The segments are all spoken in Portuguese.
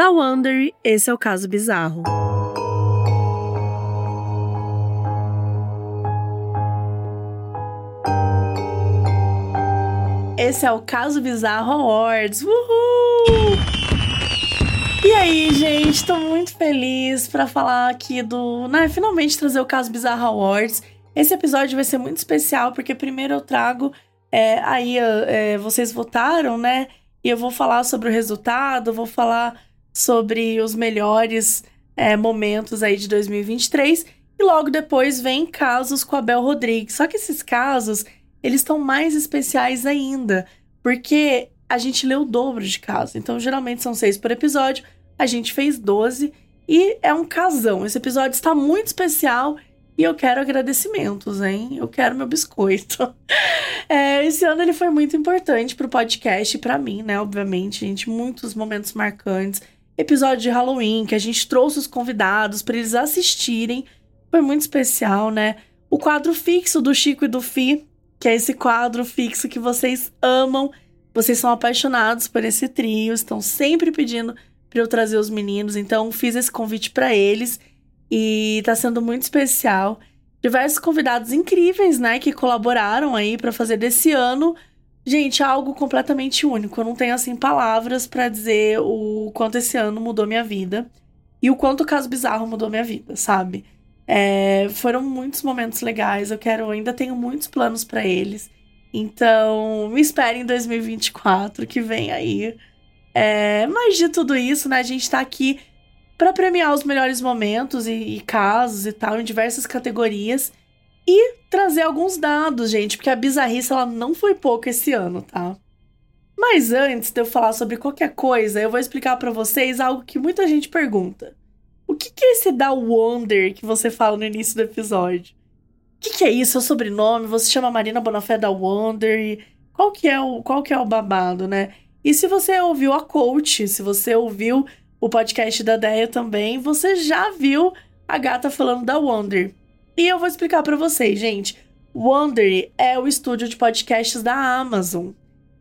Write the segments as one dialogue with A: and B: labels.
A: Da Wonder, esse é o caso bizarro. Esse é o Caso Bizarro Awards. Uhul! E aí, gente, tô muito feliz para falar aqui do, né, finalmente trazer o Caso Bizarro Awards. Esse episódio vai ser muito especial porque primeiro eu trago é, aí é, vocês votaram, né? E eu vou falar sobre o resultado, vou falar sobre os melhores é, momentos aí de 2023. E logo depois vem casos com a Bel Rodrigues. Só que esses casos, eles estão mais especiais ainda, porque a gente leu o dobro de casos. Então, geralmente são seis por episódio, a gente fez 12 e é um casão. Esse episódio está muito especial e eu quero agradecimentos, hein? Eu quero meu biscoito. É, esse ano ele foi muito importante pro podcast e pra mim, né? Obviamente, gente, muitos momentos marcantes episódio de Halloween, que a gente trouxe os convidados para eles assistirem. Foi muito especial, né? O quadro fixo do Chico e do Fi, que é esse quadro fixo que vocês amam. Vocês são apaixonados por esse trio, estão sempre pedindo para eu trazer os meninos, então fiz esse convite para eles e tá sendo muito especial. Diversos convidados incríveis, né, que colaboraram aí para fazer desse ano Gente, é algo completamente único. Eu não tenho, assim, palavras para dizer o quanto esse ano mudou minha vida. E o quanto o caso bizarro mudou minha vida, sabe? É, foram muitos momentos legais. Eu quero, ainda tenho muitos planos para eles. Então, me esperem em 2024, que vem aí. É, mas de tudo isso, né? A gente tá aqui para premiar os melhores momentos e, e casos e tal, em diversas categorias. E trazer alguns dados, gente, porque a bizarrice ela não foi pouco esse ano, tá? Mas antes de eu falar sobre qualquer coisa, eu vou explicar para vocês algo que muita gente pergunta. O que, que é esse da Wonder que você fala no início do episódio? O que, que é isso? É o sobrenome? Você chama Marina Bonafé da Wonder? Qual que é o qual que é o babado, né? E se você ouviu a coach, se você ouviu o podcast da Deia também, você já viu a gata falando da Wonder. E eu vou explicar para vocês, gente. Wondery é o estúdio de podcasts da Amazon.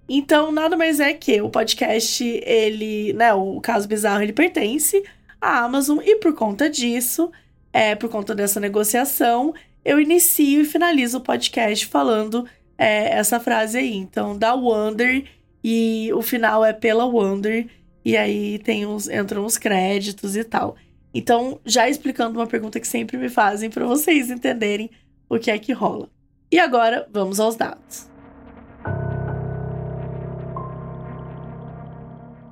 A: Então, nada mais é que o podcast, ele, né, o caso bizarro, ele pertence à Amazon e por conta disso, é, por conta dessa negociação, eu inicio e finalizo o podcast falando é, essa frase aí. Então, da Wonder e o final é pela Wonder e aí tem uns, entram os créditos e tal. Então, já explicando uma pergunta que sempre me fazem para vocês entenderem o que é que rola. E agora, vamos aos dados.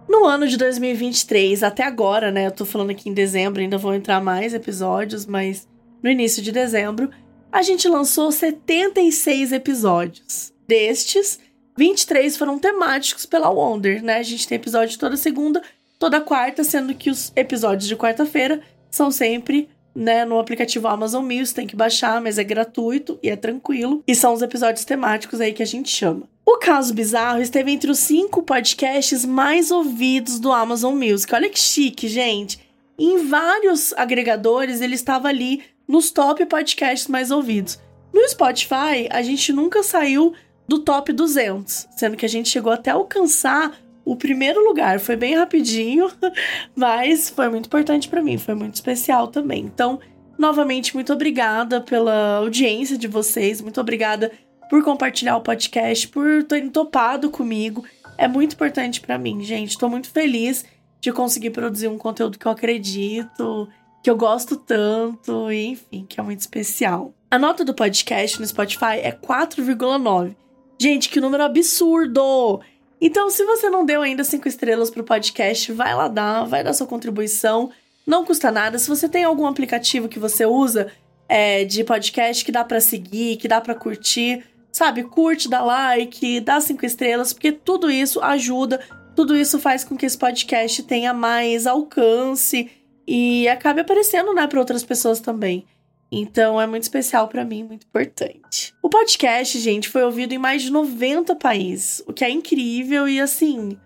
A: No ano de 2023, até agora, né? Eu tô falando aqui em dezembro, ainda vão entrar mais episódios, mas no início de dezembro, a gente lançou 76 episódios. Destes, 23 foram temáticos pela Wonder, né? A gente tem episódio toda segunda toda quarta, sendo que os episódios de quarta-feira são sempre né, no aplicativo Amazon Music, tem que baixar, mas é gratuito e é tranquilo. E são os episódios temáticos aí que a gente chama. O Caso Bizarro esteve entre os cinco podcasts mais ouvidos do Amazon Music. Olha que chique, gente. Em vários agregadores, ele estava ali nos top podcasts mais ouvidos. No Spotify, a gente nunca saiu do top 200, sendo que a gente chegou até alcançar o primeiro lugar. Foi bem rapidinho, mas foi muito importante para mim, foi muito especial também. Então, novamente, muito obrigada pela audiência de vocês, muito obrigada por compartilhar o podcast, por terem topado comigo. É muito importante para mim, gente. Estou muito feliz de conseguir produzir um conteúdo que eu acredito, que eu gosto tanto, e enfim, que é muito especial. A nota do podcast no Spotify é 4,9. Gente, que número absurdo! Então, se você não deu ainda cinco estrelas pro podcast, vai lá dar, vai dar sua contribuição. Não custa nada. Se você tem algum aplicativo que você usa é, de podcast que dá para seguir, que dá para curtir, sabe? Curte, dá like, dá cinco estrelas, porque tudo isso ajuda, tudo isso faz com que esse podcast tenha mais alcance e acabe aparecendo, né, para outras pessoas também. Então é muito especial para mim, muito importante. O podcast, gente, foi ouvido em mais de 90 países, o que é incrível e assim,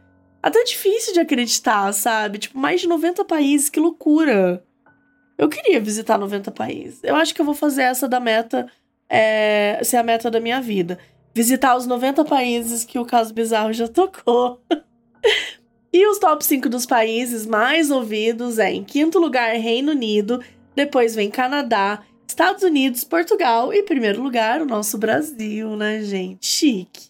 A: até difícil de acreditar, sabe? Tipo, mais de 90 países, que loucura. Eu queria visitar 90 países. Eu acho que eu vou fazer essa da meta, é, ser a meta da minha vida. Visitar os 90 países que o Caso Bizarro já tocou. E os top 5 dos países mais ouvidos é em quinto lugar Reino Unido, depois vem Canadá, Estados Unidos, Portugal e primeiro lugar o nosso Brasil, né, gente? Chique.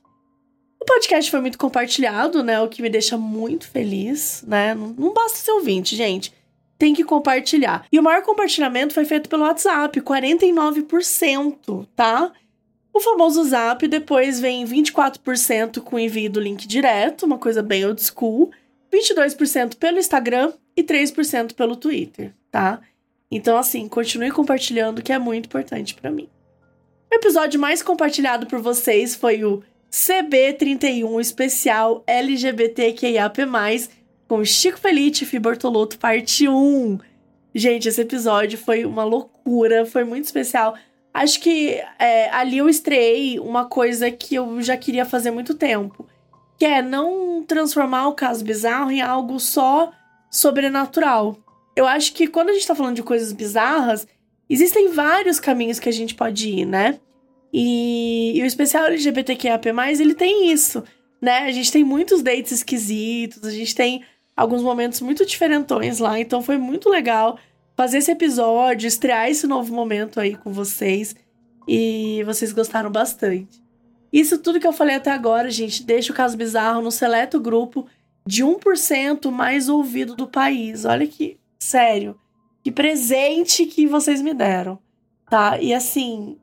A: O podcast foi muito compartilhado, né? O que me deixa muito feliz, né? Não, não basta ser ouvinte, gente. Tem que compartilhar. E o maior compartilhamento foi feito pelo WhatsApp, 49%, tá? O famoso Zap, depois vem 24% com envio do link direto, uma coisa bem old school, 22% pelo Instagram e 3% pelo Twitter, tá? Então, assim, continue compartilhando, que é muito importante para mim. O episódio mais compartilhado por vocês foi o CB31 especial LGBTQIAP+, com Chico Felice e Fi Bortolotto, parte 1. Gente, esse episódio foi uma loucura, foi muito especial. Acho que é, ali eu estreiei uma coisa que eu já queria fazer há muito tempo, que é não transformar o caso bizarro em algo só sobrenatural. Eu acho que quando a gente tá falando de coisas bizarras, existem vários caminhos que a gente pode ir, né? E, e o especial LGBTQIAP+, ele tem isso, né? A gente tem muitos dates esquisitos, a gente tem alguns momentos muito diferentões lá, então foi muito legal fazer esse episódio, estrear esse novo momento aí com vocês. E vocês gostaram bastante. Isso tudo que eu falei até agora, gente, deixa o caso bizarro no seleto grupo de 1% mais ouvido do país. Olha que sério, que presente que vocês me deram, tá? E assim,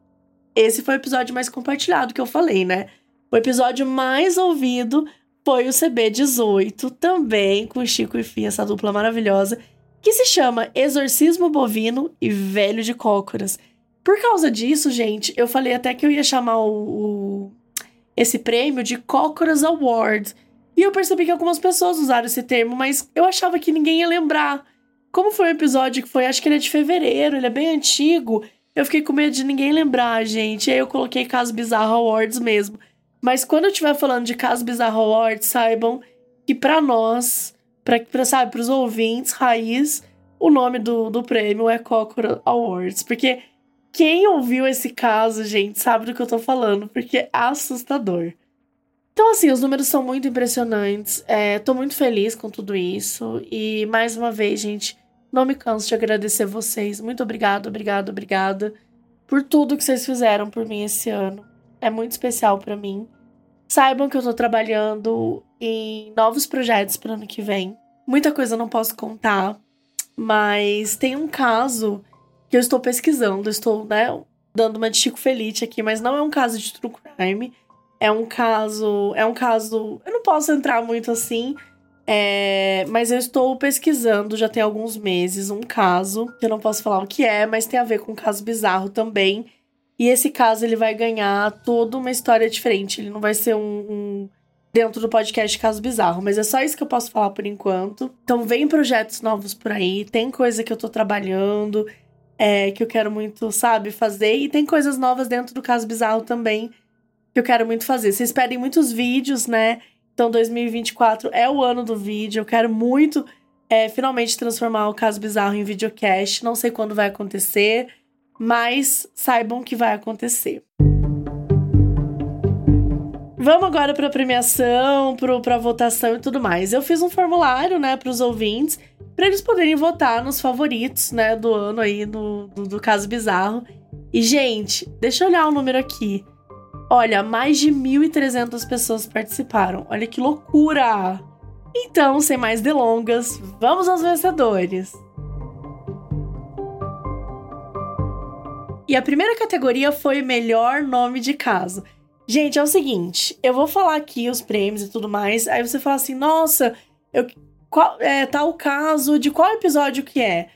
A: esse foi o episódio mais compartilhado que eu falei, né? O episódio mais ouvido foi o CB18, também com Chico e Fia, essa dupla maravilhosa, que se chama Exorcismo Bovino e Velho de Cócoras. Por causa disso, gente, eu falei até que eu ia chamar o, o esse prêmio de Cócoras Award. E eu percebi que algumas pessoas usaram esse termo, mas eu achava que ninguém ia lembrar. Como foi um episódio que foi, acho que ele é de fevereiro, ele é bem antigo, eu fiquei com medo de ninguém lembrar, gente. Aí eu coloquei Caso Bizarro Awards mesmo. Mas quando eu estiver falando de Caso Bizarro Awards, saibam que para nós, pra, pra, sabe, pros ouvintes, raiz, o nome do, do prêmio é Kokoro Awards. Porque quem ouviu esse caso, gente, sabe do que eu tô falando, porque é assustador. Então, assim, os números são muito impressionantes. É, tô muito feliz com tudo isso. E mais uma vez, gente, não me canso de agradecer vocês. Muito obrigado, obrigado, obrigada por tudo que vocês fizeram por mim esse ano. É muito especial para mim. Saibam que eu tô trabalhando em novos projetos para ano que vem. Muita coisa eu não posso contar, mas tem um caso que eu estou pesquisando. estou, né, dando uma de Chico Felite aqui, mas não é um caso de true crime. É um caso. É um caso. Eu não posso entrar muito assim, é, mas eu estou pesquisando já tem alguns meses um caso, que eu não posso falar o que é, mas tem a ver com um caso bizarro também. E esse caso ele vai ganhar toda uma história diferente. Ele não vai ser um, um dentro do podcast Caso Bizarro, mas é só isso que eu posso falar por enquanto. Então vem projetos novos por aí, tem coisa que eu tô trabalhando, é, que eu quero muito, sabe, fazer, e tem coisas novas dentro do Caso Bizarro também que eu quero muito fazer. Vocês pedem muitos vídeos, né? Então, 2024 é o ano do vídeo. Eu quero muito é, finalmente transformar o caso bizarro em videocast. Não sei quando vai acontecer, mas saibam que vai acontecer. Vamos agora para a premiação, para a votação e tudo mais. Eu fiz um formulário, né, para os ouvintes, para eles poderem votar nos favoritos, né, do ano aí do, do, do caso bizarro. E gente, deixa eu olhar o número aqui. Olha, mais de 1.300 pessoas participaram. Olha que loucura! Então, sem mais delongas, vamos aos vencedores. E a primeira categoria foi melhor nome de caso. Gente, é o seguinte, eu vou falar aqui os prêmios e tudo mais, aí você fala assim, nossa, eu, qual, é, tal caso, de qual episódio que é?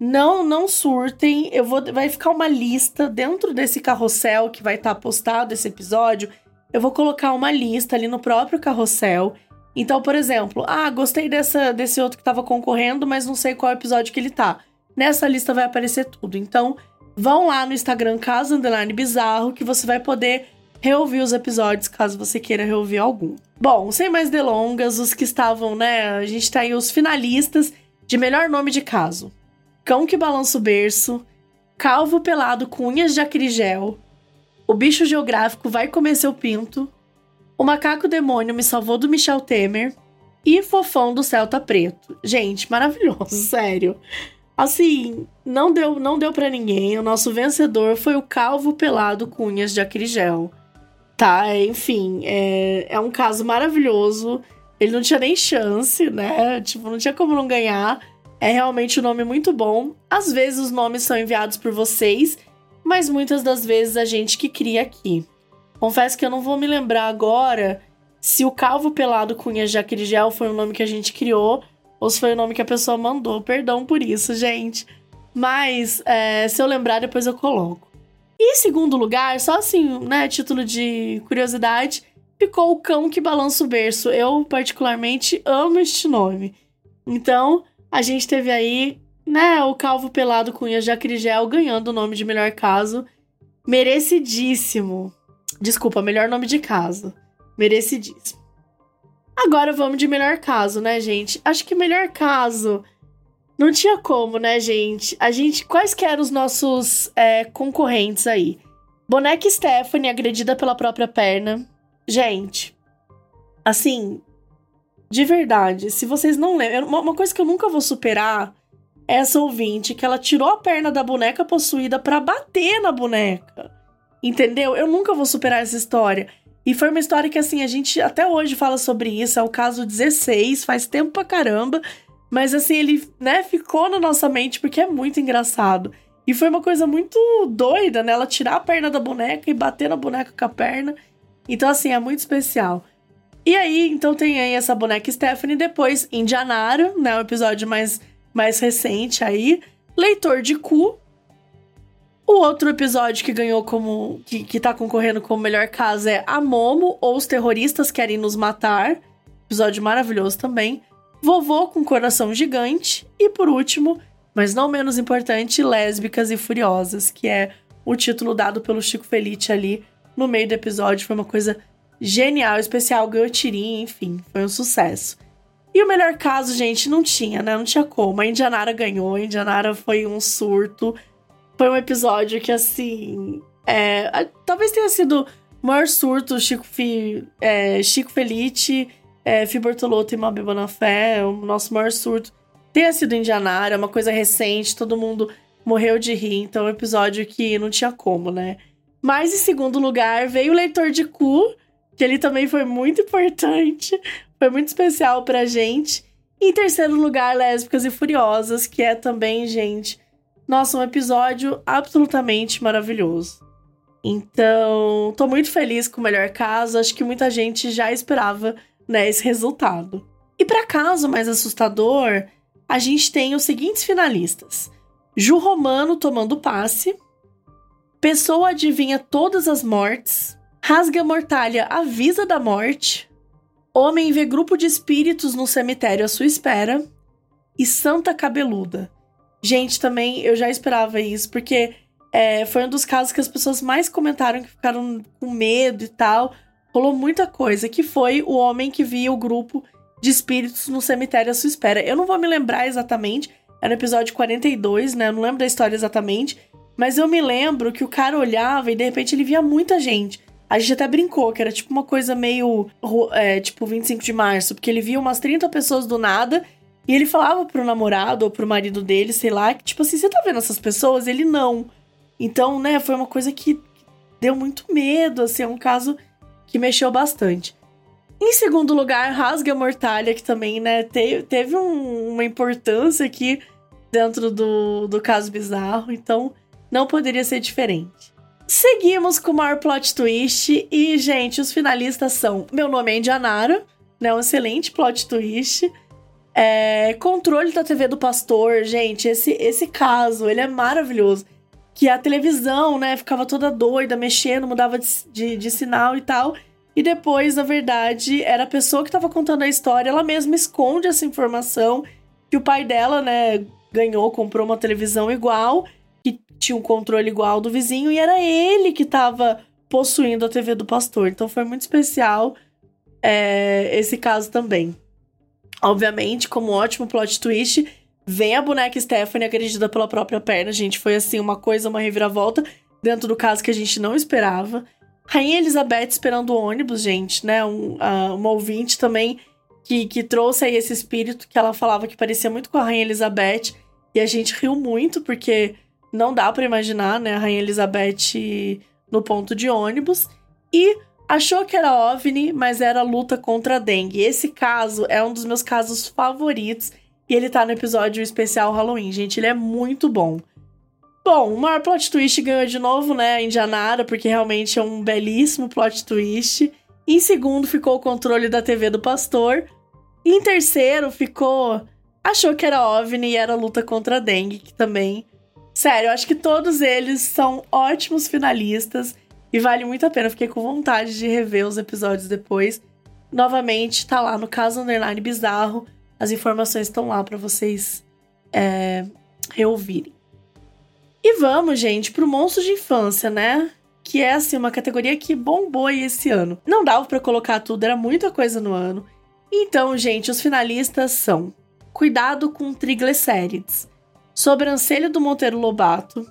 A: Não, não surtem. Eu vou, vai ficar uma lista dentro desse carrossel que vai estar tá postado esse episódio. Eu vou colocar uma lista ali no próprio carrossel. Então, por exemplo, ah, gostei dessa, desse outro que estava concorrendo, mas não sei qual episódio que ele tá. Nessa lista vai aparecer tudo. Então, vão lá no Instagram Caso Underline Bizarro que você vai poder reouvir os episódios caso você queira reouvir algum. Bom, sem mais delongas, os que estavam, né? A gente tá aí os finalistas de melhor nome de caso. Cão que balança o berço, Calvo pelado com unhas de acrigel, O bicho geográfico vai comer seu pinto, O macaco demônio me salvou do Michel Temer, e Fofão do Celta Preto. Gente, maravilhoso, sério. Assim, não deu, não deu para ninguém. O nosso vencedor foi o Calvo Pelado Cunhas de Acrigel. Tá, enfim, é, é um caso maravilhoso. Ele não tinha nem chance, né? Tipo, não tinha como não ganhar. É realmente um nome muito bom. Às vezes os nomes são enviados por vocês, mas muitas das vezes a gente que cria aqui. Confesso que eu não vou me lembrar agora se o Calvo Pelado Cunha Jaquirigel foi o nome que a gente criou ou se foi o nome que a pessoa mandou. Perdão por isso, gente. Mas é, se eu lembrar, depois eu coloco. E em segundo lugar, só assim, né, título de curiosidade, ficou o Cão que Balança o Berço. Eu, particularmente, amo este nome. Então, a gente teve aí, né, o Calvo Pelado Cunha Jacrigel ganhando o nome de melhor caso. Merecidíssimo. Desculpa, melhor nome de caso. Merecidíssimo. Agora vamos de melhor caso, né, gente? Acho que melhor caso não tinha como, né, gente? A gente. Quais que eram os nossos é, concorrentes aí? Boneca Stephanie agredida pela própria perna. Gente, assim, de verdade, se vocês não lembram, uma coisa que eu nunca vou superar é essa ouvinte que ela tirou a perna da boneca possuída para bater na boneca. Entendeu? Eu nunca vou superar essa história. E foi uma história que, assim, a gente até hoje fala sobre isso. É o caso 16, faz tempo pra caramba. Mas assim, ele, né, ficou na nossa mente porque é muito engraçado. E foi uma coisa muito doida, né? Ela tirar a perna da boneca e bater na boneca com a perna. Então, assim, é muito especial. E aí, então tem aí essa boneca Stephanie, depois Indianaro, né? O episódio mais, mais recente aí. Leitor de cu. O outro episódio que ganhou como. Que, que tá concorrendo como melhor caso é A Momo ou Os Terroristas Querem Nos Matar. Episódio maravilhoso também. Vovô com Coração Gigante. E por último, mas não menos importante, Lésbicas e Furiosas, que é o título dado pelo Chico Felice ali no meio do episódio. Foi uma coisa genial, especial, ganhou tirinha, enfim, foi um sucesso. E o melhor caso, gente, não tinha, né? Não tinha como. A Indianara ganhou, a Indianara foi um surto. Foi um episódio que, assim. É, talvez tenha sido o maior surto Chico, Fi, é, Chico Felice é, Fi e Mabi Bonafé, o nosso maior surto, tenha sido Indianara, é uma coisa recente, todo mundo morreu de rir, então é um episódio que não tinha como, né? Mas em segundo lugar veio o Leitor de Cu, que ele também foi muito importante, foi muito especial pra gente. E em terceiro lugar, Lésbicas e Furiosas, que é também, gente, nossa, um episódio absolutamente maravilhoso. Então, tô muito feliz com o melhor caso, acho que muita gente já esperava né, esse resultado. E para caso mais assustador, a gente tem os seguintes finalistas: Ju Romano tomando passe, Pessoa adivinha todas as mortes, Rasga Mortalha avisa da morte, Homem vê grupo de espíritos no cemitério à sua espera e Santa Cabeluda. Gente, também eu já esperava isso, porque é, foi um dos casos que as pessoas mais comentaram que ficaram com medo e tal rolou muita coisa, que foi o homem que via o grupo de espíritos no cemitério à sua espera. Eu não vou me lembrar exatamente, era no episódio 42, né? Eu não lembro da história exatamente, mas eu me lembro que o cara olhava e de repente ele via muita gente. A gente até brincou que era tipo uma coisa meio. É, tipo 25 de março, porque ele via umas 30 pessoas do nada e ele falava pro namorado ou pro marido dele, sei lá, que tipo assim, você tá vendo essas pessoas? Ele não. Então, né, foi uma coisa que deu muito medo, assim, é um caso que mexeu bastante. Em segundo lugar, Rasga Mortalha, que também, né, teve, teve um, uma importância aqui dentro do, do caso bizarro, então não poderia ser diferente. Seguimos com o maior plot twist e, gente, os finalistas são Meu Nome é Indianara, né, um excelente plot twist. É, controle da TV do pastor, gente, esse, esse caso, ele é maravilhoso que a televisão, né, ficava toda doida, mexendo, mudava de, de, de sinal e tal. E depois, na verdade, era a pessoa que estava contando a história, ela mesma esconde essa informação que o pai dela, né, ganhou, comprou uma televisão igual, tinha um controle igual do vizinho, e era ele que estava possuindo a TV do pastor. Então foi muito especial é, esse caso também. Obviamente, como ótimo plot twist, Vem a boneca Stephanie agredida pela própria perna, gente. Foi assim, uma coisa, uma reviravolta dentro do caso que a gente não esperava. Rainha Elizabeth esperando o ônibus, gente, né? Um, uh, uma ouvinte também que, que trouxe aí esse espírito que ela falava que parecia muito com a Rainha Elizabeth. E a gente riu muito, porque não dá para imaginar, né, a Rainha Elizabeth no ponto de ônibus. E achou que era OVNI, mas era luta contra a dengue. Esse caso é um dos meus casos favoritos. E ele tá no episódio especial Halloween, gente. Ele é muito bom. Bom, o maior plot twist ganhou de novo, né? A Indianara, porque realmente é um belíssimo plot twist. Em segundo ficou o controle da TV do pastor. Em terceiro ficou. Achou que era OVNI e era luta contra a dengue, que também. Sério, eu acho que todos eles são ótimos finalistas e vale muito a pena. fiquei com vontade de rever os episódios depois. Novamente, tá lá no caso Underline Bizarro. As informações estão lá para vocês é, reouvirem. E vamos, gente, pro monstro de infância, né? Que é, assim, uma categoria que bombou aí esse ano. Não dava para colocar tudo, era muita coisa no ano. Então, gente, os finalistas são Cuidado com Triglicérides, Sobrancelha do Monteiro Lobato,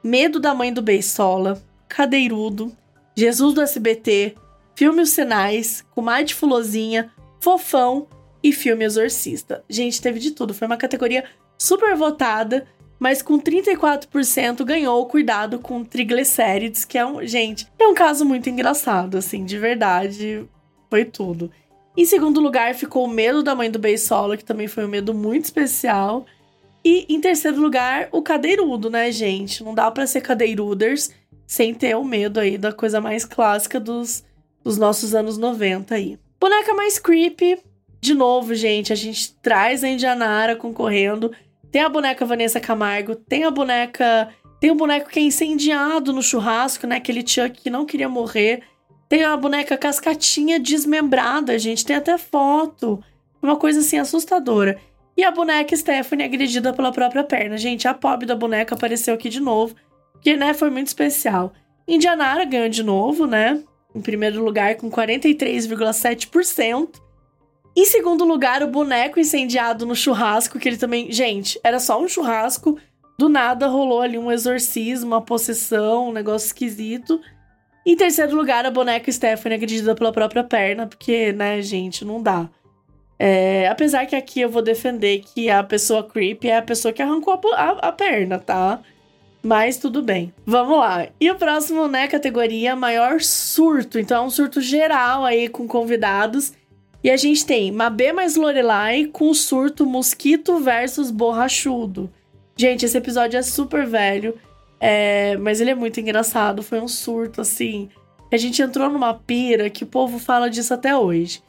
A: Medo da Mãe do Beisola, Cadeirudo, Jesus do SBT, Filme Os Sinais, Comadre Fulozinha, Fofão e Filme Exorcista. Gente, teve de tudo. Foi uma categoria super votada, mas com 34% ganhou Cuidado com Triglicérides, que é um. Gente, é um caso muito engraçado, assim, de verdade. Foi tudo. Em segundo lugar ficou o Medo da Mãe do Beisola, que também foi um medo muito especial. E em terceiro lugar, o Cadeirudo, né, gente? Não dá para ser Cadeiruders sem ter o medo aí da coisa mais clássica dos, dos nossos anos 90 aí. Boneca mais creepy. De novo, gente, a gente traz a Indianara concorrendo. Tem a boneca Vanessa Camargo, tem a boneca. Tem o boneco que é incendiado no churrasco, né? Aquele Chuck que não queria morrer. Tem a boneca cascatinha desmembrada, gente. Tem até foto. Uma coisa assim assustadora. E a boneca Stephanie agredida pela própria perna. Gente, a pobre da boneca apareceu aqui de novo. Que, né, foi muito especial. Indianara ganhou de novo, né? Em primeiro lugar, com 43,7%. Em segundo lugar, o boneco incendiado no churrasco, que ele também. Gente, era só um churrasco. Do nada rolou ali um exorcismo, uma possessão, um negócio esquisito. Em terceiro lugar, a boneca Stephanie agredida pela própria perna, porque, né, gente, não dá. É, apesar que aqui eu vou defender que a pessoa creepy é a pessoa que arrancou a, a, a perna, tá? Mas tudo bem. Vamos lá. E o próximo, né, categoria maior surto. Então é um surto geral aí com convidados. E a gente tem Mabê mais Lorelai com surto Mosquito versus Borrachudo. Gente, esse episódio é super velho. É, mas ele é muito engraçado, foi um surto, assim. A gente entrou numa pira que o povo fala disso até hoje.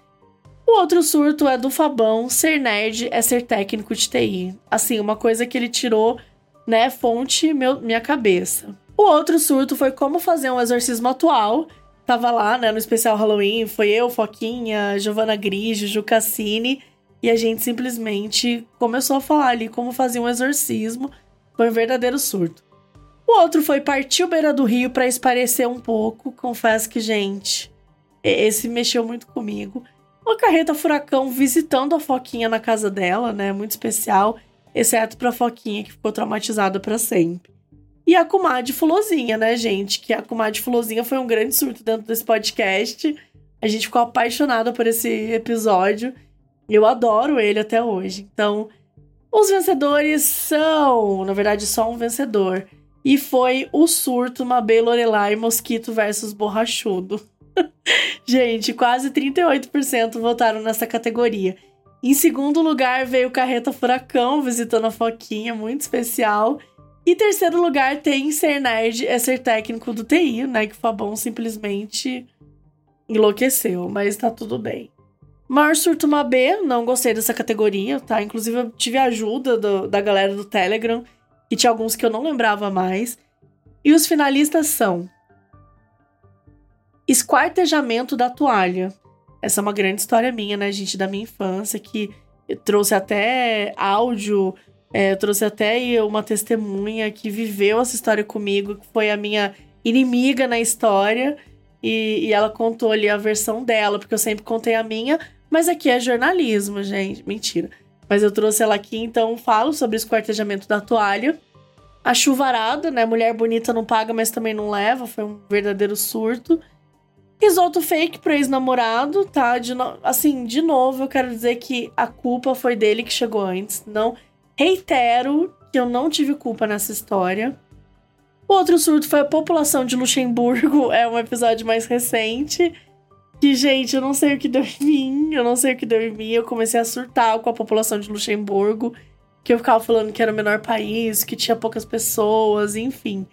A: O outro surto é do Fabão, ser nerd é ser técnico de TI. Assim, uma coisa que ele tirou, né, fonte meu, minha cabeça. O outro surto foi como fazer um exorcismo atual. Tava lá, né, no especial Halloween, foi eu, Foquinha, Giovanna Grigio, Ju Cassini, e a gente simplesmente começou a falar ali como fazer um exorcismo. Foi um verdadeiro surto. O outro foi partir o beira do rio para esparecer um pouco. Confesso que, gente, esse mexeu muito comigo. Uma carreta furacão visitando a Foquinha na casa dela, né? Muito especial, exceto pra Foquinha que ficou traumatizada para sempre. E a comadre Fulozinha, né, gente? Que a comadre Fulozinha foi um grande surto dentro desse podcast. A gente ficou apaixonada por esse episódio. Eu adoro ele até hoje. Então, os vencedores são, na verdade, só um vencedor. E foi o surto Mabê Lorelai Mosquito versus Borrachudo. Gente, quase 38% votaram nessa categoria. Em segundo lugar veio Carreta Furacão, visitando a Foquinha, muito especial. E terceiro lugar tem Ser Nerd, é ser técnico do TI, né? Que o Fabão simplesmente enlouqueceu, mas tá tudo bem. Maior surto Mabê, não gostei dessa categoria, tá? Inclusive eu tive ajuda do, da galera do Telegram e tinha alguns que eu não lembrava mais. E os finalistas são Esquartejamento da toalha. Essa é uma grande história minha, né, gente, da minha infância, que trouxe até áudio, é, trouxe até uma testemunha que viveu essa história comigo, que foi a minha inimiga na história, e, e ela contou ali a versão dela, porque eu sempre contei a minha, mas aqui é jornalismo, gente. Mentira. Mas eu trouxe ela aqui, então falo sobre o esquartejamento da toalha. A chuvarada, né? Mulher bonita não paga, mas também não leva. Foi um verdadeiro surto. Risoto fake pro ex-namorado, tá? De no... Assim, de novo, eu quero dizer que a culpa foi dele que chegou antes. Não reitero que eu não tive culpa nessa história. O outro surto foi a população de Luxemburgo, é um episódio mais recente. Que, gente, eu não sei o que deu em mim, eu não sei o que deu em mim. Eu comecei a surtar com a população de Luxemburgo, que eu ficava falando que era o menor país, que tinha poucas pessoas, enfim.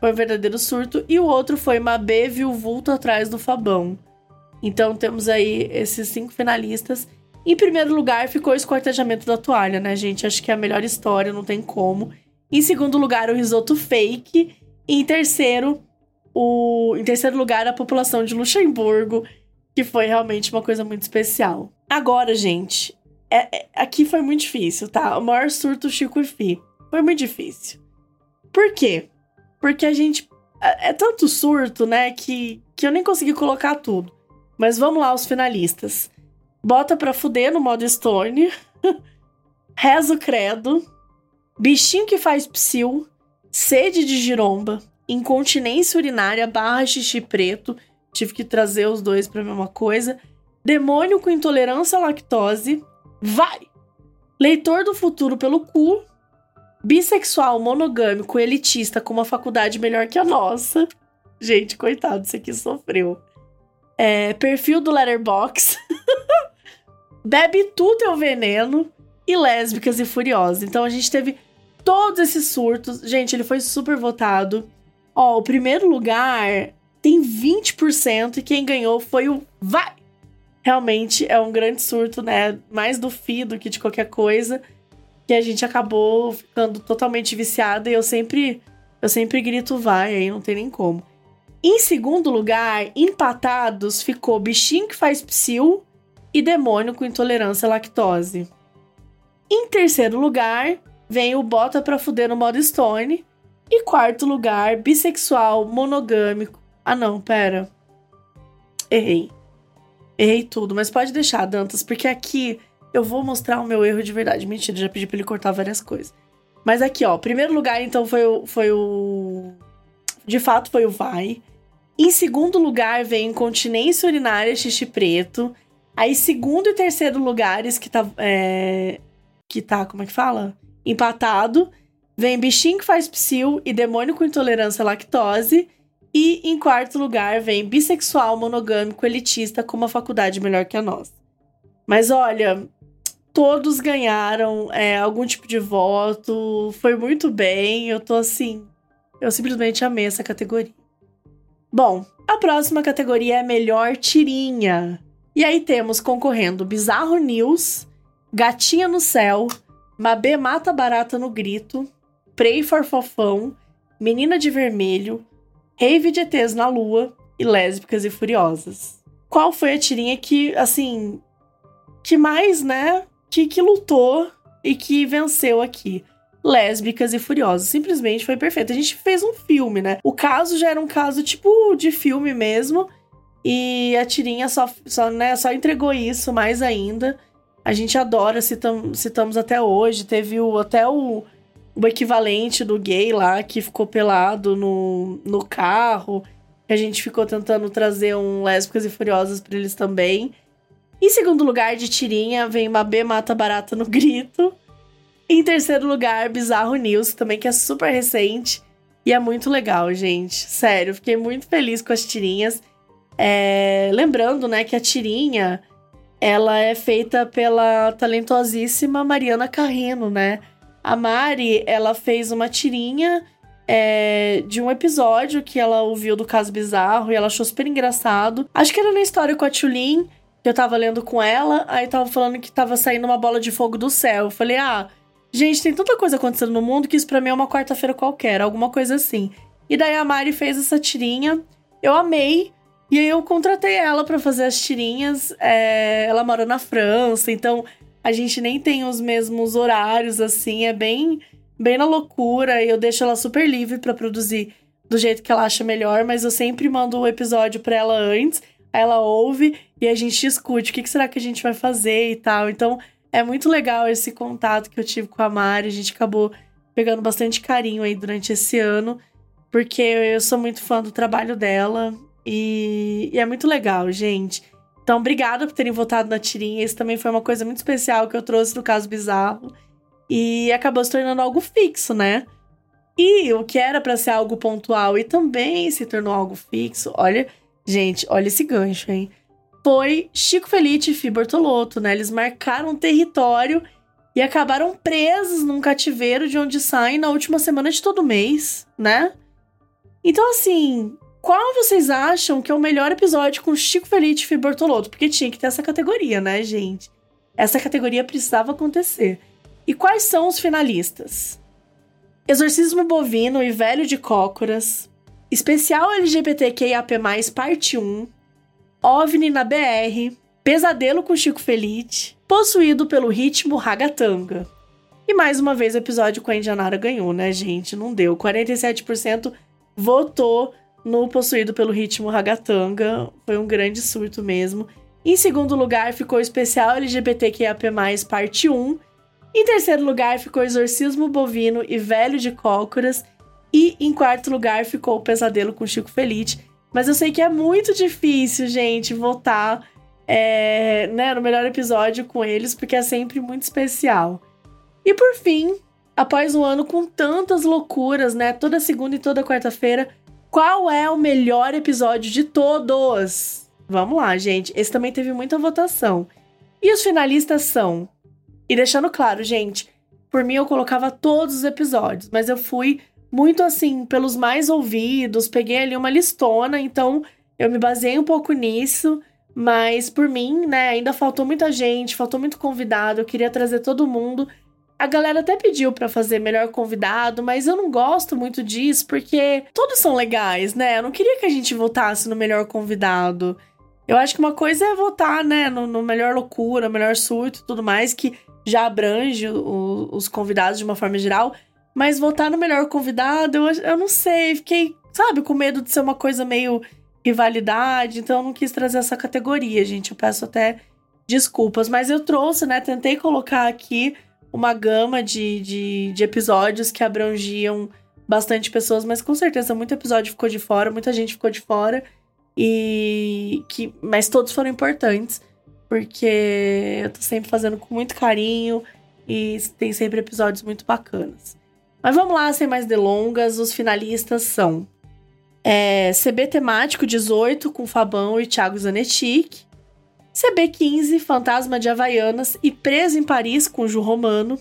A: Foi um verdadeiro surto. E o outro foi Mabê viu o vulto atrás do Fabão. Então temos aí esses cinco finalistas. Em primeiro lugar ficou o escortejamento da toalha, né, gente? Acho que é a melhor história, não tem como. Em segundo lugar, o risoto fake. E em terceiro, o... em terceiro lugar, a população de Luxemburgo, que foi realmente uma coisa muito especial. Agora, gente, é, é, aqui foi muito difícil, tá? O maior surto Chico e Fi. Foi muito difícil. Por quê? Porque a gente. É, é tanto surto, né? Que, que eu nem consegui colocar tudo. Mas vamos lá, os finalistas. Bota pra fuder no modo Stone. Rezo credo. Bichinho que faz psil. Sede de giromba. Incontinência urinária barra xixi preto. Tive que trazer os dois pra mesma coisa. Demônio com intolerância à lactose. Vai! Leitor do futuro pelo cu bissexual, monogâmico, elitista, com uma faculdade melhor que a nossa. Gente, coitado, isso aqui sofreu. É, perfil do Letterbox. Bebe tu teu veneno. E lésbicas e furiosas. Então a gente teve todos esses surtos. Gente, ele foi super votado. Ó, o primeiro lugar tem 20% e quem ganhou foi o Vai! Realmente é um grande surto, né? Mais do FI do que de qualquer coisa que a gente acabou ficando totalmente viciada e eu sempre eu sempre grito vai, aí não tem nem como. Em segundo lugar, empatados ficou bichinho que faz psil e demônio com intolerância à lactose. Em terceiro lugar, vem o bota pra fuder no modo Stone. E quarto lugar, bissexual, monogâmico. Ah não, pera. Errei. Errei tudo, mas pode deixar, Dantas, porque aqui eu vou mostrar o meu erro de verdade. Mentira, já pedi pra ele cortar várias coisas. Mas aqui, ó, primeiro lugar, então, foi o. Foi o... De fato, foi o Vai. Em segundo lugar, vem Incontinência Urinária Xixi Preto. Aí, segundo e terceiro lugares, que tá. É... Que tá, como é que fala? Empatado. Vem Bichinho que faz psil e Demônio com Intolerância à Lactose. E em quarto lugar, vem Bissexual Monogâmico Elitista com uma faculdade melhor que a nossa. Mas olha, todos ganharam é, algum tipo de voto, foi muito bem, eu tô assim. Eu simplesmente amei essa categoria. Bom, a próxima categoria é Melhor Tirinha. E aí temos concorrendo Bizarro News, Gatinha no Céu, Mabê Mata Barata no Grito, Pray for Fofão, Menina de Vermelho, Rave de ETs na Lua e Lésbicas e Furiosas. Qual foi a tirinha que, assim, que mais, né, que, que lutou e que venceu aqui. Lésbicas e Furiosas. Simplesmente foi perfeito. A gente fez um filme, né? O caso já era um caso tipo de filme mesmo. E a tirinha só, só, né, só entregou isso mais ainda. A gente adora, citam, citamos até hoje. Teve o, até o, o equivalente do gay lá que ficou pelado no, no carro. A gente ficou tentando trazer um Lésbicas e Furiosas para eles também. Em segundo lugar, de tirinha, vem Mabê Mata Barata no Grito. Em terceiro lugar, Bizarro News, também que é super recente. E é muito legal, gente. Sério, fiquei muito feliz com as tirinhas. É... Lembrando, né, que a tirinha ela é feita pela talentosíssima Mariana Carreno, né? A Mari, ela fez uma tirinha é, de um episódio que ela ouviu do caso bizarro e ela achou super engraçado. Acho que era na história com a Tulin eu tava lendo com ela, aí tava falando que tava saindo uma bola de fogo do céu. Eu falei, ah, gente, tem tanta coisa acontecendo no mundo que isso pra mim é uma quarta-feira qualquer, alguma coisa assim. E daí a Mari fez essa tirinha, eu amei, e aí eu contratei ela para fazer as tirinhas. É, ela mora na França, então a gente nem tem os mesmos horários, assim, é bem, bem na loucura, e eu deixo ela super livre para produzir do jeito que ela acha melhor, mas eu sempre mando o episódio pra ela antes ela ouve e a gente discute o que, será que a gente vai fazer e tal. Então é muito legal esse contato que eu tive com a Mari. A gente acabou pegando bastante carinho aí durante esse ano, porque eu sou muito fã do trabalho dela E, e é muito legal, gente. Então, obrigada por terem votado na tirinha. Isso também foi uma coisa muito especial que eu trouxe no caso bizarro. E acabou se tornando algo fixo, né? E o que era para ser algo pontual e também se tornou algo fixo. Olha, gente, olha esse gancho, hein? Foi Chico Felice e Fi né? Eles marcaram território e acabaram presos num cativeiro de onde saem na última semana de todo mês, né? Então, assim, qual vocês acham que é o melhor episódio com Chico Felice e Fi? Porque tinha que ter essa categoria, né, gente? Essa categoria precisava acontecer. E quais são os finalistas? Exorcismo Bovino e Velho de Cócoras, Especial LGBTQIAP+, parte 1, OVNI na BR, Pesadelo com Chico Felite, Possuído pelo ritmo Ragatanga. E mais uma vez o episódio com a Indianara ganhou, né, gente? Não deu. 47% votou no Possuído pelo ritmo Ragatanga. Foi um grande surto mesmo. Em segundo lugar ficou especial LGBTQIAP+, parte 1, em terceiro lugar ficou Exorcismo Bovino e Velho de Cócoras. E em quarto lugar ficou o Pesadelo com Chico Felice. Mas eu sei que é muito difícil, gente, votar é, né, no melhor episódio com eles, porque é sempre muito especial. E por fim, após um ano com tantas loucuras, né? Toda segunda e toda quarta-feira, qual é o melhor episódio de todos? Vamos lá, gente. Esse também teve muita votação. E os finalistas são e deixando claro, gente, por mim eu colocava todos os episódios, mas eu fui muito assim pelos mais ouvidos, peguei ali uma listona, então eu me baseei um pouco nisso, mas por mim, né, ainda faltou muita gente, faltou muito convidado, eu queria trazer todo mundo. A galera até pediu para fazer melhor convidado, mas eu não gosto muito disso porque todos são legais, né? Eu não queria que a gente votasse no melhor convidado. Eu acho que uma coisa é votar, né, no, no melhor loucura, melhor surto e tudo mais, que já abrange o, os convidados de uma forma geral. Mas votar no melhor convidado, eu, eu não sei, fiquei, sabe, com medo de ser uma coisa meio rivalidade, então eu não quis trazer essa categoria, gente. Eu peço até desculpas, mas eu trouxe, né? Tentei colocar aqui uma gama de, de, de episódios que abrangiam bastante pessoas, mas com certeza muito episódio ficou de fora, muita gente ficou de fora. E que, mas todos foram importantes porque eu tô sempre fazendo com muito carinho e tem sempre episódios muito bacanas. Mas vamos lá, sem mais delongas, os finalistas são é, CB temático 18 com Fabão e Thiago Zanetic, CB 15 Fantasma de Havaianas e Preso em Paris com Ju Romano,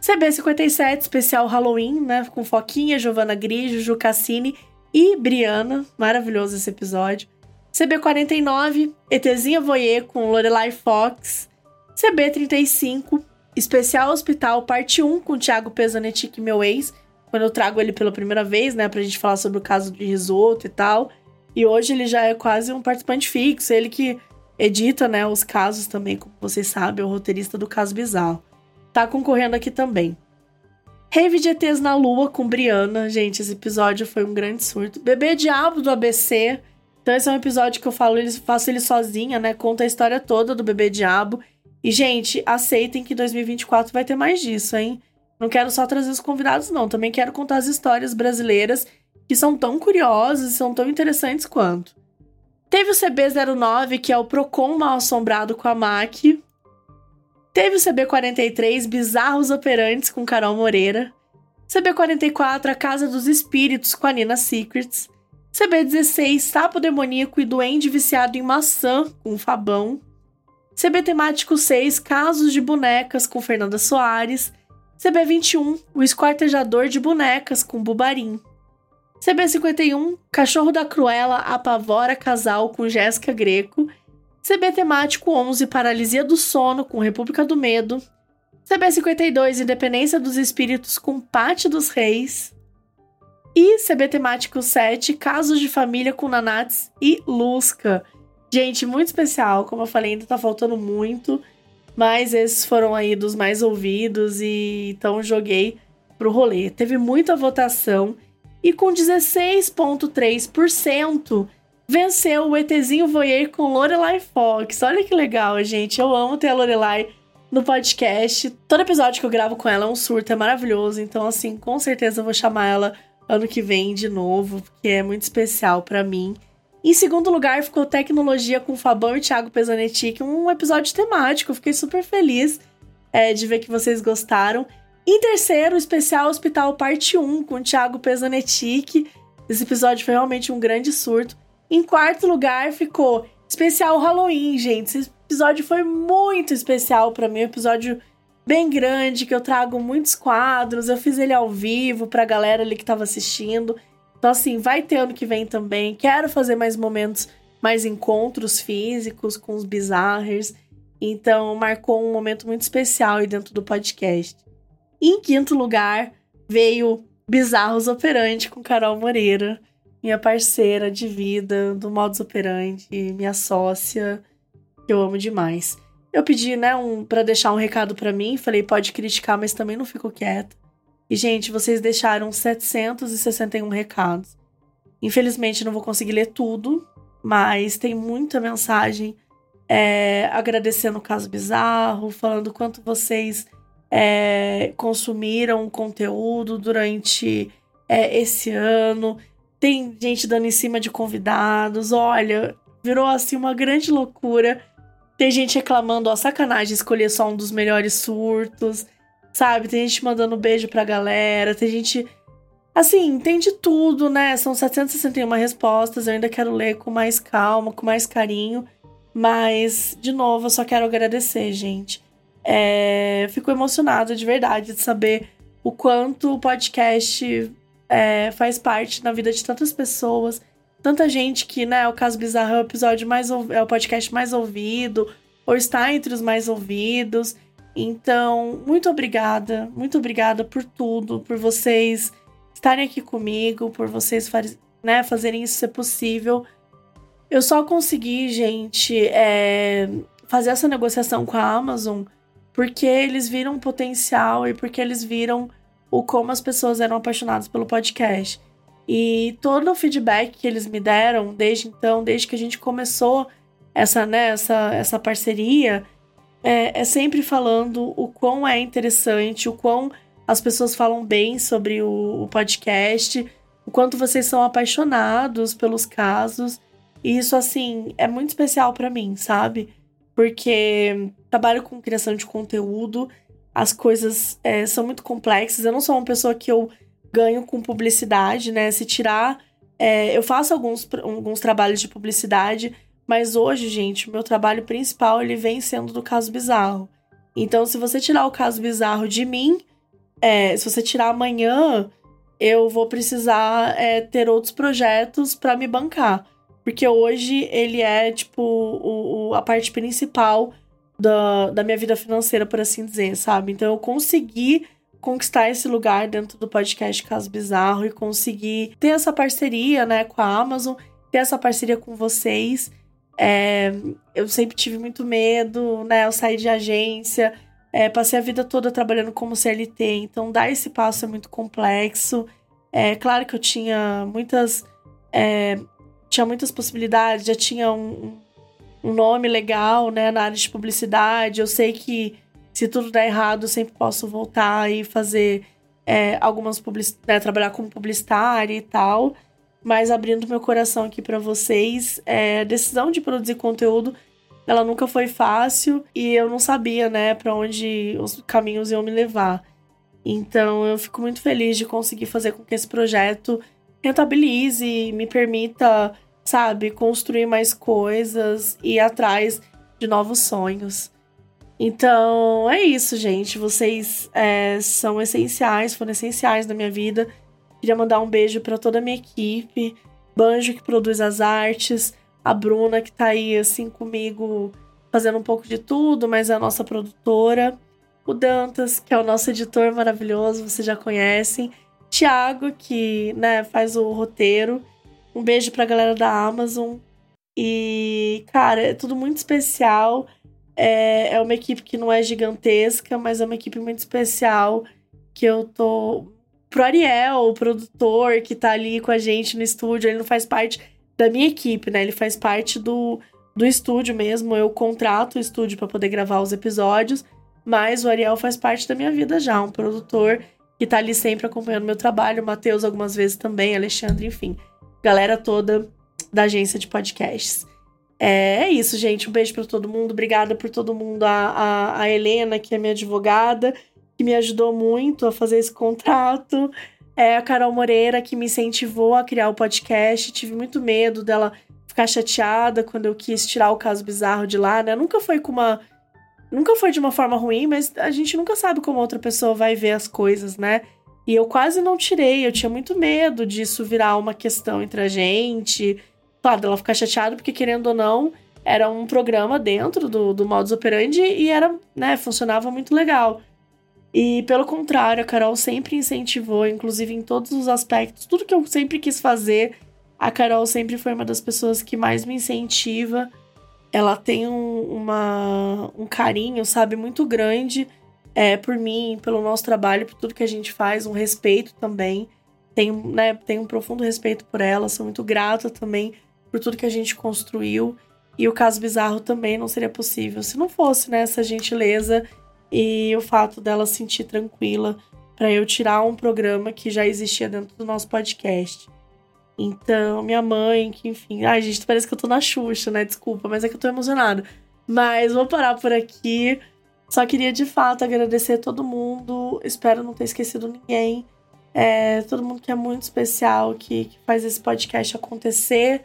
A: CB 57 especial Halloween, né, com Foquinha, Giovanna Grigio, Ju Cassini e Briana, maravilhoso esse episódio. CB49, ETzinha Voyer com Lorelai Fox. CB35, Especial Hospital Parte 1 com Thiago Pesanetic, meu ex. Quando eu trago ele pela primeira vez, né, pra gente falar sobre o caso de risoto e tal. E hoje ele já é quase um participante fixo, ele que edita, né, os casos também, como vocês sabem, é o roteirista do caso bizarro. Tá concorrendo aqui também. Rave de ETs na Lua com Briana. Gente, esse episódio foi um grande surto. Bebê Diabo do ABC então esse é um episódio que eu falo, faço ele sozinha, né? Conta a história toda do bebê diabo. E, gente, aceitem que 2024 vai ter mais disso, hein? Não quero só trazer os convidados, não. Também quero contar as histórias brasileiras que são tão curiosas e são tão interessantes quanto. Teve o CB09, que é o Procon mal assombrado com a MAC. Teve o CB43, Bizarros Operantes com Carol Moreira. CB44, A Casa dos Espíritos com a Nina Secrets. CB16, Sapo Demoníaco e Duende Viciado em Maçã, com Fabão. CB Temático 6, Casos de Bonecas, com Fernanda Soares. CB21, O Esquartejador de Bonecas, com Bubarim. CB51, Cachorro da Cruela apavora casal, com Jéssica Greco. CB Temático 11, Paralisia do Sono, com República do Medo. CB52, Independência dos Espíritos, com Pate dos Reis. E CB temático 7, Casos de Família com Nanats e Lusca. Gente, muito especial, como eu falei, ainda tá faltando muito, mas esses foram aí dos mais ouvidos e então joguei pro rolê. Teve muita votação e com 16.3% venceu o ETzinho Voyeur com Lorelai Fox. Olha que legal, gente. Eu amo ter a Lorelai no podcast. Todo episódio que eu gravo com ela é um surto, é maravilhoso. Então, assim, com certeza eu vou chamar ela ano que vem de novo, porque é muito especial para mim. Em segundo lugar, ficou Tecnologia com o Fabão e Thiago Pesanetti, um episódio temático. Fiquei super feliz é, de ver que vocês gostaram. Em terceiro, especial Hospital Parte 1 com o Thiago Pesanetic. Esse episódio foi realmente um grande surto. Em quarto lugar, ficou especial Halloween, gente. Esse episódio foi muito especial para mim, um episódio bem grande que eu trago muitos quadros. Eu fiz ele ao vivo pra galera ali que tava assistindo. Então assim, vai ter ano que vem também. Quero fazer mais momentos, mais encontros físicos com os bizarros. Então marcou um momento muito especial aí dentro do podcast. Em quinto lugar, veio Bizarros Operante com Carol Moreira, minha parceira de vida do Modus Operandi, minha sócia, que eu amo demais. Eu pedi, né, um, para deixar um recado para mim, falei, pode criticar, mas também não fico quieta. E, gente, vocês deixaram 761 recados. Infelizmente, não vou conseguir ler tudo, mas tem muita mensagem é, agradecendo o caso bizarro, falando quanto vocês é, consumiram conteúdo durante é, esse ano. Tem gente dando em cima de convidados. Olha, virou assim uma grande loucura. Tem gente reclamando, ó, sacanagem escolher só um dos melhores surtos, sabe? Tem gente mandando beijo pra galera, tem gente. Assim, tem de tudo, né? São 761 respostas, eu ainda quero ler com mais calma, com mais carinho. Mas, de novo, eu só quero agradecer, gente. É, fico emocionada de verdade de saber o quanto o podcast é, faz parte na vida de tantas pessoas. Tanta gente que, né, o caso bizarro é o episódio mais é o podcast mais ouvido, ou está entre os mais ouvidos. Então, muito obrigada, muito obrigada por tudo, por vocês estarem aqui comigo, por vocês né, fazerem isso ser possível. Eu só consegui, gente, é, fazer essa negociação com a Amazon porque eles viram o potencial e porque eles viram o como as pessoas eram apaixonadas pelo podcast. E todo o feedback que eles me deram desde então, desde que a gente começou essa, né, essa, essa parceria, é, é sempre falando o quão é interessante, o quão as pessoas falam bem sobre o, o podcast, o quanto vocês são apaixonados pelos casos. E isso, assim, é muito especial para mim, sabe? porque trabalho com criação de conteúdo, as coisas é, são muito complexas. Eu não sou uma pessoa que eu ganho com publicidade, né? Se tirar. É, eu faço alguns, alguns trabalhos de publicidade, mas hoje, gente, o meu trabalho principal ele vem sendo do caso bizarro. Então, se você tirar o caso bizarro de mim, é, se você tirar amanhã, eu vou precisar é, ter outros projetos para me bancar. Porque hoje ele é, tipo, o, o, a parte principal da, da minha vida financeira, por assim dizer, sabe? Então eu consegui conquistar esse lugar dentro do podcast Caso Bizarro e conseguir ter essa parceria, né, com a Amazon, ter essa parceria com vocês. É, eu sempre tive muito medo, né? Eu saí de agência, é, passei a vida toda trabalhando como CLT, então dar esse passo é muito complexo. É claro que eu tinha muitas é, tinha muitas possibilidades, já tinha um, um nome legal, né, na área de publicidade. Eu sei que se tudo der errado, eu sempre posso voltar e fazer é, algumas public... Né, trabalhar como publicitária e tal. Mas abrindo meu coração aqui para vocês, é, a decisão de produzir conteúdo, ela nunca foi fácil e eu não sabia, né, para onde os caminhos iam me levar. Então eu fico muito feliz de conseguir fazer com que esse projeto rentabilize, me permita sabe, construir mais coisas e ir atrás de novos sonhos. Então é isso, gente. Vocês é, são essenciais, foram essenciais na minha vida. Queria mandar um beijo para toda a minha equipe, Banjo que produz as artes, a Bruna que tá aí assim comigo fazendo um pouco de tudo, mas é a nossa produtora, o Dantas, que é o nosso editor maravilhoso, vocês já conhecem, Thiago, que né, faz o roteiro um beijo pra galera da Amazon. E, cara, é tudo muito especial. É, é uma equipe que não é gigantesca, mas é uma equipe muito especial. Que eu tô. Pro Ariel, o produtor que tá ali com a gente no estúdio, ele não faz parte da minha equipe, né? Ele faz parte do, do estúdio mesmo. Eu contrato o estúdio para poder gravar os episódios, mas o Ariel faz parte da minha vida já, um produtor que tá ali sempre acompanhando meu trabalho, o Matheus algumas vezes também, Alexandre, enfim galera toda da agência de podcasts. É, é isso, gente. Um beijo para todo mundo. Obrigada por todo mundo. A, a, a, Helena, que é minha advogada, que me ajudou muito a fazer esse contrato. É a Carol Moreira, que me incentivou a criar o podcast. Tive muito medo dela ficar chateada quando eu quis tirar o caso bizarro de lá, né? Nunca foi com uma. Nunca foi de uma forma ruim, mas a gente nunca sabe como outra pessoa vai ver as coisas, né? E eu quase não tirei, eu tinha muito medo disso virar uma questão entre a gente claro, ela ficar chateada, porque querendo ou não, era um programa dentro do, do modus operandi e era, né, funcionava muito legal. E pelo contrário, a Carol sempre incentivou, inclusive em todos os aspectos, tudo que eu sempre quis fazer, a Carol sempre foi uma das pessoas que mais me incentiva. Ela tem um, uma, um carinho, sabe, muito grande é, por mim, pelo nosso trabalho, por tudo que a gente faz, um respeito também. Tenho, né, tenho um profundo respeito por ela, sou muito grata também por tudo que a gente construiu. E o caso bizarro também não seria possível se não fosse né, essa gentileza e o fato dela se sentir tranquila para eu tirar um programa que já existia dentro do nosso podcast. Então, minha mãe, que enfim. Ai, gente, parece que eu tô na Xuxa, né? Desculpa, mas é que eu tô emocionada. Mas vou parar por aqui. Só queria de fato agradecer todo mundo. Espero não ter esquecido ninguém. É, todo mundo que é muito especial, que, que faz esse podcast acontecer.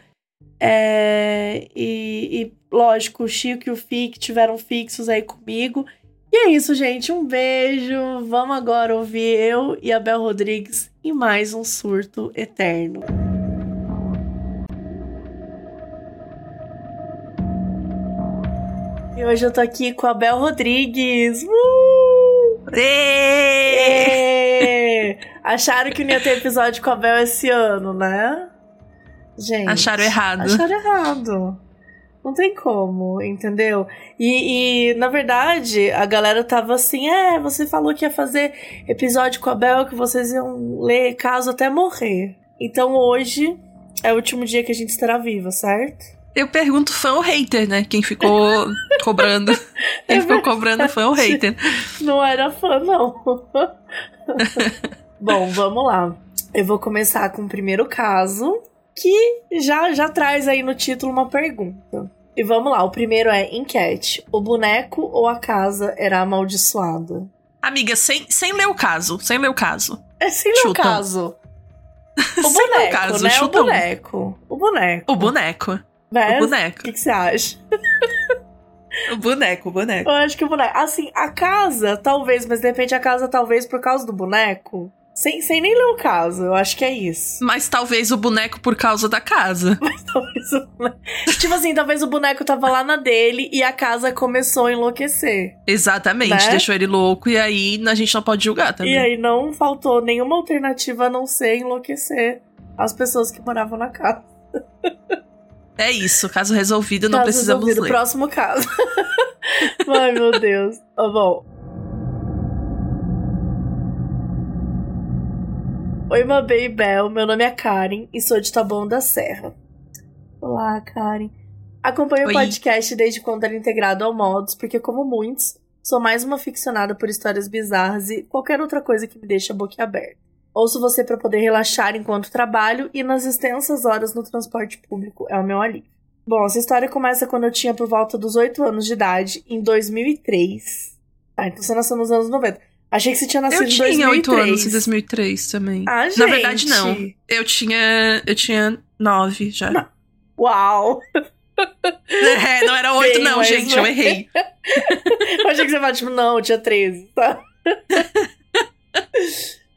A: É, e, e, lógico, o Chico e o Fique tiveram fixos aí comigo. E é isso, gente. Um beijo. Vamos agora ouvir eu e a Bel Rodrigues em mais um surto eterno. E hoje eu tô aqui com a Bel Rodrigues. Uh! Acharam que não ia ter episódio com a Bel esse ano, né? Gente.
B: Acharam errado.
A: Acharam errado. Não tem como, entendeu? E, e, na verdade, a galera tava assim: é, você falou que ia fazer episódio com a Bel, que vocês iam ler caso até morrer. Então hoje é o último dia que a gente estará viva, certo?
B: Eu pergunto fã ou hater, né? Quem ficou cobrando. Quem é ficou cobrando fã ou hater.
A: Não era fã, não. Bom, vamos lá. Eu vou começar com o primeiro caso, que já, já traz aí no título uma pergunta. E vamos lá, o primeiro é enquete. O boneco ou a casa era amaldiçoada?
B: Amiga, sem, sem ler o caso, sem ler o caso.
A: É sem ler o caso. O boneco, o caso, né? O boneco. O boneco.
B: O boneco.
A: Né?
B: O boneco.
A: O que, que você acha?
B: o boneco, o boneco.
A: Eu acho que o boneco. Assim, a casa, talvez, mas de repente a casa, talvez, por causa do boneco. Sem, sem nem ler o caso, eu acho que é isso.
B: Mas talvez o boneco por causa da casa.
A: Mas talvez o boneco... tipo assim, talvez o boneco tava lá na dele e a casa começou a enlouquecer.
B: Exatamente, né? deixou ele louco e aí a gente não pode julgar também.
A: E aí não faltou nenhuma alternativa a não ser enlouquecer as pessoas que moravam na casa.
B: É isso, caso resolvido, não caso precisamos resolvido. ler.
A: Próximo caso. Ai, meu Deus. Oh, bom, Oi, Mabê e Bel, meu nome é Karen e sou de Taboão da Serra. Olá, Karen. Acompanho Oi. o podcast desde quando era integrado ao Modos, porque, como muitos, sou mais uma ficcionada por histórias bizarras e qualquer outra coisa que me deixa a boca aberta. Ouço você para poder relaxar enquanto trabalho e nas extensas horas no transporte público é o meu alívio. Bom, essa história começa quando eu tinha por volta dos 8 anos de idade, em 2003. Ah, então você nasceu nos anos 90. Achei que você tinha nascido em 2003. Eu tinha 8 anos
B: em 2003 também.
A: Ah, gente.
B: Na verdade, não. Eu tinha. Eu tinha 9 já. Não.
A: Uau!
B: É, não era 8, Bem, não, gente. Eu errei.
A: eu achei que você falou, tipo, não, eu tinha 13, tá?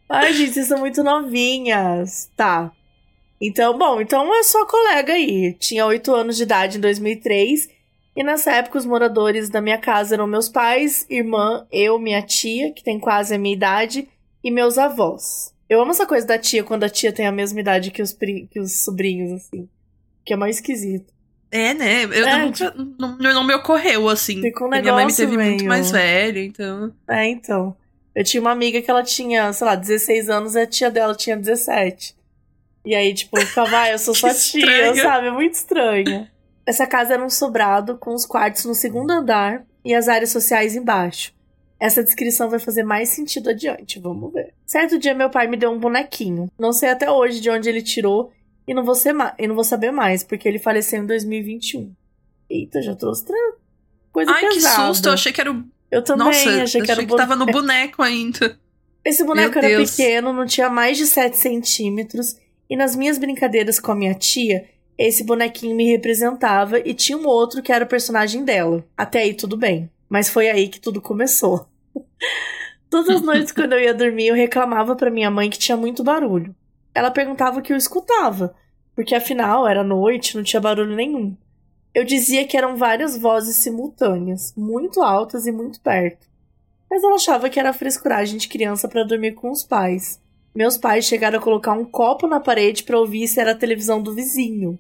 A: Ai, gente, vocês são muito novinhas. Tá. Então, bom, então é sua colega aí. Tinha 8 anos de idade em 2003 e nessa época, os moradores da minha casa eram meus pais, irmã, eu, minha tia, que tem quase a minha idade, e meus avós. Eu amo essa coisa da tia quando a tia tem a mesma idade que os, que os sobrinhos, assim. Que é mais esquisito.
B: É, né? Eu, é, tipo, não, não, me ocorreu, assim.
A: Fica um
B: negócio minha mãe me teve meio... muito mais velha, então.
A: É, então. Eu tinha uma amiga que ela tinha, sei lá, 16 anos e a tia dela tinha 17. E aí, tipo, eu ficava, ah, eu sou sua tia, sabe? É muito estranho. Essa casa era um sobrado com os quartos no segundo andar e as áreas sociais embaixo. Essa descrição vai fazer mais sentido adiante, vamos ver. Certo dia, meu pai me deu um bonequinho. Não sei até hoje de onde ele tirou E não vou, e não vou saber mais, porque ele faleceu em 2021. Eita, já trouxe coisa
B: Ai,
A: pesada.
B: que susto. Eu achei que era o.
A: Eu também
B: Nossa,
A: achei que era o
B: que tava no boneco ainda.
A: Esse boneco
B: Meu
A: era
B: Deus.
A: pequeno, não tinha mais de 7 centímetros. E nas minhas brincadeiras com a minha tia, esse bonequinho me representava e tinha um outro que era o personagem dela. Até aí tudo bem. Mas foi aí que tudo começou. Todas as noites quando eu ia dormir, eu reclamava pra minha mãe que tinha muito barulho. Ela perguntava o que eu escutava, porque afinal era noite, não tinha barulho nenhum. Eu dizia que eram várias vozes simultâneas, muito altas e muito perto. Mas ela achava que era frescuragem de criança pra dormir com os pais. Meus pais chegaram a colocar um copo na parede pra ouvir se era a televisão do vizinho.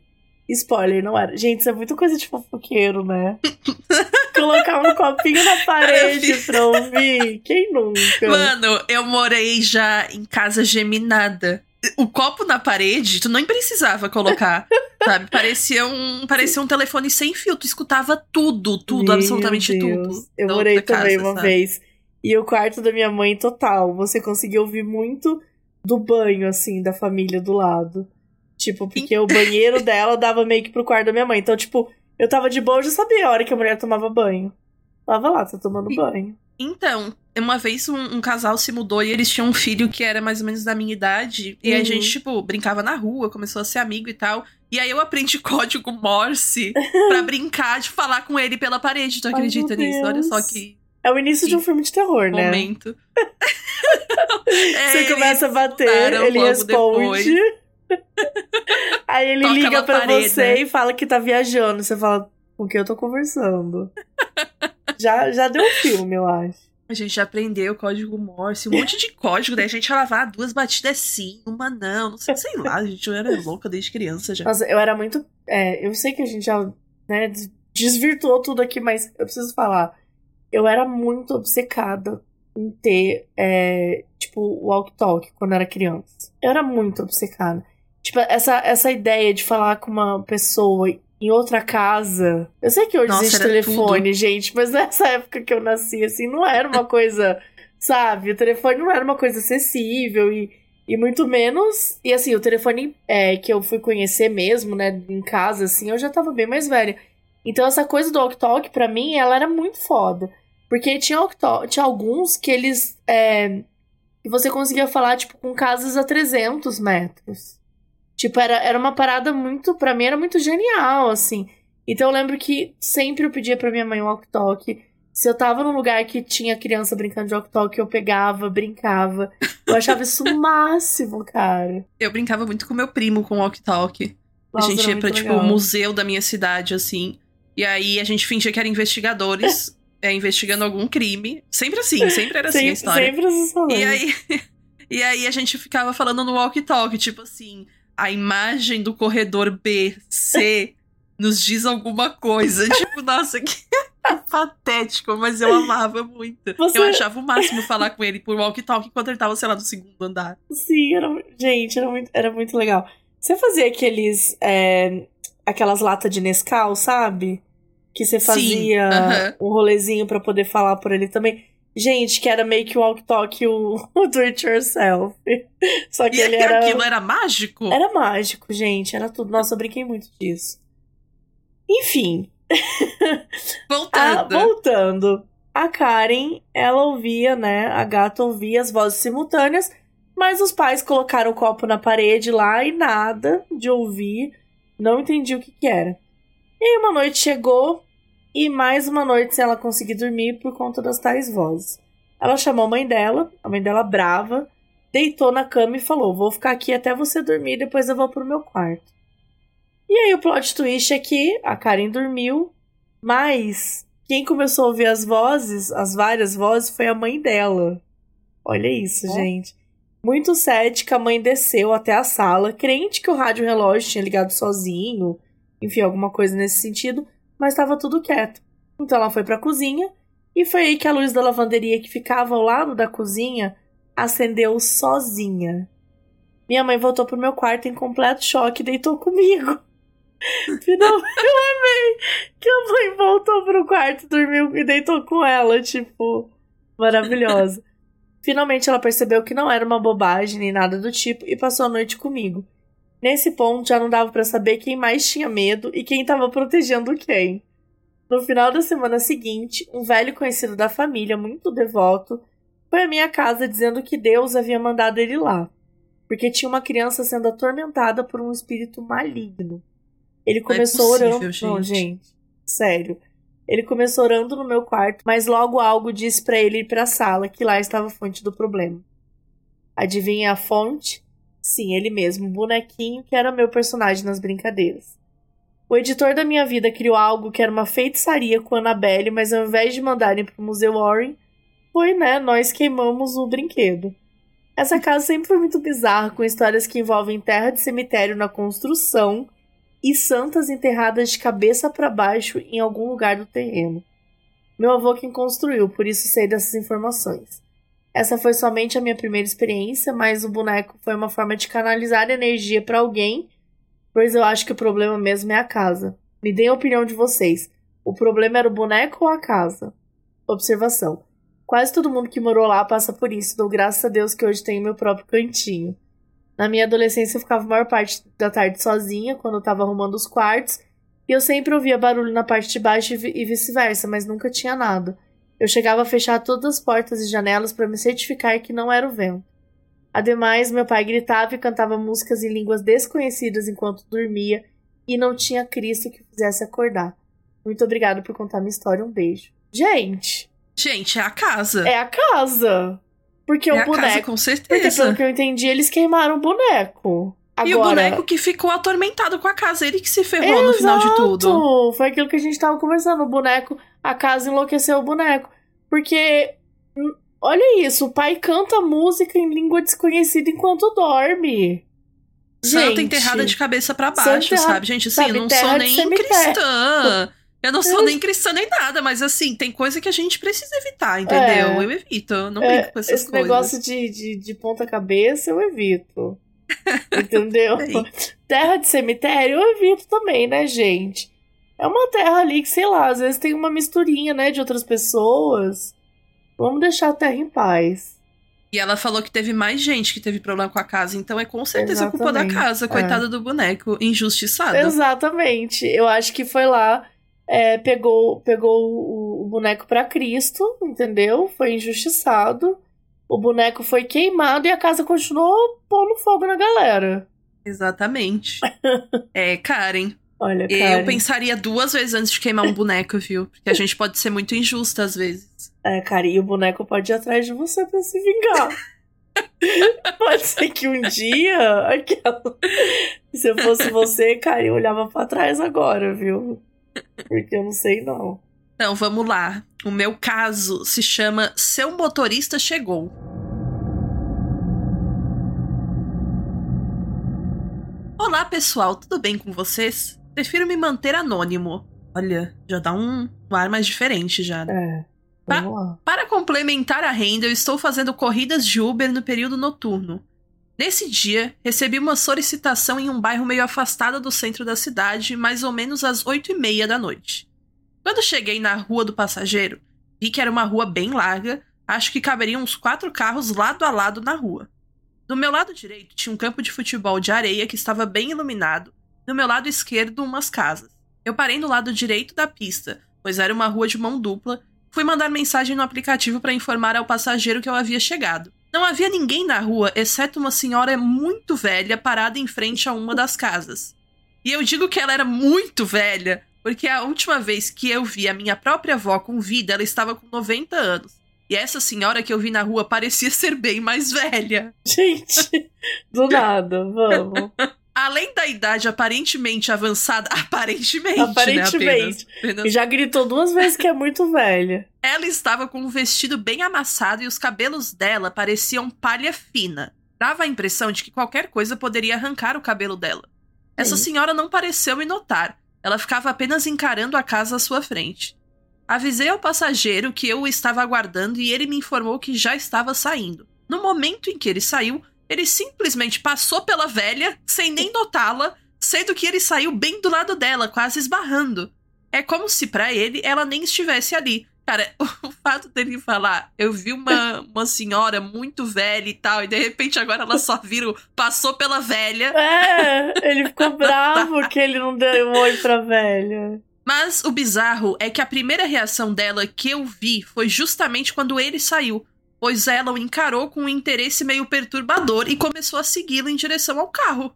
A: Spoiler, não era. Gente, isso é muito coisa de fofoqueiro, né? colocar um copinho na parede pra ouvir. Quem nunca?
B: Mano, eu morei já em casa geminada. O copo na parede, tu nem precisava colocar, sabe? Parecia um, parecia um telefone sem fio. Tu escutava tudo, tudo,
A: Meu
B: absolutamente
A: Deus.
B: tudo.
A: Eu morei também
B: casa,
A: uma
B: sabe?
A: vez. E o quarto da minha mãe, total. Você conseguia ouvir muito do banho, assim, da família do lado. Tipo, porque o banheiro dela dava meio que pro quarto da minha mãe. Então, tipo, eu tava de boa, eu já sabia a hora que a mulher tomava banho. Tava lá, tá tomando
B: E-
A: banho.
B: Então, uma vez um, um casal se mudou e eles tinham um filho que era mais ou menos da minha idade. E a
A: Uhum.
B: gente, tipo, brincava na rua, começou a ser amigo e tal. E aí eu aprendi código Morse pra brincar de falar com ele pela parede. Tu acredita nisso? Olha só que
A: É o início de um filme de terror, né?
B: momento.
A: Você
B: É,
A: começa a bater, ele responde.
B: depois.
A: Aí ele
B: Toca
A: liga
B: parede,
A: você
B: né?
A: e fala que tá viajando. Você fala, com quem eu tô conversando? já, já deu um filme, eu acho.
B: A gente já aprendeu código Morse, um monte de código, daí a gente falava, ah, duas batidas sim, uma não, não sei, sei lá, a gente eu era louca desde criança já.
A: Nossa, eu era muito. É, eu sei que a gente já né, des- desvirtuou tudo aqui, mas eu preciso falar. Eu era muito obcecada em ter, é, tipo, walk-talk quando era criança. Eu era muito obcecada. Tipo, essa, essa ideia de falar com uma pessoa em outra casa. Eu sei que hoje
B: Nossa,
A: existe telefone, gente, mas nessa época que eu nasci, assim, não era uma coisa. sabe? O telefone não era uma coisa acessível e. E muito menos. E assim, o telefone é, que eu fui conhecer mesmo, né, em casa, assim, eu já tava bem mais velha. Então, essa coisa do walk talk, pra mim, ela era muito foda. Porque tinha, tinha alguns que eles. É, que você conseguia falar, tipo, com casas a 300 metros. Tipo, era, era uma parada muito. Pra mim, era muito genial, assim. Então, eu lembro que sempre eu pedia pra minha mãe um walk talk. Se eu tava num lugar que tinha criança brincando de walk talk, eu pegava, brincava. Eu achava isso o máximo, cara.
B: Eu brincava muito com meu primo com walkie-talkie. A gente ia pra, tipo,
A: legal.
B: o museu da minha cidade, assim. E aí a gente fingia que era investigadores, é, investigando algum crime. Sempre assim, sempre era assim a história.
A: sempre.
B: E aí, e aí a gente ficava falando no walkie-talkie, tipo assim, a imagem do corredor B, C, nos diz alguma coisa. Tipo, nossa, que patético, mas eu amava muito.
A: Você-
B: Eu achava o máximo falar com ele por walkie-talkie enquanto ele tava, sei lá, no segundo andar.
A: Sim, era, gente, era muito, era muito legal. Você fazia aqueles. é, aquelas latas de Nescau, sabe? Que você fazia um rolezinho pra poder falar por ele também. Gente, que era meio que o walk-talk, o, o do it yourself. Só que
B: E
A: ele era.
B: aquilo era mágico?
A: Era mágico, gente. Era tudo. Nossa, eu brinquei muito disso. Enfim, Ah,
B: Voltando.
A: voltando. A Karen, ela ouvia, né? A gata ouvia as vozes simultâneas, mas os pais colocaram o copo na parede lá e nada de ouvir. Não entendi o que, que era. E aí uma noite chegou e mais uma noite sem ela conseguir dormir por conta das tais vozes. Ela chamou a mãe dela, a mãe dela brava, deitou na cama e falou: Vou ficar aqui até você dormir, depois eu vou pro meu quarto. E aí o plot twist é que a Karen dormiu, mas quem começou a ouvir as vozes, as várias vozes, foi a mãe dela. Olha isso,
B: Ó.
A: gente. Muito cética, a mãe desceu até a sala, crente que o rádio relógio tinha ligado sozinho, enfim, alguma coisa nesse sentido, mas estava tudo quieto. Então ela foi pra cozinha e foi aí que a luz da lavanderia que ficava ao lado da cozinha acendeu sozinha. Minha mãe voltou pro meu quarto em completo choque e deitou comigo. Finalmente, eu amei que a mãe voltou pro quarto, dormiu e deitou com ela, tipo, maravilhosa. Finalmente ela percebeu que não era uma bobagem nem nada do tipo e passou a noite comigo. Nesse ponto já não dava para saber quem mais tinha medo e quem estava protegendo quem. No final da semana seguinte, um velho conhecido da família, muito devoto, foi à minha casa dizendo que Deus havia mandado ele lá, porque tinha uma criança sendo atormentada por um espírito maligno. Ele começou
B: é possível,
A: orando.
B: Gente.
A: Não, gente, sério. Ele começou orando no meu quarto, mas logo algo disse para ele ir para a sala, que lá estava a fonte do problema. Adivinha a fonte? Sim, ele mesmo, o bonequinho que era meu personagem nas brincadeiras. O editor da minha vida criou algo que era uma feitiçaria com a Annabelle, mas ao invés de mandarem para o Museu Warren, foi, né, nós queimamos o brinquedo. Essa casa sempre foi muito bizarra, com histórias que envolvem terra de cemitério na construção e santas enterradas de cabeça para baixo em algum lugar do terreno. Meu avô quem construiu, por isso sei dessas informações. Essa foi somente a minha primeira experiência, mas o boneco foi uma forma de canalizar energia para alguém, pois eu acho que o problema mesmo é a casa. Me deem a opinião de vocês. O problema era o boneco ou a casa? Observação. Quase todo mundo que morou lá passa por isso, dou graças a Deus que hoje tenho meu próprio cantinho. Na minha adolescência eu ficava a maior parte da tarde sozinha, quando eu tava arrumando os quartos, e eu sempre ouvia barulho na parte de baixo e vice-versa, mas nunca tinha nada. Eu chegava a fechar todas as portas e janelas para me certificar que não era o vento. Ademais, meu pai gritava e cantava músicas em línguas desconhecidas enquanto dormia, e não tinha Cristo que fizesse acordar. Muito obrigado por contar minha história. Um beijo. Gente!
B: Gente, é a casa.
A: É a casa. Porque
B: é
A: o
B: a
A: boneco.
B: casa, com
A: Porque,
B: certeza.
A: pelo que eu entendi, eles queimaram o boneco. Agora,
B: E o boneco que ficou atormentado com a casa, ele que se ferrou no final de tudo.
A: Exato! Foi aquilo que a gente tava conversando. O boneco, a casa enlouqueceu o boneco. Porque, hum, olha isso, o pai canta música em língua desconhecida enquanto dorme.
B: Santa
A: Gente,
B: enterrada de cabeça
A: Santa
B: baixo,
A: enterrada-
B: sabe? Gente, assim,
A: sabe,
B: eu não
A: terra
B: sou nem
A: cemitério.
B: cristã. Eu não sou nem cristã nem nada, mas assim, tem coisa que a gente precisa evitar, entendeu?
A: É.
B: Eu evito, eu não
A: É,
B: brinco com essas
A: esse
B: coisas.
A: negócio de, de, de ponta-cabeça eu evito. Entendeu? Terra de cemitério eu evito também, né, gente? É uma terra ali que, sei lá, às vezes tem uma misturinha, né, de outras pessoas. Vamos deixar a terra em paz.
B: E ela falou que teve mais gente que teve problema com a casa, então é com certeza culpa da
A: Exatamente,
B: casa,
A: é.
B: coitada do boneco, injustiçado.
A: Exatamente. Eu acho que foi lá, é, pegou, pegou o, o boneco pra Cristo, entendeu? Foi injustiçado. O boneco foi queimado e a casa continuou pondo fogo na galera.
B: Exatamente. é, Karen,
A: Olha,
B: eu
A: cara.
B: pensaria duas vezes antes de queimar um boneco, viu? Porque a gente pode ser muito injusta às vezes.
A: É, cara, e o boneco pode ir atrás de você pra se vingar. pode ser que um dia. Aquela... Se eu fosse você, cara, eu olhava pra trás agora, viu? Porque eu não sei, não.
B: Então, vamos lá. O meu caso se chama Seu Motorista Chegou. Olá, pessoal, tudo bem com vocês? Prefiro me manter anônimo. Olha, já dá um, um ar mais diferente já. né?
A: É. Lá.
B: Para complementar a renda, eu estou fazendo corridas de Uber no período noturno. Nesse dia, recebi uma solicitação em um bairro meio afastado do centro da cidade, mais ou menos às oito e meia da noite. Quando cheguei na Rua do Passageiro, vi que era uma rua bem larga, acho que caberiam uns quatro carros lado a lado na rua. Do meu lado direito tinha um campo de futebol de areia que estava bem iluminado, do meu lado esquerdo umas casas. Eu parei no lado direito da pista, pois era uma rua de mão dupla, Fui mandar mensagem no aplicativo para informar ao passageiro que eu havia chegado. Não havia ninguém na rua, exceto uma senhora muito velha parada em frente a uma das casas. E eu digo que ela era muito velha, porque a última vez que eu vi a minha própria avó com vida, ela estava com 90 anos. E essa senhora que eu vi na rua parecia ser bem mais velha.
A: Gente, do nada, vamos.
B: Além da idade aparentemente avançada, aparentemente,
A: Aparentemente.
B: né? Apenas,
A: E já gritou duas vezes que é muito velha.
B: Ela estava com um vestido bem amassado e os cabelos dela pareciam palha fina. Dava a impressão de que qualquer coisa poderia arrancar o cabelo dela. Essa
A: Sim.
B: senhora não pareceu me notar. Ela ficava apenas encarando a casa à sua frente. Avisei ao passageiro que eu o estava aguardando e ele me informou que já estava saindo. No momento em que ele saiu, ele simplesmente passou pela velha, sem nem notá-la, sendo que ele saiu bem do lado dela, quase esbarrando. É como se para ele ela nem estivesse ali, Cara, o fato dele falar, eu vi uma, uma senhora muito velha e tal, e de repente agora ela só vira, passou pela velha.
A: É, ele ficou bravo que ele não deu um oi pra velha.
B: Mas o bizarro é que a primeira reação dela que eu vi foi justamente quando ele saiu, pois ela o encarou com um interesse meio perturbador e começou a segui-lo em direção ao carro.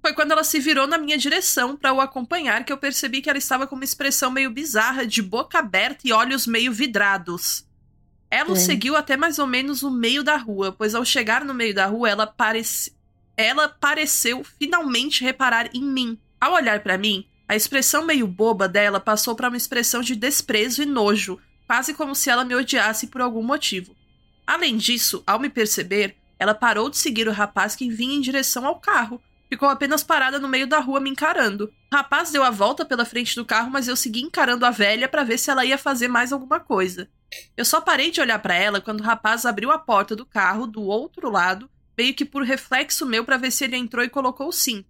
B: Foi quando ela se virou na minha direção para o acompanhar que eu percebi que ela estava com uma expressão meio bizarra, de boca aberta e olhos meio vidrados. Ela o
A: É.
B: seguiu até mais ou menos o meio da rua, pois ao chegar no meio da rua, ela, parece... ela pareceu finalmente reparar em mim. Ao olhar para mim, a expressão meio boba dela passou para uma expressão de desprezo e nojo, quase como se ela me odiasse por algum motivo. Além disso, ao me perceber, ela parou de seguir o rapaz que vinha em direção ao carro. Ficou apenas parada no meio da rua me encarando. O rapaz deu a volta pela frente do carro, mas eu segui encarando a velha para ver se ela ia fazer mais alguma coisa. Eu só parei de olhar para ela quando o rapaz abriu a porta do carro do outro lado, meio que por reflexo meu para ver se ele entrou e colocou o cinto.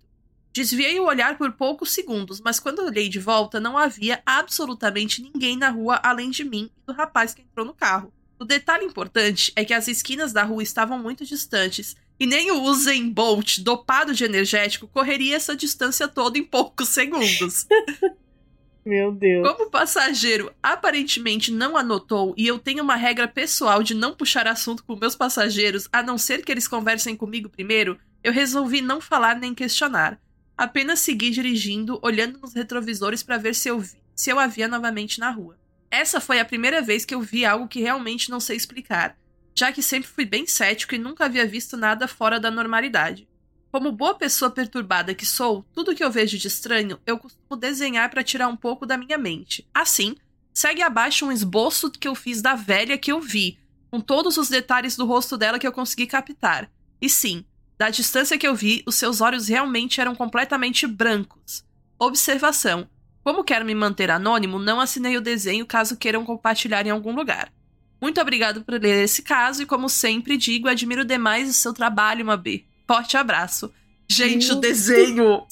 B: Desviei o olhar por poucos segundos, mas quando olhei de volta não havia absolutamente ninguém na rua além de mim e do rapaz que entrou no carro. O detalhe importante é que as esquinas da rua estavam muito distantes e nem o Usain Bolt, dopado de energético, correria essa distância toda em poucos segundos.
A: Meu Deus.
B: Como o passageiro aparentemente não anotou e eu tenho uma regra pessoal de não puxar assunto com meus passageiros a não ser que eles conversem comigo primeiro, eu resolvi não falar nem questionar. Apenas segui dirigindo, olhando nos retrovisores para ver se eu, vi, se eu a via novamente na rua. Essa foi a primeira vez que eu vi algo que realmente não sei explicar, já que sempre fui bem cético e nunca havia visto nada fora da normalidade. Como boa pessoa perturbada que sou, tudo que eu vejo de estranho eu costumo desenhar para tirar um pouco da minha mente. Assim, segue abaixo um esboço que eu fiz da velha que eu vi, com todos os detalhes do rosto dela que eu consegui captar. E sim, da distância que eu vi, os seus olhos realmente eram completamente brancos. Observação: como quero me manter anônimo, não assinei o desenho caso queiram compartilhar em algum lugar. Muito obrigado por ler esse caso e, como sempre digo, admiro demais o seu trabalho, Mabê. Forte abraço. Gente,
A: Meu
B: o desenho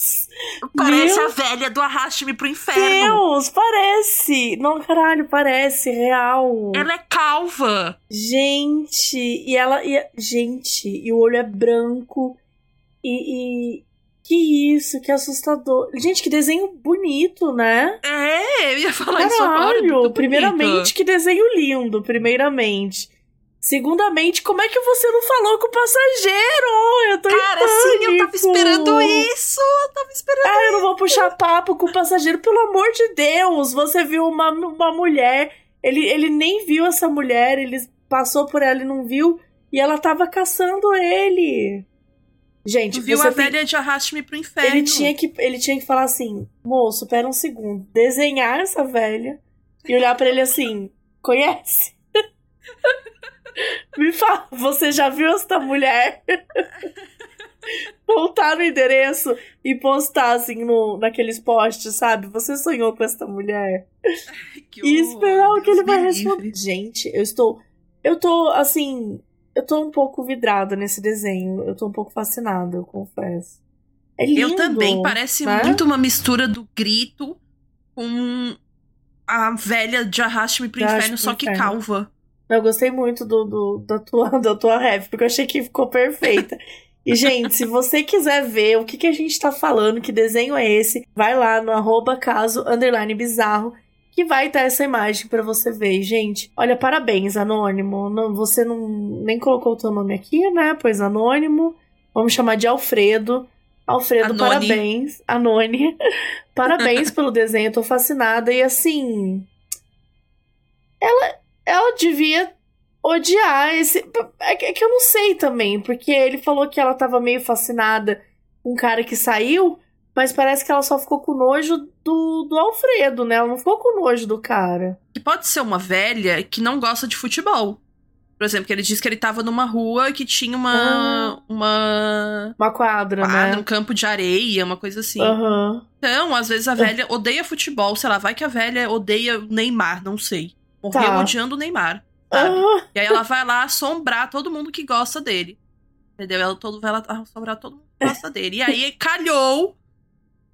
B: parece
A: Meu
B: a velha do Arraste-me pro Inferno.
A: Deus, parece! Não, caralho, parece, real.
B: Ela é calva.
A: Gente, e ela. E, gente, e o olho é branco. E, e. Que isso, que assustador. Gente, que desenho bonito, né?
B: É, eu ia falar isso agora.
A: Caralho, primeiramente, que desenho lindo, primeiramente. Segundamente, como é que você não falou com o passageiro? Eu tô
B: Cara, sim, eu tava esperando isso. Eu tava esperando.
A: Ah, eu não vou puxar papo com o passageiro, pelo amor de Deus. Você viu uma, uma mulher, ele, ele nem viu essa mulher, ele passou por ela e não viu, e ela tava caçando ele. Gente,
B: Viu a
A: tem-
B: velha de Arraste-me pro Inferno.
A: ele tinha que ele tinha que falar assim, moço, pera um segundo, desenhar essa velha e olhar pra ele assim, conhece? Me fala, você já viu essa mulher? Voltar no endereço e postar assim no, naqueles posts, sabe? Você sonhou com essa mulher?
B: Que
A: E esperar o que ele vai responder. Gente, eu estou. Eu tô, assim. Eu tô um pouco vidrada nesse desenho. Eu tô um pouco fascinada, eu confesso. É lindo.
B: Eu também, parece
A: né?
B: muito uma mistura do grito com a velha de Arraste-me pro Inferno,
A: pro
B: só que
A: Inferno.
B: calva.
A: Eu gostei muito do, do, da, tua, da tua ref, porque eu achei que ficou perfeita. E, gente, se você quiser ver o que, que a gente tá falando, que desenho é esse, vai lá no arroba caso underline bizarro, que vai estar essa imagem pra você ver. Gente, olha, parabéns, Anônimo. Não, você não nem colocou o teu nome aqui, né? Pois Anônimo. Vamos chamar de Alfredo. Alfredo,
B: Anone.
A: parabéns. Anone. parabéns pelo desenho, eu tô fascinada. E assim. Ela, ela devia odiar esse. É que é que eu não sei também, porque ele falou que ela tava meio fascinada com um cara que saiu, mas parece que ela só ficou com nojo do, do Alfredo, né? Ela não ficou com nojo do cara.
B: Que pode ser uma velha que não gosta de futebol. Por exemplo, que ele disse que ele tava numa rua que tinha uma. uma.
A: Uma quadra,
B: quadra,
A: né?
B: um campo de areia, uma coisa assim.
A: Aham.
B: Então, às vezes a velha odeia futebol, sei lá, vai que a velha odeia o Neymar, não sei. Morreu
A: Tá.
B: odiando o Neymar. sabe?
A: Ah,
B: E aí ela vai lá assombrar todo mundo que gosta dele. Entendeu? Ela todo, vai lá assombrar todo mundo que gosta dele. E aí calhou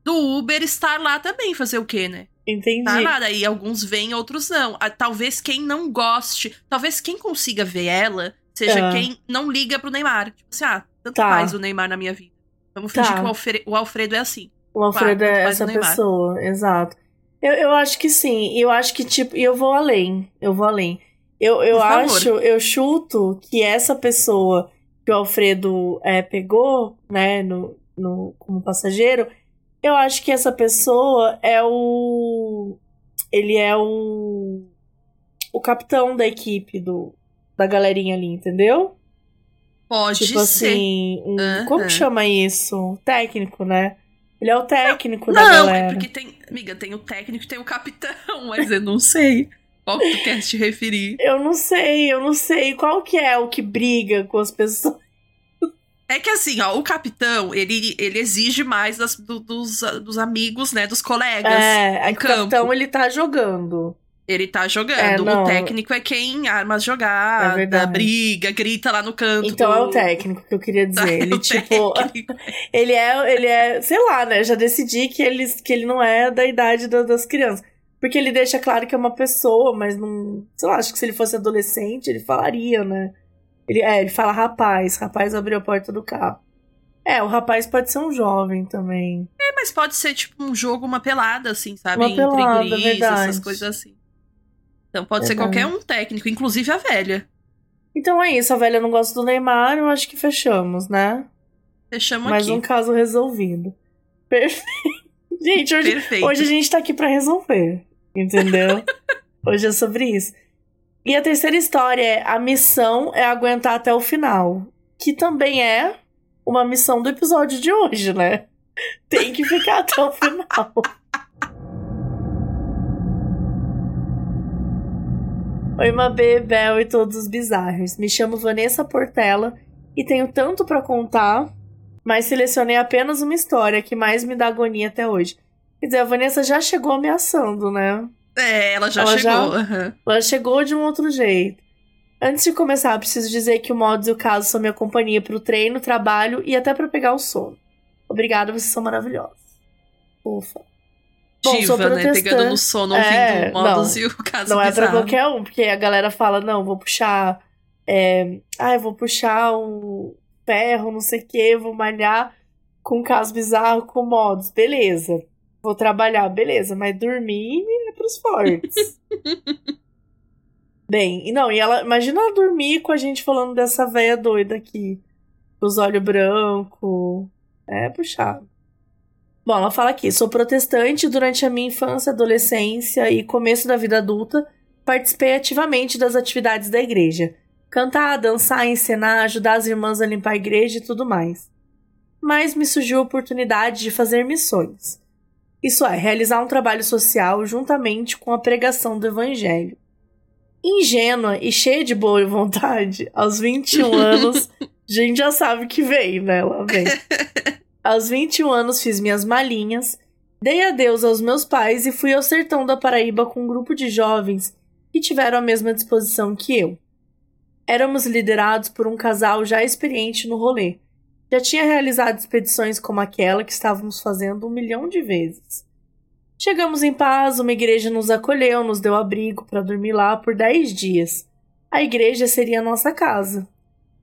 B: do Uber estar lá também, fazer o quê, né?
A: Entendi.
B: Tá nada. E alguns vêm, outros não. Ah, Talvez quem não goste, talvez quem consiga ver ela seja
A: Ah.
B: quem não liga pro Neymar. Tipo assim, ah, tanto
A: Tá.
B: faz o Neymar na minha vida. Vamos fingir
A: Tá.
B: que o, Alfre- o Alfredo é assim.
A: O Alfredo
B: Claro,
A: é essa pessoa, exato. Eu, eu acho que sim. Eu acho que, tipo, e eu vou além. Eu vou além. Eu, eu acho, eu chuto que essa pessoa que o Alfredo é, pegou, né, no, no, como passageiro, eu acho que essa pessoa é o. Ele é o. O capitão da equipe do, da galerinha ali, entendeu?
B: Pode
A: tipo
B: ser.
A: assim, um,
B: Aham.
A: como que chama isso? Técnico, né? Ele é o técnico da
B: Não,
A: galera.
B: é porque tem. Amiga, tem o técnico e tem o capitão, mas eu não sei qual que tu quer te referir.
A: Eu não sei, eu não sei. Qual que é o que briga com as pessoas?
B: É que assim, ó, o capitão, ele, ele exige mais das- do- dos, dos amigos, né? Dos colegas.
A: É, é o capitão ele tá jogando.
B: Ele tá jogando.
A: É,
B: o técnico é quem arma as
A: É
B: briga, grita lá no canto.
A: Então
B: do-
A: é o técnico que eu queria dizer.
B: É
A: Ele,
B: o
A: tipo, ele é, ele é, sei lá, né? Já decidi que ele, que ele não é da idade da- das crianças. Porque ele deixa claro que é uma pessoa, mas não. Sei lá, acho que se ele fosse adolescente, ele falaria, né? Ele, é, ele fala rapaz, rapaz abriu a porta do carro. É, o rapaz pode ser um jovem também.
B: É, mas pode ser tipo um jogo, uma pelada, assim, sabe?
A: Uma
B: Entre
A: pelada, verdade.
B: essas coisas assim. Então pode ser
A: Verdade.
B: qualquer um técnico, inclusive a velha.
A: Então é isso, a velha não gosta do Neymar, eu acho que fechamos, né?
B: Fechamos
A: Mais
B: aqui.
A: um caso resolvido. Perfeito. Gente, hoje,
B: Perfeito.
A: hoje a gente tá aqui pra resolver, entendeu? hoje é sobre isso. E a terceira história é a missão é aguentar até o final, que também é uma missão do episódio de hoje, né? Tem que ficar até o final. Oi, Mabê, Bel e todos os bizarros. Me chamo Vanessa Portela e tenho tanto pra contar, mas selecionei apenas uma história que mais me dá agonia até hoje. Quer dizer, a Vanessa já chegou ameaçando, né?
B: É, ela já
A: Ela
B: chegou.
A: já-
B: aham.
A: Ela chegou de um outro jeito. Antes de começar, preciso dizer que o Mods e o Caso são minha companhia pro treino, trabalho e até pra pegar o sono. Obrigada, vocês são maravilhosos. Ufa. Bom,
B: Diva, né? Pegando no sono,
A: É,
B: ouvindo modos
A: não.
B: e o caso
A: Não é pra
B: bizarro.
A: qualquer um, porque a galera fala, não, vou puxar. É, ah, eu vou puxar o ferro, não sei o que, vou malhar com caso bizarro, com modos. Beleza. Vou trabalhar, beleza, mas dormir é pros fortes. Bem, e não, e ela. Imagina ela dormir com a gente falando dessa véia doida aqui. Com os olhos brancos. É puxado. Bom, ela fala aqui: sou protestante durante a minha infância, adolescência e começo da vida adulta, participei ativamente das atividades da igreja. Cantar, dançar, encenar, ajudar as irmãs a limpar a igreja e tudo mais. Mas me surgiu a oportunidade de fazer missões. Isso é, realizar um trabalho social juntamente com a pregação do evangelho. Ingênua e cheia de boa vontade, aos 21 anos, a gente já sabe que vem, né? Lá vem. Aos 21 anos fiz minhas malinhas, dei adeus aos meus pais e fui ao sertão da Paraíba com um grupo de jovens que tiveram a mesma disposição que eu. Éramos liderados por um casal já experiente no rolê. Já tinha realizado expedições como aquela que estávamos fazendo um milhão de vezes. Chegamos em paz, uma igreja nos acolheu, nos deu abrigo para dormir lá por dez dias. A igreja seria a nossa casa.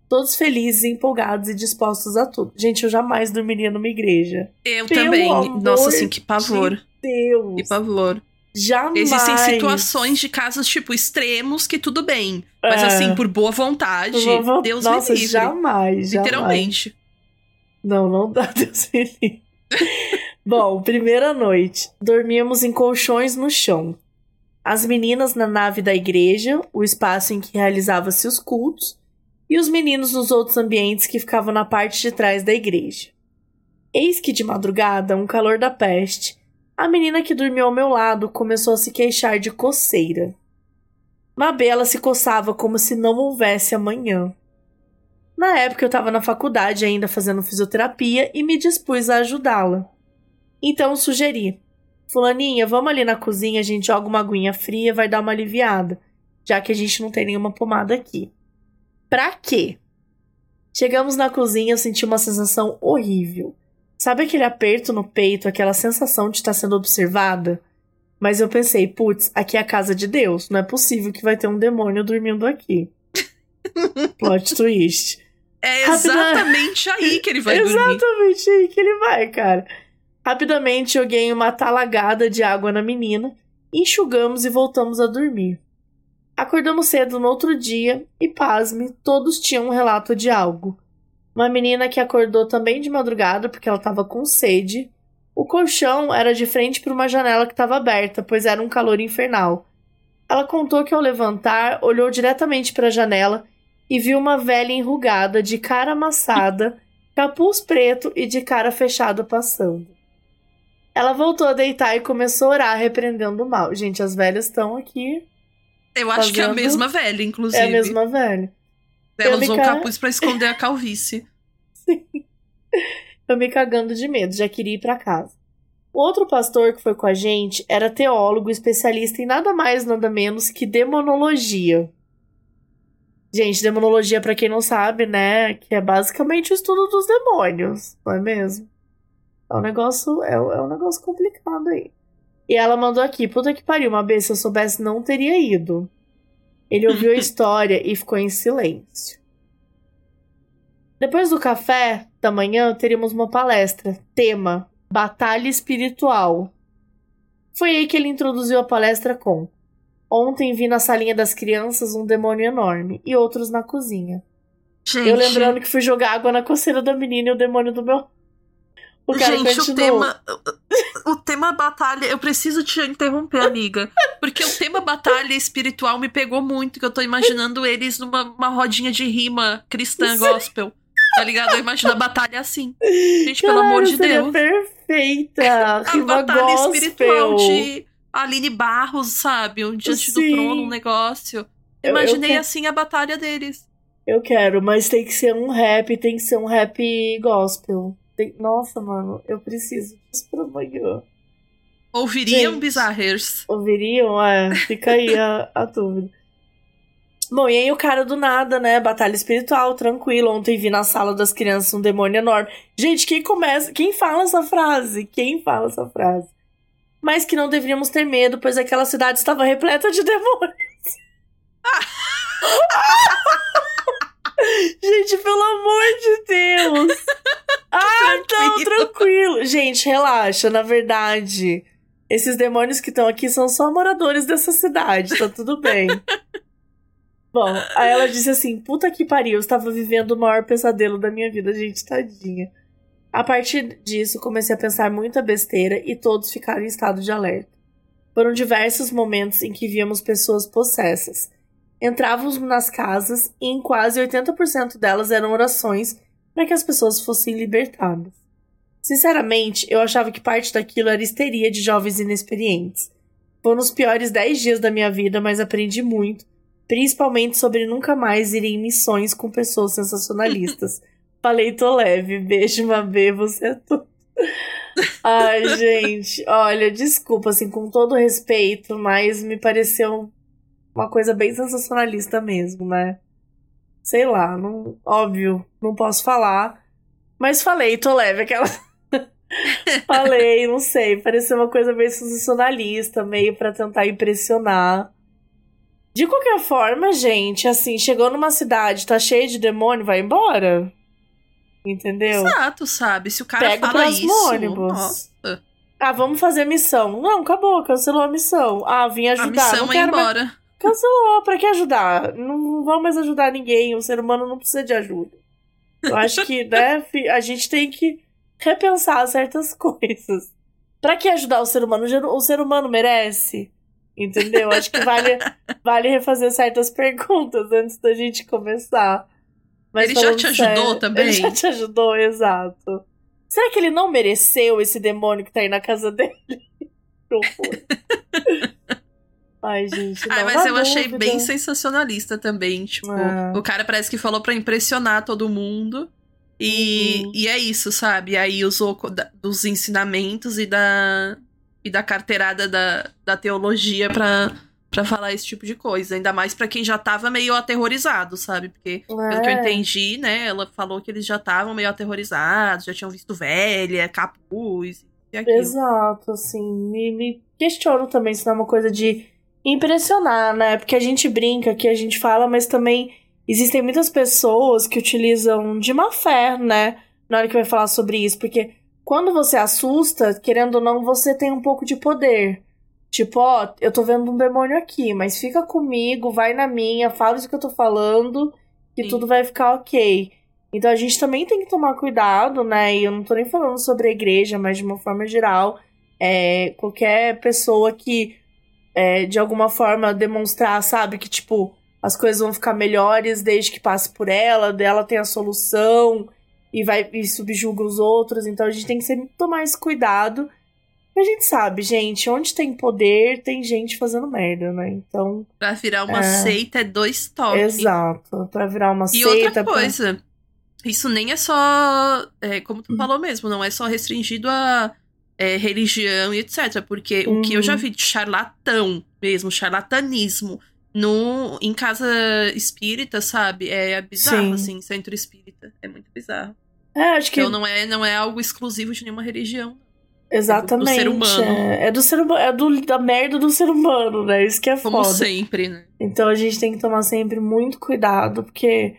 A: Todos felizes, empolgados e dispostos a tudo. Gente, eu jamais dormiria numa igreja.
B: Eu
A: Pelo
B: também. Nossa, assim, que pavor.
A: Deus!
B: Que pavor.
A: Jamais!
B: Existem situações de casos, tipo, extremos que tudo bem. Mas,
A: É.
B: assim, por boa vontade,
A: Eu vou-
B: Deus
A: Nossa,
B: me livre.
A: jamais, jamais.
B: Literalmente.
A: Não, não dá, Deus me livre. Bom, primeira noite. Dormíamos em colchões no chão. As meninas na nave da igreja, o espaço em que realizava-se os cultos, e os meninos nos outros ambientes que ficavam na parte de trás da igreja. Eis que de madrugada, um calor da peste, a menina que dormiu ao meu lado começou a se queixar de coceira. Mabela se coçava como se não houvesse amanhã. Na época eu estava na faculdade ainda fazendo fisioterapia e me dispus a ajudá-la. Então sugeri: Fulaninha, vamos ali na cozinha, a gente joga uma aguinha fria, vai dar uma aliviada, já que a gente não tem nenhuma pomada aqui. Pra quê? Chegamos na cozinha, eu senti uma sensação horrível. Sabe aquele aperto no peito, aquela sensação de estar sendo observada? Mas eu pensei, putz, aqui é a casa de Deus. Não é possível que vai ter um demônio dormindo aqui. Plot twist.
B: É exatamente aí que ele vai dormir.
A: Exatamente aí que ele vai, cara. Rapidamente joguei uma talagada de água na menina, enxugamos e voltamos a dormir. Acordamos cedo no outro dia e, pasme, todos tinham um relato de algo. Uma menina que acordou também de madrugada porque ela estava com sede. O colchão era de frente para uma janela que estava aberta, pois era um calor infernal. Ela contou que ao levantar, olhou diretamente para a janela e viu uma velha enrugada, de cara amassada, capuz preto e de cara fechada passando. Ela voltou a deitar e começou a orar, repreendendo o mal. Gente, as velhas estão aqui.
B: Eu acho fazendo... que é a mesma velha, inclusive.
A: É a mesma velha.
B: Ela eu usou o capuz para esconder a calvície.
A: Sim. Eu me cagando de medo, já queria ir para casa. O outro pastor que foi com a gente era teólogo, especialista em nada mais, nada menos que demonologia. Gente, demonologia, para quem não sabe, né, que é basicamente o estudo dos demônios, não é mesmo? É um negócio, é, é um negócio complicado aí. E ela mandou aqui, puta que pariu, uma vez se eu soubesse não teria ido. Ele ouviu a história e ficou em silêncio. Depois do café da manhã, teríamos uma palestra. Tema: Batalha Espiritual. Foi aí que ele introduziu a palestra com Ontem vi na salinha das crianças um demônio enorme e outros na cozinha. Gente. Eu lembrando que fui jogar água na coceira da menina e o demônio do meu.
B: O cara Gente, continuou. o tema. O tema batalha. Eu preciso te interromper, amiga. Porque o tema batalha espiritual me pegou muito, que eu tô imaginando eles numa rodinha de rima cristã gospel. Tá ligado? Eu imagino a batalha assim. Gente, pelo amor de Deus.
A: Perfeita!
B: a batalha gospel. espiritual de Aline Barros, sabe? Um diante Sim. do trono, um negócio. Imaginei eu, eu assim a batalha deles.
A: Eu quero, mas tem que ser um rap, tem que ser um rap gospel. Tem... Nossa, mano, eu preciso disso pra amanhã.
B: Ouviriam Gente?
A: Ouviriam? É, fica aí a, a dúvida. Bom, e aí o cara do nada, né? Batalha espiritual, tranquilo. Ontem vi na sala das crianças um demônio enorme. Gente, quem começa. Quem fala essa frase? Quem fala essa frase? Mas que não deveríamos ter medo, pois aquela cidade estava repleta de demônios. Gente, pelo amor de Deus! Ah, tão tranquilo. Gente, relaxa, na verdade. Esses demônios que estão aqui são só moradores dessa cidade, tá tudo bem. Bom, aí ela disse assim: puta que pariu, eu estava vivendo o maior pesadelo da minha vida, gente, tadinha. A partir disso, comecei a pensar muita besteira e todos ficaram em estado de alerta. Foram diversos momentos em que víamos pessoas possessas. Entrávamos nas casas e em quase 80% delas eram orações para que as pessoas fossem libertadas. Sinceramente, eu achava que parte daquilo era histeria de jovens inexperientes. Foram os piores 10 dias da minha vida, mas aprendi muito, principalmente sobre nunca mais ir em missões com pessoas sensacionalistas. Falei, tô leve. Beijo, Mabê, você é tudo. Ai, gente, olha, desculpa, assim, com todo respeito, mas me pareceu uma coisa bem sensacionalista mesmo, né? Sei lá, não, óbvio, não posso falar, mas falei, tô leve, aquela. falei, não sei, pareceu uma coisa bem sensacionalista, meio para tentar impressionar. De qualquer forma, gente, assim, chegou numa cidade, tá cheio de demônio, vai embora. Entendeu?
B: Exato, sabe? Se o cara Pega fala isso. Ônibus. Nossa.
A: Ah, vamos fazer missão. Não, acabou, cancelou a missão. Ah, vim ajudar.
B: A missão
A: não
B: é embora. Mais...
A: Cancelou, pra que ajudar? Não vamos mais ajudar ninguém. O ser humano não precisa de ajuda. Eu acho que, né, a gente tem que repensar certas coisas. Pra que ajudar o ser humano? O ser humano merece. Entendeu? Acho que vale, vale refazer certas perguntas antes da gente começar.
B: Mas ele já te ajudou sério, também?
A: Ele já te ajudou, exato. Será que ele não mereceu esse demônio que tá aí na casa dele? Ai, gente.
B: Ai, mas eu dúvida. achei bem sensacionalista também. Tipo, é. o cara parece que falou para impressionar todo mundo. E, uhum. e é isso, sabe? Aí usou dos ensinamentos e da, e da carteirada da, da teologia pra para falar esse tipo de coisa. Ainda mais para quem já tava meio aterrorizado, sabe? Porque, pelo que eu é. entendi, né? Ela falou que eles já estavam meio aterrorizados, já tinham visto velha, capuz. e aquilo.
A: Exato, assim, me, me questiono também se não é uma coisa de impressionar, né? Porque a gente brinca que a gente fala, mas também existem muitas pessoas que utilizam de má fé, né? Na hora que vai falar sobre isso, porque quando você assusta, querendo ou não, você tem um pouco de poder. Tipo, ó, eu tô vendo um demônio aqui, mas fica comigo, vai na minha, fala isso que eu tô falando, que
B: Sim.
A: tudo vai ficar ok. Então a gente também tem que tomar cuidado, né? E eu não tô nem falando sobre a igreja, mas de uma forma geral, é, qualquer pessoa que é, de alguma forma demonstrar, sabe, que tipo, as coisas vão ficar melhores desde que passe por ela, dela tem a solução e vai e subjuga os outros. Então a gente tem que sempre tomar esse cuidado. E a gente sabe, gente, onde tem poder, tem gente fazendo merda, né? Então,
B: Pra virar uma
A: É.
B: seita é dois toques.
A: exato. Pra virar uma
B: E
A: seita.
B: outra
A: pra-
B: coisa, isso nem é só, é, como tu falou mesmo, não é só restringido a é, religião e etc. Porque o que eu já
A: Uhum.
B: vi de charlatão mesmo, charlatanismo, no, em casa espírita, sabe? É bizarro,
A: Sim.
B: assim, centro espírita. É muito bizarro.
A: É, acho que
B: Então não é, não é algo exclusivo de nenhuma religião.
A: Exatamente.
B: do ser humano.
A: É, é do ser humano, é do, da merda do ser humano, né? Isso que é
B: Como
A: foda.
B: sempre, né?
A: Então a gente tem que tomar sempre muito cuidado, porque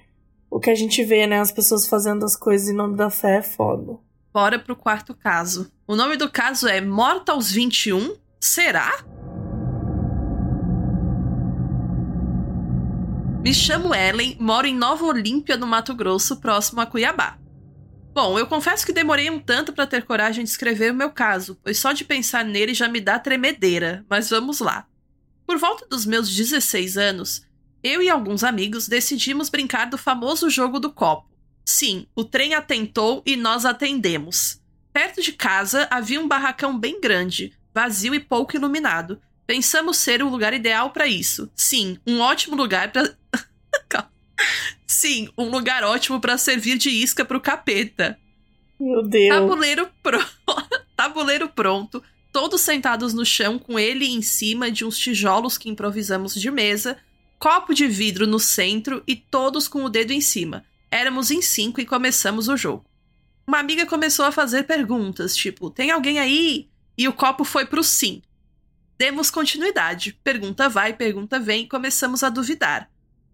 A: o que a gente vê, né, as pessoas fazendo as coisas em nome da fé é foda.
B: Bora pro quarto caso. O nome do caso é Morta aos 21? Será? Me chamo Ellen, moro em Nova Olímpia, no Mato Grosso, próximo a Cuiabá. Bom, eu confesso que demorei um tanto para ter coragem de escrever o meu caso, pois só de pensar nele já me dá tremedeira, mas vamos lá. Por volta dos meus 16 anos, eu e alguns amigos decidimos brincar do famoso jogo do copo. Sim, o trem atentou e nós atendemos. Perto de casa havia um barracão bem grande, vazio e pouco iluminado. Pensamos ser o lugar ideal para isso. Sim, um ótimo lugar para. Sim, um lugar ótimo para servir de isca pro capeta.
A: Meu Deus.
B: Tabuleiro, pro... Tabuleiro pronto, todos sentados no chão com ele em cima de uns tijolos que improvisamos de mesa, copo de vidro no centro e todos com o dedo em cima. Éramos em cinco e começamos o jogo. Uma amiga começou a fazer perguntas, tipo: tem alguém aí? E o copo foi pro sim. Demos continuidade. Pergunta vai, pergunta vem e começamos a duvidar.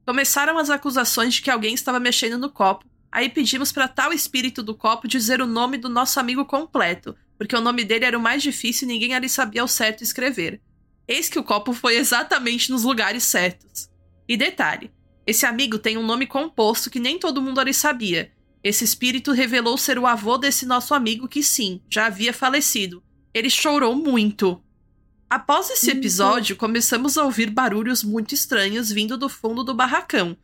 B: Começaram as acusações de que alguém estava mexendo no copo. Aí pedimos para tal espírito do copo dizer o nome do nosso amigo completo, porque o nome dele era o mais difícil e ninguém ali sabia ao certo escrever. Eis que o copo foi exatamente nos lugares certos. E detalhe: esse amigo tem um nome composto que nem todo mundo ali sabia. Esse espírito revelou ser o avô desse nosso amigo que sim, já havia falecido. Ele chorou muito. Após esse episódio, começamos a ouvir barulhos muito estranhos vindo do fundo do barracão.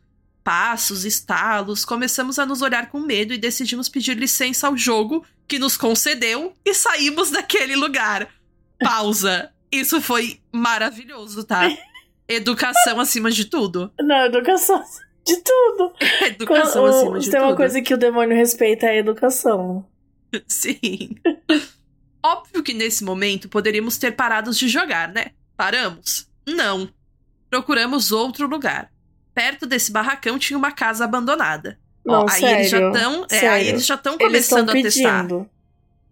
B: Passos, estalos, começamos a nos olhar com medo e decidimos pedir licença ao jogo, que nos concedeu, e saímos daquele lugar. Pausa. Isso foi maravilhoso, tá? Educação acima de tudo.
A: Não, educação de tudo.
B: Educação
A: Quando-
B: acima
A: o-
B: de
A: tem uma
B: tudo.
A: coisa que o demônio respeita é a educação.
B: Sim. Óbvio que nesse momento poderíamos ter parados de jogar, né? Paramos? Não. Procuramos outro lugar. Perto desse barracão tinha uma casa abandonada.
A: Não,
B: Ó, aí
A: sério.
B: eles já estão, é, aí eles já estão começando a testar.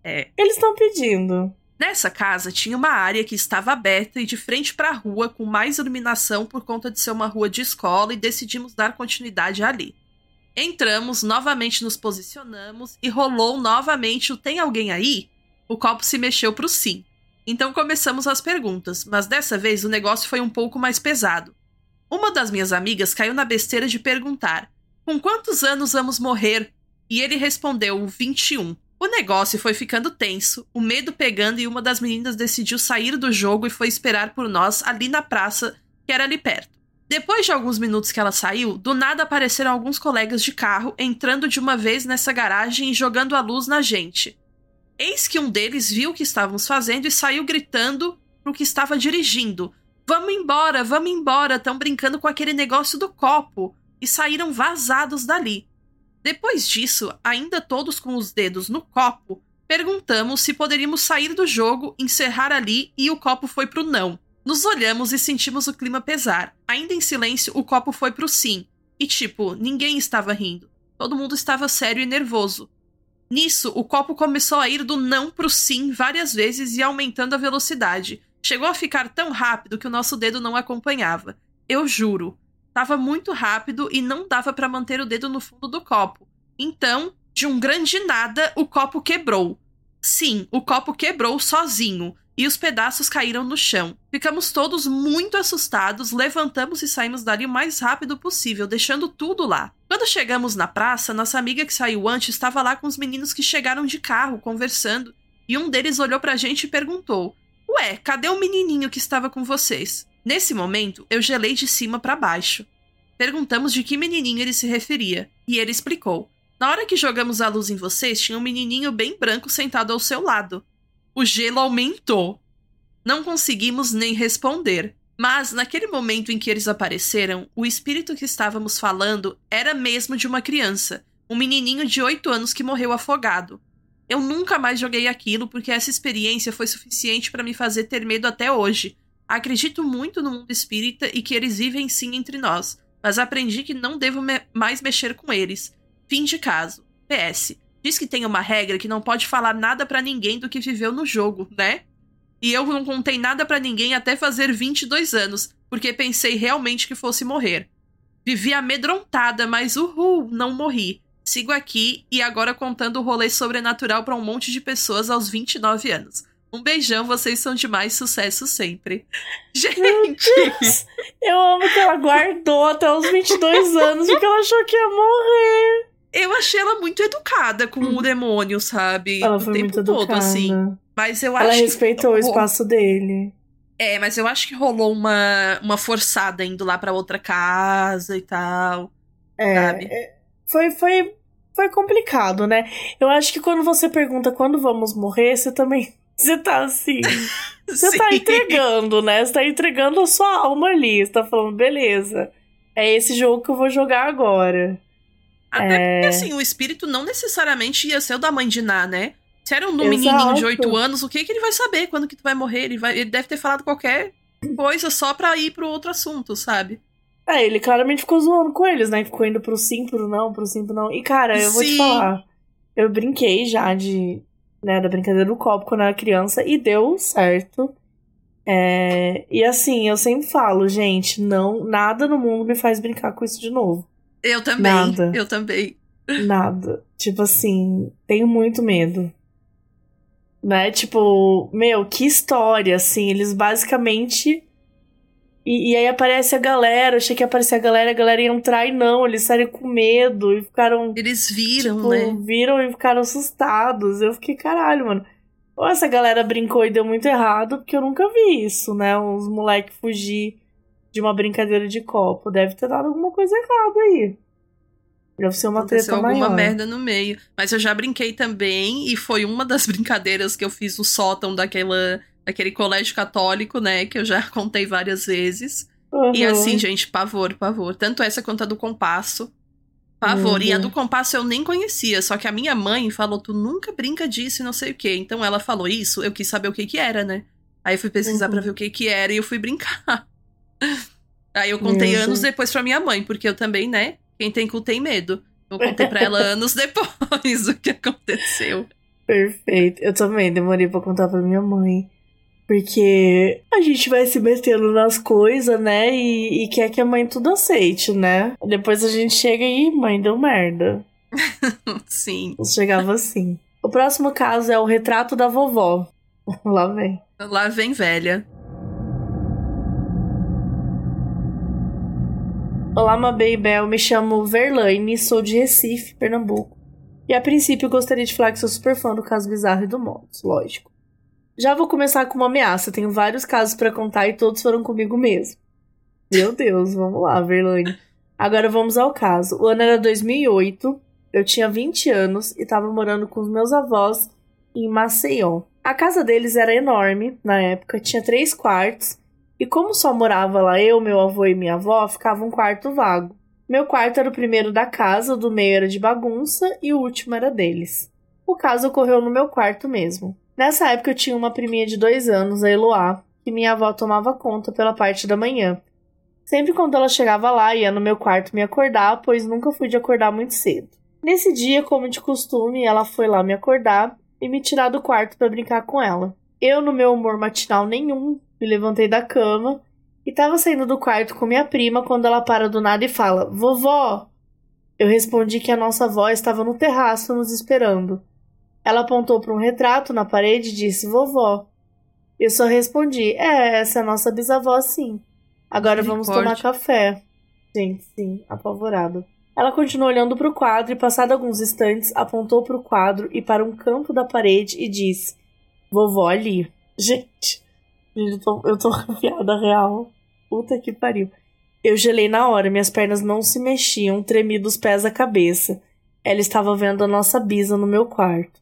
B: É.
A: Eles estão pedindo.
B: Nessa casa tinha uma área que estava aberta e de frente para a rua, com mais iluminação por conta de ser uma rua de escola, e decidimos dar continuidade ali. Entramos, novamente nos posicionamos e rolou novamente o Tem alguém aí? O copo se mexeu pro sim. Então começamos as perguntas, mas dessa vez o negócio foi um pouco mais pesado. Uma das minhas amigas caiu na besteira de perguntar: Com quantos anos vamos morrer? E ele respondeu: 21. O negócio foi ficando tenso, o medo pegando e uma das meninas decidiu sair do jogo e foi esperar por nós ali na praça, que era ali perto. Depois de alguns minutos que ela saiu, do nada apareceram alguns colegas de carro entrando de uma vez nessa garagem e jogando a luz na gente. Eis que um deles viu o que estávamos fazendo e saiu gritando pro que estava dirigindo: Vamos embora, vamos embora, estão brincando com aquele negócio do copo. E saíram vazados dali. Depois disso, ainda todos com os dedos no copo, perguntamos se poderíamos sair do jogo, encerrar ali e o copo foi pro não. Nos olhamos e sentimos o clima pesar. Ainda em silêncio, o copo foi pro sim. E tipo, ninguém estava rindo. Todo mundo estava sério e nervoso. Nisso, o copo começou a ir do não pro sim várias vezes e aumentando a velocidade. Chegou a ficar tão rápido que o nosso dedo não acompanhava. Eu juro. Tava muito rápido e não dava para manter o dedo no fundo do copo. Então, de um grande nada, o copo quebrou. Sim, o copo quebrou sozinho e os pedaços caíram no chão. Ficamos todos muito assustados, levantamos e saímos dali o mais rápido possível, deixando tudo lá. Quando chegamos na praça, nossa amiga que saiu antes estava lá com os meninos que chegaram de carro, conversando, e um deles olhou pra gente e perguntou: Ué, cadê o menininho que estava com vocês? Nesse momento, eu gelei de cima para baixo. Perguntamos de que menininho ele se referia, e ele explicou: Na hora que jogamos a luz em vocês, tinha um menininho bem branco sentado ao seu lado o gelo aumentou. Não conseguimos nem responder. Mas, naquele momento em que eles apareceram, o espírito que estávamos falando era mesmo de uma criança, um menininho de 8 anos que morreu afogado. Eu nunca mais joguei aquilo porque essa experiência foi suficiente para me fazer ter medo até hoje. Acredito muito no mundo espírita e que eles vivem sim entre nós, mas aprendi que não devo me mais mexer com eles. Fim de caso. PS. Diz que tem uma regra que não pode falar nada para ninguém do que viveu no jogo, né? E eu não contei nada para ninguém até fazer 22 anos, porque pensei realmente que fosse morrer. Vivi amedrontada, mas uhul, não morri. Sigo aqui e agora contando o rolê sobrenatural para um monte de pessoas aos 29 anos. Um beijão, vocês são demais, sucesso sempre. Gente!
A: Eu amo que ela guardou até os 22 anos porque ela achou que ia morrer.
B: Eu achei ela muito educada com hum. o demônio, sabe?
A: Ela foi o tempo muito todo, educada. assim.
B: Mas eu
A: ela
B: acho
A: Ela respeitou que... o espaço dele.
B: É, mas eu acho que rolou uma, uma forçada indo lá para outra casa e tal.
A: É, sabe? É, foi, foi, foi complicado, né? Eu acho que quando você pergunta quando vamos morrer, você também. Você tá assim. Você tá entregando, né? Você tá entregando a sua alma ali. Você tá falando, beleza. É esse jogo que eu vou jogar agora.
B: Até é... porque, assim, o espírito não necessariamente ia ser o da mãe de Ná, né? Se era um Exato. menininho de 8 anos, o que, que ele vai saber quando que tu vai morrer? Ele, vai, ele deve ter falado qualquer coisa só pra ir pro outro assunto, sabe?
A: É, ele claramente ficou zoando com eles, né? Ficou indo pro sim, pro não, pro sim, pro não. E, cara, eu sim. vou te falar. Eu brinquei já de. Né, da brincadeira do copo quando eu era criança e deu certo. É, e assim, eu sempre falo, gente, não, nada no mundo me faz brincar com isso de novo.
B: Eu também. Nada. Eu também.
A: Nada. Tipo assim, tenho muito medo. Né? Tipo, meu, que história, assim. Eles basicamente. E, e aí aparece a galera. Eu achei que ia aparecer a galera, a galera ia entrar e não. Eles saíram com medo e ficaram.
B: Eles viram,
A: tipo,
B: né?
A: Viram e ficaram assustados. Eu fiquei, caralho, mano. Ou essa galera brincou e deu muito errado, porque eu nunca vi isso, né? Os moleques fugir de uma brincadeira de copo. Deve ter dado alguma coisa errada aí. Deve ser uma Aconteceu treta
B: alguma
A: maior.
B: merda no meio. Mas eu já brinquei também, e foi uma das brincadeiras que eu fiz no sótão daquela, daquele colégio católico, né? Que eu já contei várias vezes. Uhum. E assim, gente, pavor, pavor. Tanto essa quanto a do compasso. Pavor. Uhum. E a do compasso eu nem conhecia, só que a minha mãe falou: tu nunca brinca disso e não sei o quê. Então ela falou isso, eu quis saber o que que era, né? Aí eu fui pesquisar uhum. pra ver o que que era e eu fui brincar. Aí eu contei anos depois pra minha mãe, porque eu também, né? Quem tem cu tem medo. Eu contei pra ela anos depois o que aconteceu.
A: Perfeito. Eu também demorei pra contar pra minha mãe. Porque a gente vai se metendo nas coisas, né? E, e, quer que a mãe tudo aceite, né? Depois a gente chega e, mãe, deu merda.
B: Sim.
A: Chegava assim. O próximo caso é o retrato da vovó. Lá vem.
B: Lá vem velha.
A: Olá, Mabê Bel, me chamo Verlaine, sou de Recife, Pernambuco. E a princípio gostaria de falar que sou super fã do caso bizarro e do Modos, lógico. Já vou começar com uma ameaça, tenho vários casos para contar e todos foram comigo mesmo. Meu Deus, vamos lá, Verlaine. Agora vamos ao caso. O ano era 2008, eu tinha 20 anos e estava morando com os meus avós em Maceió. A casa deles era enorme na época, tinha três quartos e como só morava lá eu, meu avô e minha avó, ficava um quarto vago. Meu quarto era o primeiro da casa, o do meio era de bagunça e o último era deles. O caso ocorreu no meu quarto mesmo. Nessa época eu tinha uma priminha de dois anos, a Eloá, que minha avó tomava conta pela parte da manhã. Sempre quando ela chegava lá, ia no meu quarto me acordar, pois nunca fui de acordar muito cedo. Nesse dia, como de costume, ela foi lá me acordar e me tirar do quarto para brincar com ela. Eu, no meu humor matinal nenhum, me levantei da cama e tava saindo do quarto com minha prima quando ela para do nada e fala: Vovó! Eu respondi que a nossa avó estava no terraço nos esperando. Ela apontou para um retrato na parede e disse: Vovó. Eu só respondi: É, essa é a nossa bisavó, sim. Agora vamos tomar café. Gente, sim, apavorado. Ela continuou olhando para o quadro e, passado alguns instantes, apontou para o quadro e para um canto da parede e disse: Vovó ali. Gente, eu tô, eu tô arrepiada real. Puta que pariu. Eu gelei na hora, minhas pernas não se mexiam, tremi dos pés à cabeça. Ela estava vendo a nossa bisa no meu quarto.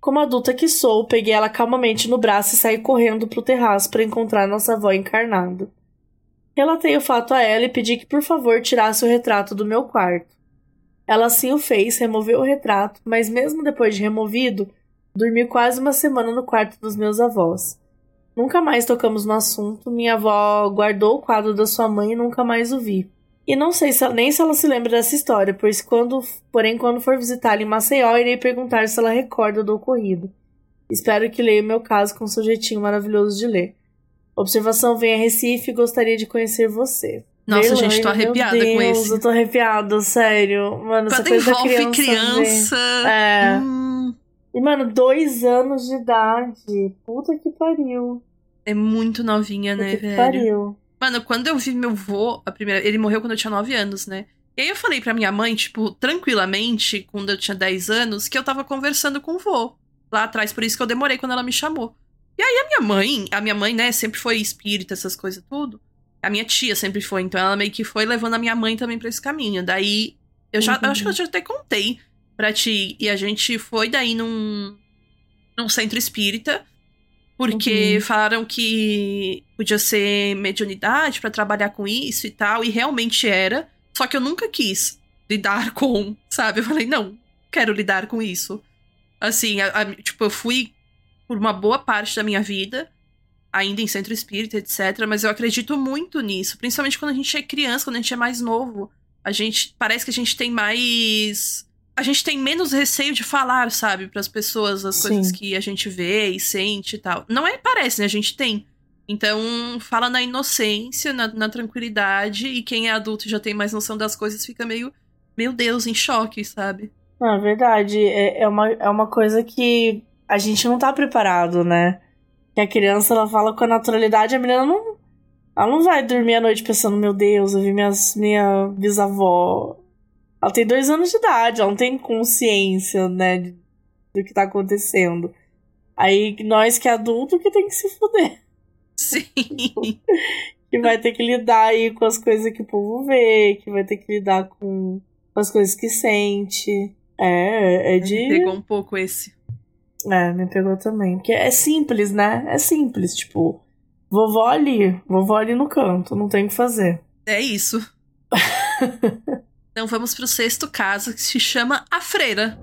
A: Como adulta que sou, peguei ela calmamente no braço e saí correndo pro terraço para encontrar nossa avó encarnada. Relatei o fato a ela e pedi que por favor tirasse o retrato do meu quarto. Ela assim o fez, removeu o retrato, mas mesmo depois de removido, dormi quase uma semana no quarto dos meus avós. Nunca mais tocamos no assunto, minha avó guardou o quadro da sua mãe e nunca mais o vi. E não sei se, nem se ela se lembra dessa história, pois quando, porém quando for visitá-la em Maceió, irei perguntar se ela recorda do ocorrido. Espero que leia o meu caso com um sujeitinho maravilhoso de ler. Observação vem a Recife, gostaria de conhecer você.
B: Nossa, Leilane, gente, tô arrepiada
A: Deus,
B: com esse.
A: Eu tô arrepiada, sério. Mano,
B: Quando
A: essa coisa
B: envolve
A: criança.
B: criança.
A: É.
B: hum,
A: E, mano, dois anos de idade. Puta que pariu.
B: é muito novinha,
A: Puta
B: né,
A: que
B: velho?
A: pariu.
B: Mano, quando eu vi meu vô, a primeira, ele morreu quando eu tinha 9 anos, né? E aí eu falei pra minha mãe, tipo, tranquilamente, quando eu tinha 10 anos, que eu tava conversando com o vô lá atrás, por isso que eu demorei quando ela me chamou. E aí a minha mãe, a minha mãe, né, sempre foi espírita, essas coisas tudo. A minha tia sempre foi, então ela meio que foi levando a minha mãe também pra esse caminho. Daí, eu já, eu acho que eu já até contei pra ti, e a gente foi daí num, num centro espírita, porque
A: Uhum.
B: falaram que podia ser mediunidade pra trabalhar com isso e tal, e realmente era. Só que eu nunca quis lidar com, sabe? Eu falei, não, quero lidar com isso. Assim, a- a- tipo, eu fui por uma boa parte da minha vida, ainda em centro espírita, etc. Mas eu acredito muito nisso, principalmente quando a gente é criança, quando a gente é mais novo. A gente parece que a gente tem mais. A gente tem menos receio de falar, sabe, para as pessoas as
A: Sim.
B: coisas que a gente vê e sente e tal. Não é parece, né? A gente tem. Então, fala na inocência, na, na tranquilidade, e quem é adulto e já tem mais noção das coisas fica meio, meu Deus, em choque, sabe?
A: Não, é verdade. É, é, uma, é uma coisa que a gente não tá preparado, né? Que a criança, ela fala com a naturalidade, a menina não... Ela não vai dormir à noite pensando, meu Deus, eu vi minhas, minha bisavó. Ela tem dois anos de idade, ela não tem consciência, né, do que tá acontecendo. Aí nós que é adulto que tem que se fuder.
B: Sim.
A: Que vai ter que lidar aí com as coisas que o povo vê, que vai ter que lidar com as coisas que sente. É, é de.
B: Me pegou um pouco esse.
A: É, me pegou também. Porque é simples, né? É simples. Tipo, vovó ali, vovó ali no canto, não tem o que fazer.
B: É isso. então vamos pro sexto caso que se chama A Freira.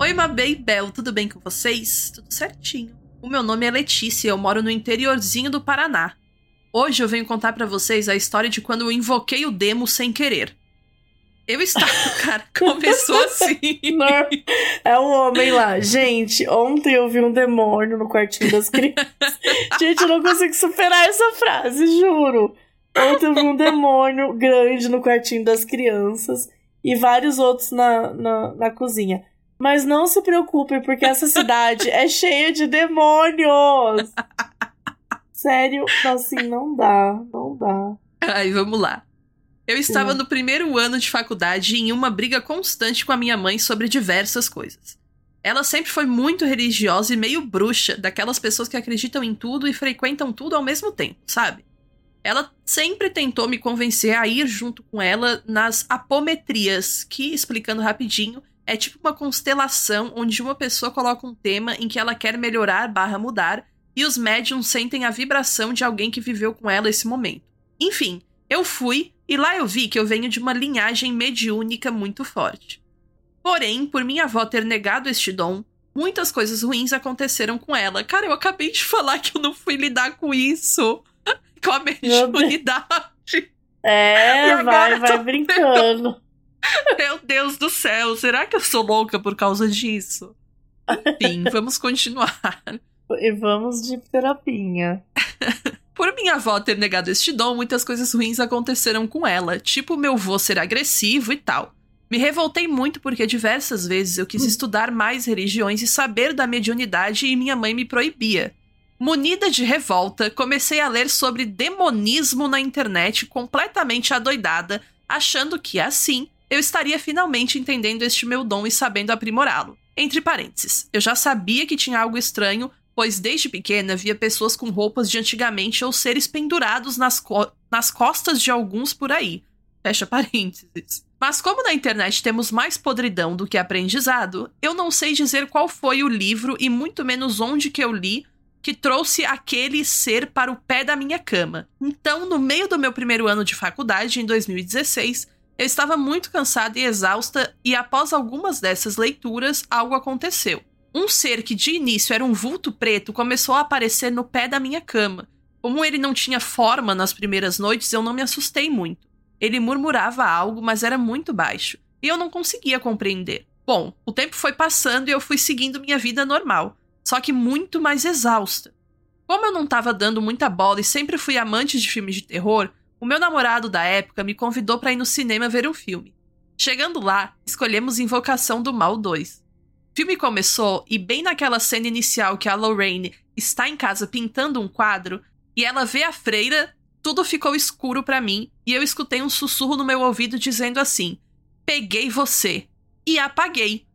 B: Oi, Mabê e Bel, tudo bem com vocês? Tudo certinho. O meu nome é Letícia e eu moro no interiorzinho do Paraná. Hoje eu venho contar pra vocês a história de quando eu invoquei o demo sem querer. Eu estava. Cara, começou assim.
A: É o homem lá. Gente, ontem eu vi um demônio no quartinho das crianças. Gente, eu não consigo superar essa frase, juro. Ontem eu vi um demônio grande no quartinho das crianças e vários outros na, na, na cozinha. Mas não se preocupem, porque essa cidade é cheia de demônios. Sério, assim, não dá, não dá.
B: Ai, vamos lá. Eu estava no primeiro ano de faculdade em uma briga constante com a minha mãe sobre diversas coisas. Ela sempre foi muito religiosa e meio bruxa, daquelas pessoas que acreditam em tudo e frequentam tudo ao mesmo tempo, sabe? Ela sempre tentou me convencer a ir junto com ela nas apometrias, que, explicando rapidinho, é tipo uma constelação onde uma pessoa coloca um tema em que ela quer melhorar barra mudar e os médiums sentem a vibração de alguém que viveu com ela esse momento. Enfim, eu fui e lá eu vi que eu venho de uma linhagem mediúnica muito forte. Porém, por minha avó ter negado este dom, muitas coisas ruins aconteceram com ela. Cara, eu acabei de falar que eu não fui lidar com isso. Com a mediunidade.
A: É, vai, vai brincando.
B: Meu Deus do céu, será que eu sou louca por causa disso? Enfim, vamos continuar.
A: E vamos de terapia.
B: Por minha avó ter negado este dom, muitas coisas ruins aconteceram com ela, tipo meu vô ser agressivo e tal. Me revoltei muito porque diversas vezes eu quis estudar mais religiões e saber da mediunidade e minha mãe me proibia. Munida de revolta, comecei a ler sobre demonismo na internet completamente adoidada, achando que assim eu estaria finalmente entendendo este meu dom e sabendo aprimorá-lo. Entre parênteses, eu já sabia que tinha algo estranho, pois desde pequena via pessoas com roupas de antigamente ou seres pendurados nas, co nas costas de alguns por aí. Fecha parênteses. Mas como na internet temos mais podridão do que aprendizado, eu não sei dizer qual foi o livro e muito menos onde que eu li que trouxe aquele ser para o pé da minha cama. Então, no meio do meu primeiro ano de faculdade, em 2016, eu estava muito cansada e exausta, e após algumas dessas leituras, algo aconteceu. Um ser que de início era um vulto preto começou a aparecer no pé da minha cama. Como ele não tinha forma nas primeiras noites, eu não me assustei muito. Ele murmurava algo, mas era muito baixo, e eu não conseguia compreender. Bom, o tempo foi passando e eu fui seguindo minha vida normal, só que muito mais exausta. Como eu não estava dando muita bola e sempre fui amante de filmes de terror, o meu namorado da época me convidou para ir no cinema ver um filme. Chegando lá, escolhemos Invocação do Mal 2. Filme começou e bem naquela cena inicial que a Lorraine está em casa pintando um quadro e ela vê a freira, tudo ficou escuro para mim e eu escutei um sussurro no meu ouvido dizendo assim: "Peguei você" e apaguei.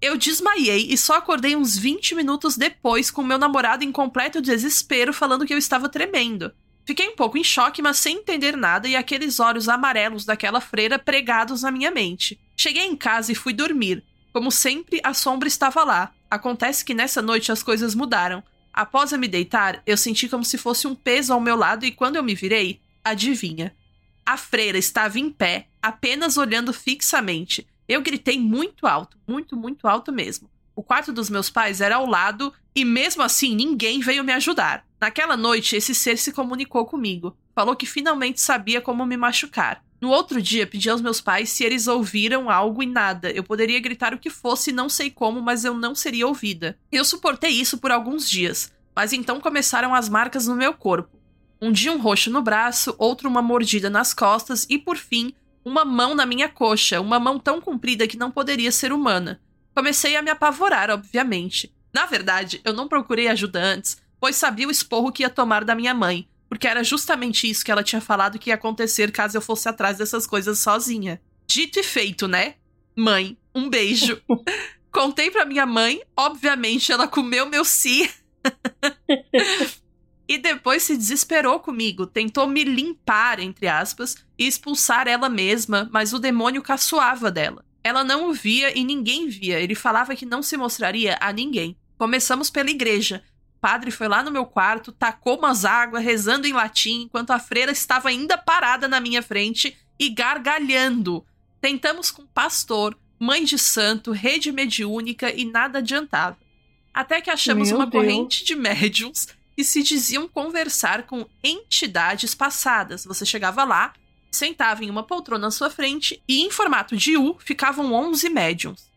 B: Eu desmaiei e só acordei uns 20 minutos depois com meu namorado em completo desespero falando que eu estava tremendo. Fiquei um pouco em choque, mas sem entender nada e aqueles olhos amarelos daquela freira pregados na minha mente. Cheguei em casa e fui dormir. Como sempre, a sombra estava lá. Acontece que nessa noite as coisas mudaram. Após eu me deitar, eu senti como se fosse um peso ao meu lado e quando eu me virei, adivinha? A freira estava em pé, apenas olhando fixamente. Eu gritei muito alto, muito, muito alto mesmo. O quarto dos meus pais era ao lado e mesmo assim ninguém veio me ajudar. Naquela noite, esse ser se comunicou comigo. Falou que finalmente sabia como me machucar. No outro dia, pedi aos meus pais se eles ouviram algo e nada. Eu poderia gritar o que fosse, não sei como, mas eu não seria ouvida. Eu suportei isso por alguns dias, mas então começaram as marcas no meu corpo. Um dia um roxo no braço, outro uma mordida nas costas e, por fim, uma mão na minha coxa, uma mão tão comprida que não poderia ser humana. Comecei a me apavorar, obviamente. Na verdade, eu não procurei ajuda antes, pois sabia o esporro que ia tomar da minha mãe, porque era justamente isso que ela tinha falado que ia acontecer caso eu fosse atrás dessas coisas sozinha. Dito e feito, né? Mãe, um beijo. Contei pra minha mãe, obviamente ela comeu meu si. e depois se desesperou comigo, tentou me limpar, entre aspas, e expulsar ela mesma, mas o demônio caçoava dela. Ela não o via e ninguém via. Ele falava que não se mostraria a ninguém. Começamos pela igreja. O padre foi lá no meu quarto, tacou umas águas, rezando em latim, enquanto a freira estava ainda parada na minha frente e gargalhando. Tentamos com pastor, mãe de santo, rede mediúnica e nada adiantava. Até que achamos meu uma Deus. corrente de médiums que se diziam conversar com entidades passadas. Você chegava lá, sentava em uma poltrona à sua frente e, em formato de U, ficavam 11 médiums.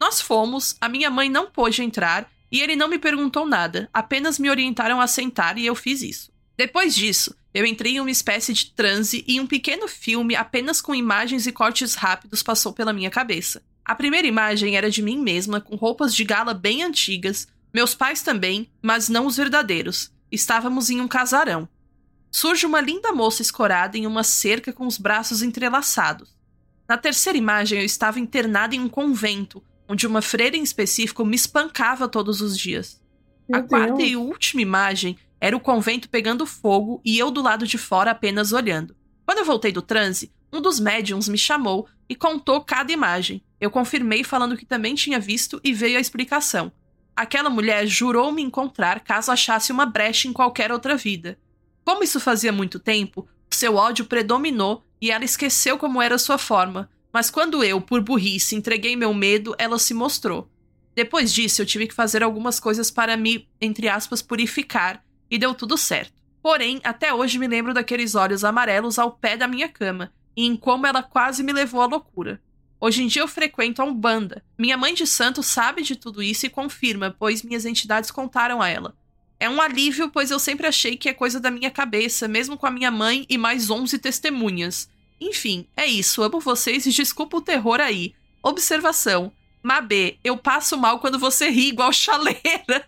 B: Nós fomos, a minha mãe não pôde entrar e ele não me perguntou nada, apenas me orientaram a sentar e eu fiz isso. Depois disso, eu entrei em uma espécie de transe e um pequeno filme apenas com imagens e cortes rápidos passou pela minha cabeça. A primeira imagem era de mim mesma, com roupas de gala bem antigas, meus pais também, mas não os verdadeiros. Estávamos em um casarão surge uma linda moça escorada em uma cerca com os braços entrelaçados. Na terceira imagem, eu estava internada em um convento, onde uma freira em específico me espancava todos os dias. Meu a quarta Deus. e última imagem era o convento pegando fogo e eu do lado de fora apenas olhando. Quando eu voltei do transe, um dos médiums me chamou e contou cada imagem. Eu confirmei falando que também tinha visto e veio a explicação. Aquela mulher jurou me encontrar caso achasse uma brecha em qualquer outra vida. Como isso fazia muito tempo, seu ódio predominou e ela esqueceu como era sua forma, mas quando eu, por burrice, entreguei meu medo, ela se mostrou. Depois disso, eu tive que fazer algumas coisas para me, entre aspas, purificar, e deu tudo certo. Porém, até hoje me lembro daqueles olhos amarelos ao pé da minha cama e em como ela quase me levou à loucura. Hoje em dia eu frequento a Umbanda. Minha mãe de santo sabe de tudo isso e confirma, pois minhas entidades contaram a ela. É um alívio, pois eu sempre achei que é coisa da minha cabeça, mesmo com a minha mãe e mais 11 testemunhas. Enfim, é isso. Amo vocês e desculpa o terror aí. Observação. Mabê, eu passo mal quando você ri igual chaleira.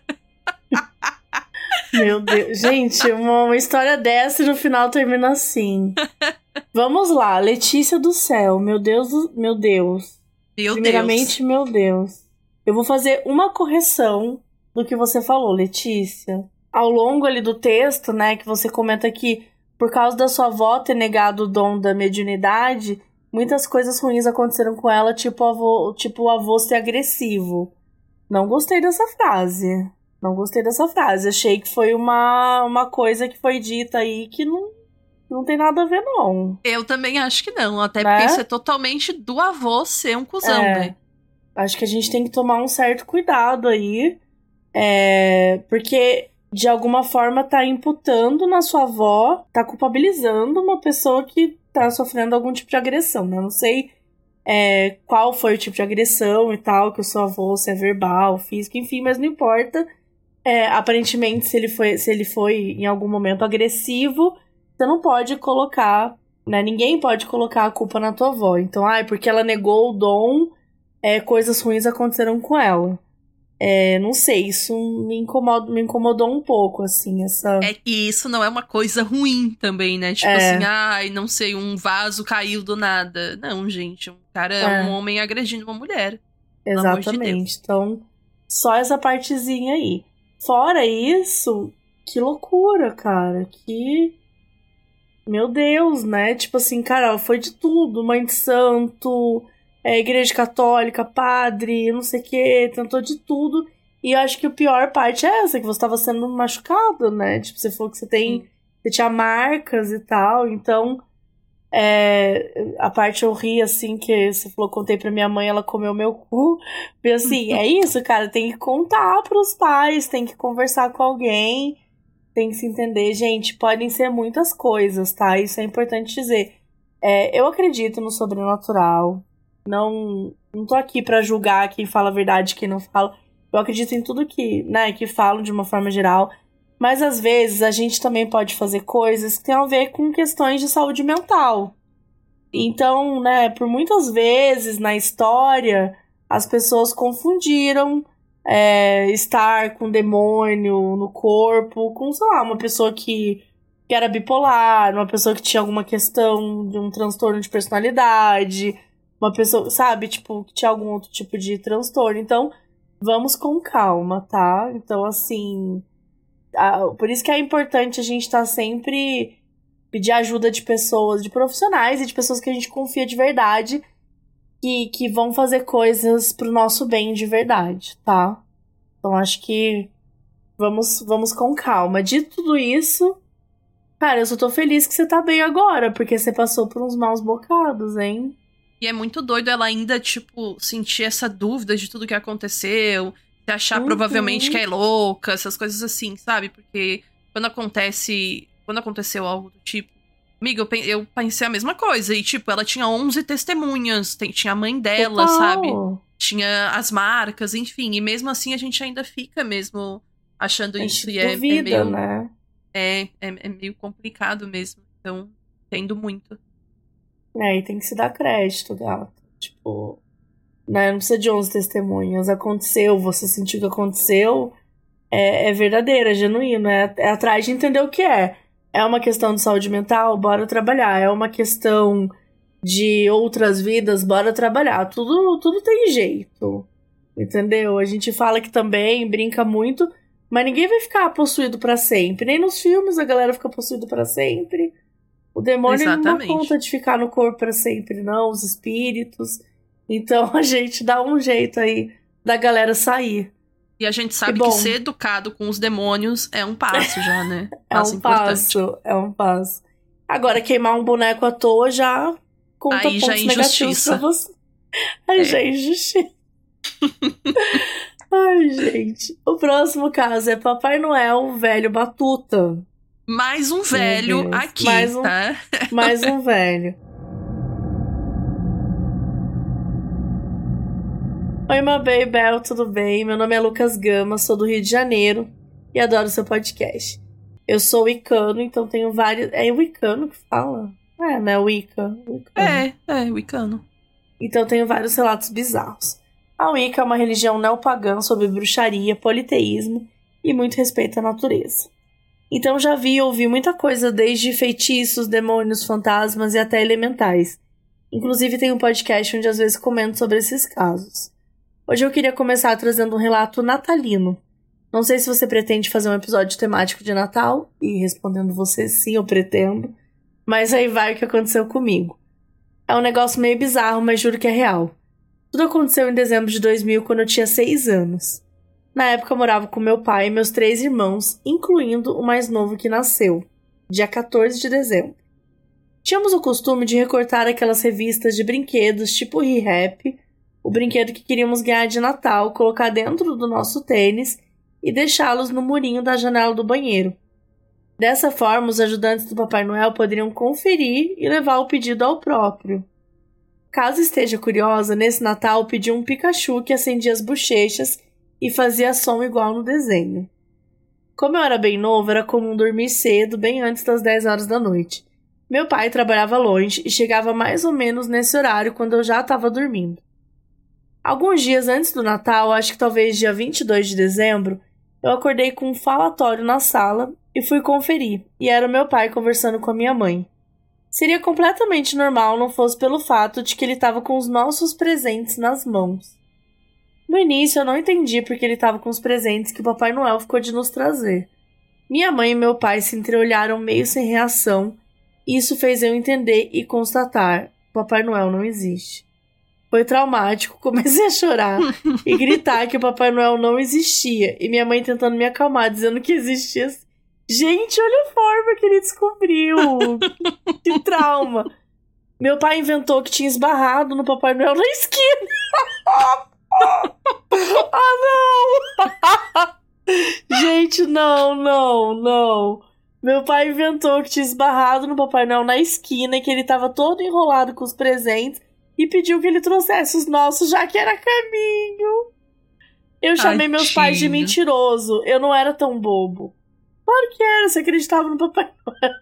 A: Meu Deus. Gente, uma, uma história dessa e no final termina assim. Vamos lá, Letícia do céu. Meu Deus, meu Deus.
B: Meu
A: Primeiramente,
B: Deus.
A: meu Deus. Eu vou fazer uma correção do que você falou, Letícia. Ao longo ali do texto, né, que você comenta que por causa da sua avó ter negado o dom da mediunidade, muitas coisas ruins aconteceram com ela, tipo o avô, tipo o avô ser agressivo. Não gostei dessa frase. Não gostei dessa frase. Achei que foi uma, uma coisa que foi dita aí que não, não tem nada a ver, não.
B: Eu também acho que não, até
A: Né?
B: porque isso é totalmente do avô ser um cuzão,
A: É.
B: né?
A: Acho que a gente tem que tomar um certo cuidado aí. É, porque de alguma forma tá imputando na sua avó, tá culpabilizando uma pessoa que tá sofrendo algum tipo de agressão, né? Não sei é, qual foi o tipo de agressão e tal, que o seu avô, se é verbal, físico, enfim, mas não importa. É, aparentemente, se ele, foi, se ele foi em algum momento agressivo, você não pode colocar, né? Ninguém pode colocar a culpa na tua avó. Então, ai, porque ela negou o dom, é, coisas ruins aconteceram com ela. É, não sei, isso me, incomoda, me incomodou um pouco, assim, essa.
B: É que isso não é uma coisa ruim também, né? Tipo
A: É.
B: assim, ai, não sei, um vaso caiu do nada. Não, gente, um cara,
A: É.
B: um homem agredindo uma mulher. Amor de
A: Exatamente. Então, só essa partezinha aí. Fora isso, que loucura, cara. Que. Meu Deus, né? Tipo assim, cara, foi de tudo. Mãe de santo, é, igreja católica, padre, não sei o que, tentou de tudo. E eu acho que a pior parte é essa, que você tava sendo machucado, né? Tipo, você falou que você tem. Você tinha marcas e tal, então. É, a parte eu ri, assim, que você falou, contei pra minha mãe, ela comeu meu cu. E assim, é isso, cara, tem que contar pros pais, tem que conversar com alguém, tem que se entender. Gente, podem ser muitas coisas, tá? Isso é importante dizer. É, eu acredito no sobrenatural. Não, não tô aqui pra julgar quem fala a verdade quem não fala. Eu acredito em tudo que, né, que falam de uma forma geral. Mas às vezes a gente também pode fazer coisas que tem a ver com questões de saúde mental. Então, né, por muitas vezes na história, as pessoas confundiram é, estar com demônio no corpo com, sei lá, uma pessoa que, que era bipolar, uma pessoa que tinha alguma questão de um transtorno de personalidade, uma pessoa, sabe, tipo, que tinha algum outro tipo de transtorno. Então, vamos com calma, tá? Então, assim. a- por isso que é importante a gente estar sempre pedir ajuda de pessoas, de profissionais e de pessoas que a gente confia de verdade que, que vão fazer coisas pro nosso bem de verdade, tá? Então acho que vamos, vamos com calma. De tudo isso, cara, eu só tô feliz que você tá bem agora, porque você passou por uns maus bocados, hein?
B: E é muito doido ela ainda, tipo, sentir essa dúvida de tudo que aconteceu, se achar
A: Uhum.
B: provavelmente que é louca, essas coisas assim, sabe? Porque quando acontece. Quando aconteceu algo do tipo. Amiga, eu, pen- eu pensei a mesma coisa. E, tipo, ela tinha 11 testemunhas. tem- tinha a mãe dela,
A: Total.
B: sabe? Tinha as marcas, enfim. E mesmo assim a gente ainda fica mesmo achando
A: A
B: isso. E é, é meio,
A: né?
B: é, é, é meio complicado mesmo. Então, entendo muito.
A: É, e tem que se dar crédito, gato. Tipo, né? Não precisa de 11 testemunhas. Aconteceu, você sentiu que aconteceu. É, é verdadeiro, é genuíno. É, é atrás de entender o que é. É uma questão de saúde mental? Bora trabalhar. É uma questão de outras vidas? Bora trabalhar. Tudo, tudo tem jeito. Entendeu? A gente fala que também brinca muito, mas ninguém vai ficar possuído pra sempre. Nem nos filmes a galera fica possuído pra sempre. O demônio ele não dá
B: Exatamente.
A: conta de ficar no corpo pra sempre, não. Os espíritos. Então a gente dá um jeito aí da galera sair.
B: E a gente sabe
A: bom.
B: que ser educado com os demônios é um passo já, né?
A: É
B: Passo
A: um
B: importante.
A: passo, é um passo. Agora, queimar um boneco à toa já conta
B: Aí já
A: pontos
B: é
A: negativos
B: injustiça.
A: pra você. Aí
B: É.
A: já é injustiça. Ai, gente. O próximo caso é Papai Noel, velho batuta.
B: Mais um velho
A: Deus.
B: aqui,
A: Mais um-
B: tá?
A: Mais um velho. Oi, Mabel Bel, tudo bem? Meu nome é Lucas Gama, sou do Rio de Janeiro e adoro seu podcast. Eu sou wicano, então tenho vários. É wicano que fala? É, né? Wicca. Wicano.
B: É, é, Wicano.
A: Então tenho vários relatos bizarros. A Wicca é uma religião neopagã sobre bruxaria, politeísmo e muito respeito à natureza. Então já vi e ouvi muita coisa, desde feitiços, demônios, fantasmas e até elementais. Inclusive tem um podcast onde às vezes comento sobre esses casos. Hoje eu queria começar trazendo um relato natalino. Não sei se você pretende fazer um episódio temático de Natal, e respondendo você sim, eu pretendo. Mas aí vai o que aconteceu comigo. É um negócio meio bizarro, mas juro que é real. Tudo aconteceu em dezembro de 2000, quando eu tinha 6 anos. Na época eu morava com meu pai e meus três irmãos, incluindo o mais novo que nasceu, dia 14 de dezembro. Tínhamos o costume de recortar aquelas revistas de brinquedos tipo Re-Rap, o brinquedo que queríamos ganhar de Natal, colocar dentro do nosso tênis e deixá-los no murinho da janela do banheiro. Dessa forma, os ajudantes do Papai Noel poderiam conferir e levar o pedido ao próprio. Caso esteja curiosa, nesse Natal pedi um Pikachu que acendia as bochechas e fazia som igual no desenho. Como eu era bem novo, era comum dormir cedo, bem antes das 10 horas da noite. Meu pai trabalhava longe e chegava mais ou menos nesse horário quando eu já estava dormindo. Alguns dias antes do Natal, acho que talvez dia 22 de dezembro, eu acordei com um falatório na sala e fui conferir, e era meu pai conversando com a minha mãe. Seria completamente normal não fosse pelo fato de que ele estava com os nossos presentes nas mãos. No início eu não entendi porque ele estava com os presentes que o Papai Noel ficou de nos trazer. Minha mãe e meu pai se entreolharam meio sem reação, e isso fez eu entender e constatar: Papai Noel não existe. Foi traumático, comecei a chorar e gritar que o Papai Noel não existia, e minha mãe tentando me acalmar, dizendo que existia. Gente, olha a forma que ele descobriu! que trauma! Meu pai inventou que tinha esbarrado no Papai Noel na esquina. ah, não! Gente, não, não, não. Meu pai inventou que tinha esbarrado no Papai Noel na esquina e que ele tava todo enrolado com os presentes e pediu que ele trouxesse os nossos, já que era caminho. Eu chamei meus pais de mentiroso. Eu não era tão bobo. Claro que era, você acreditava no Papai Noel.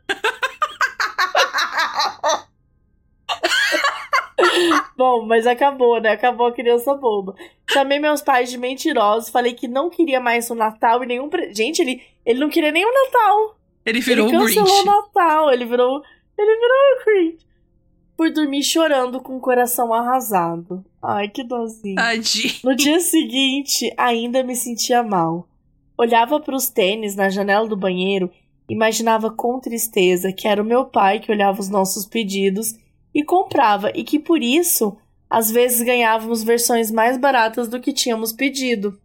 A: Bom, mas acabou, né? Acabou a criança boba. Chamei meus pais de mentirosos, falei que não queria mais o Natal e nenhum. Pre... Gente, ele, ele não queria nem o Natal.
B: Ele virou
A: ele
B: o
A: cancelou
B: Grinch.
A: o Natal, ele virou. Ele virou o Grinch. Por dormir chorando com o coração arrasado. Ai, que dozinho.
B: Tadinho.
A: No dia seguinte, ainda me sentia mal. Olhava para os tênis na janela do banheiro, imaginava com tristeza que era o meu pai que olhava os nossos pedidos e comprava, e que por isso, às vezes ganhávamos versões mais baratas do que tínhamos pedido.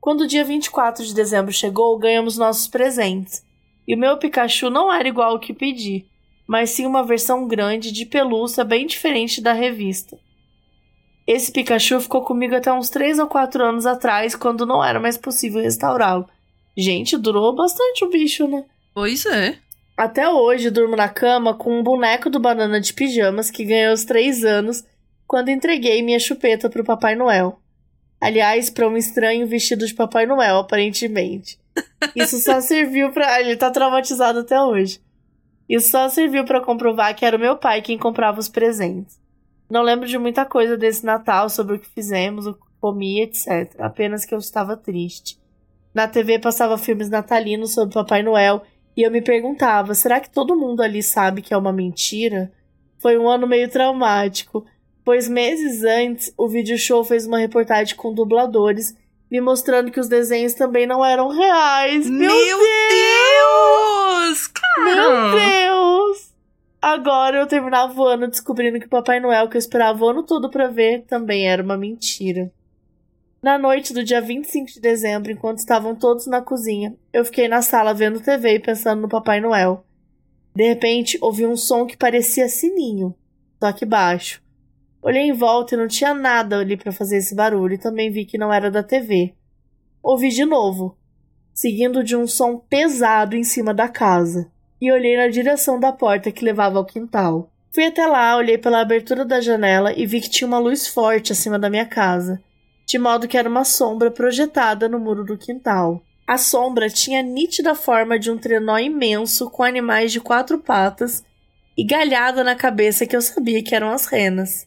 A: Quando o dia 24 de dezembro chegou, ganhamos nossos presentes. E o meu Pikachu não era igual ao que pedi, mas sim uma versão grande de pelúcia bem diferente da revista. Esse Pikachu ficou comigo até uns 3 ou 4 anos atrás, quando não era mais possível restaurá-lo. Gente, durou bastante o bicho, né?
B: Pois é.
A: Até hoje durmo na cama com um boneco do Banana de Pijamas que ganhei aos 3 anos quando entreguei minha chupeta pro Papai Noel. Aliás, para um estranho vestido de Papai Noel, aparentemente. Isso só serviu pra. Ele tá traumatizado até hoje. Isso só serviu pra comprovar que era o meu pai quem comprava os presentes. Não lembro de muita coisa desse Natal, sobre o que fizemos, o que comi, etc. Apenas que eu estava triste. Na TV passava filmes natalinos sobre Papai Noel e eu me perguntava: será que todo mundo ali sabe que é uma mentira? Foi um ano meio traumático, pois meses antes o vídeo show fez uma reportagem com dubladores me mostrando que os desenhos também não eram reais. Meu,
B: Meu Deus!
A: Meu
B: Cara!
A: Deus! Agora eu terminava o ano descobrindo que o Papai Noel, que eu esperava o ano todo pra ver, também era uma mentira. Na noite do dia 25 de dezembro, enquanto estavam todos na cozinha, eu fiquei na sala vendo TV e pensando no Papai Noel. De repente, ouvi um som que parecia sininho, só que baixo. Olhei em volta e não tinha nada ali para fazer esse barulho e também vi que não era da TV. Ouvi de novo. seguindo de um som pesado em cima da casa, e olhei na direção da porta que levava ao quintal. Fui até lá, olhei pela abertura da janela e vi que tinha uma luz forte acima da minha casa, de modo que era uma sombra projetada no muro do quintal. A sombra tinha a nítida forma de um trenó imenso com animais de quatro patas e galhada na cabeça que eu sabia que eram as renas.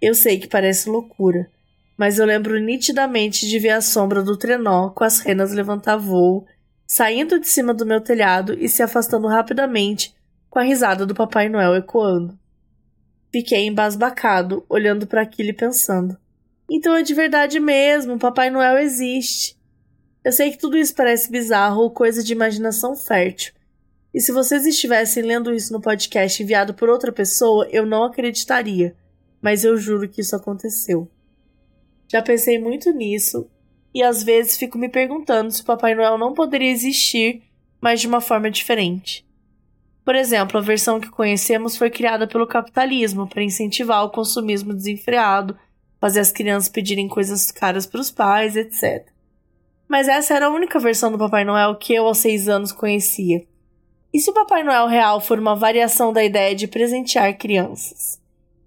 A: Eu sei que parece loucura, mas eu lembro nitidamente de ver a sombra do trenó com as renas levantar voo, saindo de cima do meu telhado e se afastando rapidamente, com a risada do Papai Noel ecoando. Fiquei embasbacado, olhando para aquilo e pensando: então é de verdade mesmo, Papai Noel existe. Eu sei que tudo isso parece bizarro ou coisa de imaginação fértil. E se vocês estivessem lendo isso no podcast enviado por outra pessoa, eu não acreditaria. Mas eu juro que isso aconteceu. Já pensei muito nisso e às vezes fico me perguntando se o Papai Noel não poderia existir, mas de uma forma diferente. Por exemplo, a versão que conhecemos foi criada pelo capitalismo para incentivar o consumismo desenfreado, fazer as crianças pedirem coisas caras para os pais, etc. Mas essa era a única versão do Papai Noel que eu, aos seis anos, conhecia. E se o Papai Noel real for uma variação da ideia de presentear crianças?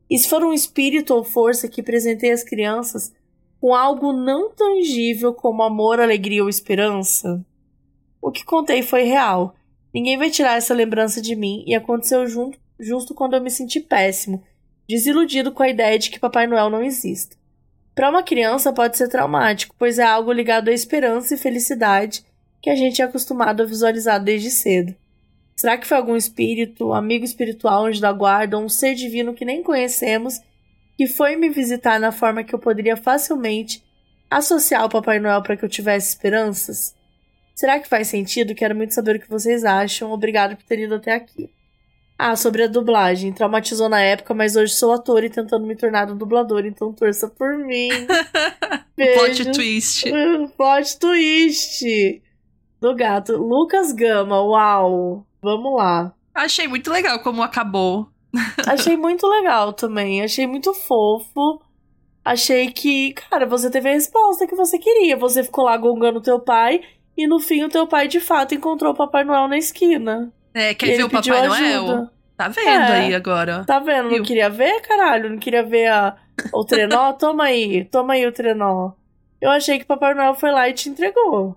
A: E se for um espírito ou força que presenteia as crianças com algo não tangível como amor, alegria ou esperança? O que contei foi real. Ninguém vai tirar essa lembrança de mim e aconteceu junto, justo quando eu me senti péssimo, desiludido com a ideia de que Papai Noel não exista. Para uma criança pode ser traumático, pois é algo ligado à esperança e felicidade que a gente é acostumado a visualizar desde cedo. Será que foi algum espírito, amigo espiritual, anjo da guarda, ou um ser divino que nem conhecemos, que foi me visitar na forma que eu poderia facilmente associar o Papai Noel para que eu tivesse esperanças? Será que faz sentido? Quero muito saber o que vocês acham. Obrigado por ter ido até aqui. Ah, sobre a dublagem. Traumatizou na época, mas hoje sou ator e tentando me tornar um dublador, então torça por mim.
B: Plot twist.
A: Plot twist. Do gato. Lucas Gama, uau. Vamos lá.
B: Achei muito legal como acabou.
A: Achei muito legal também. Achei muito fofo. Achei que, cara, você teve a resposta que você queria. Você ficou lá gongando teu pai e no fim o teu pai de fato encontrou o Papai Noel na esquina.
B: É, quer ver o Papai ajuda. Noel? Tá vendo é, aí agora.
A: Tá vendo? Não queria ver, caralho? Não queria ver a, o trenó? toma aí, toma aí o trenó. Eu achei que o Papai Noel foi lá e te entregou.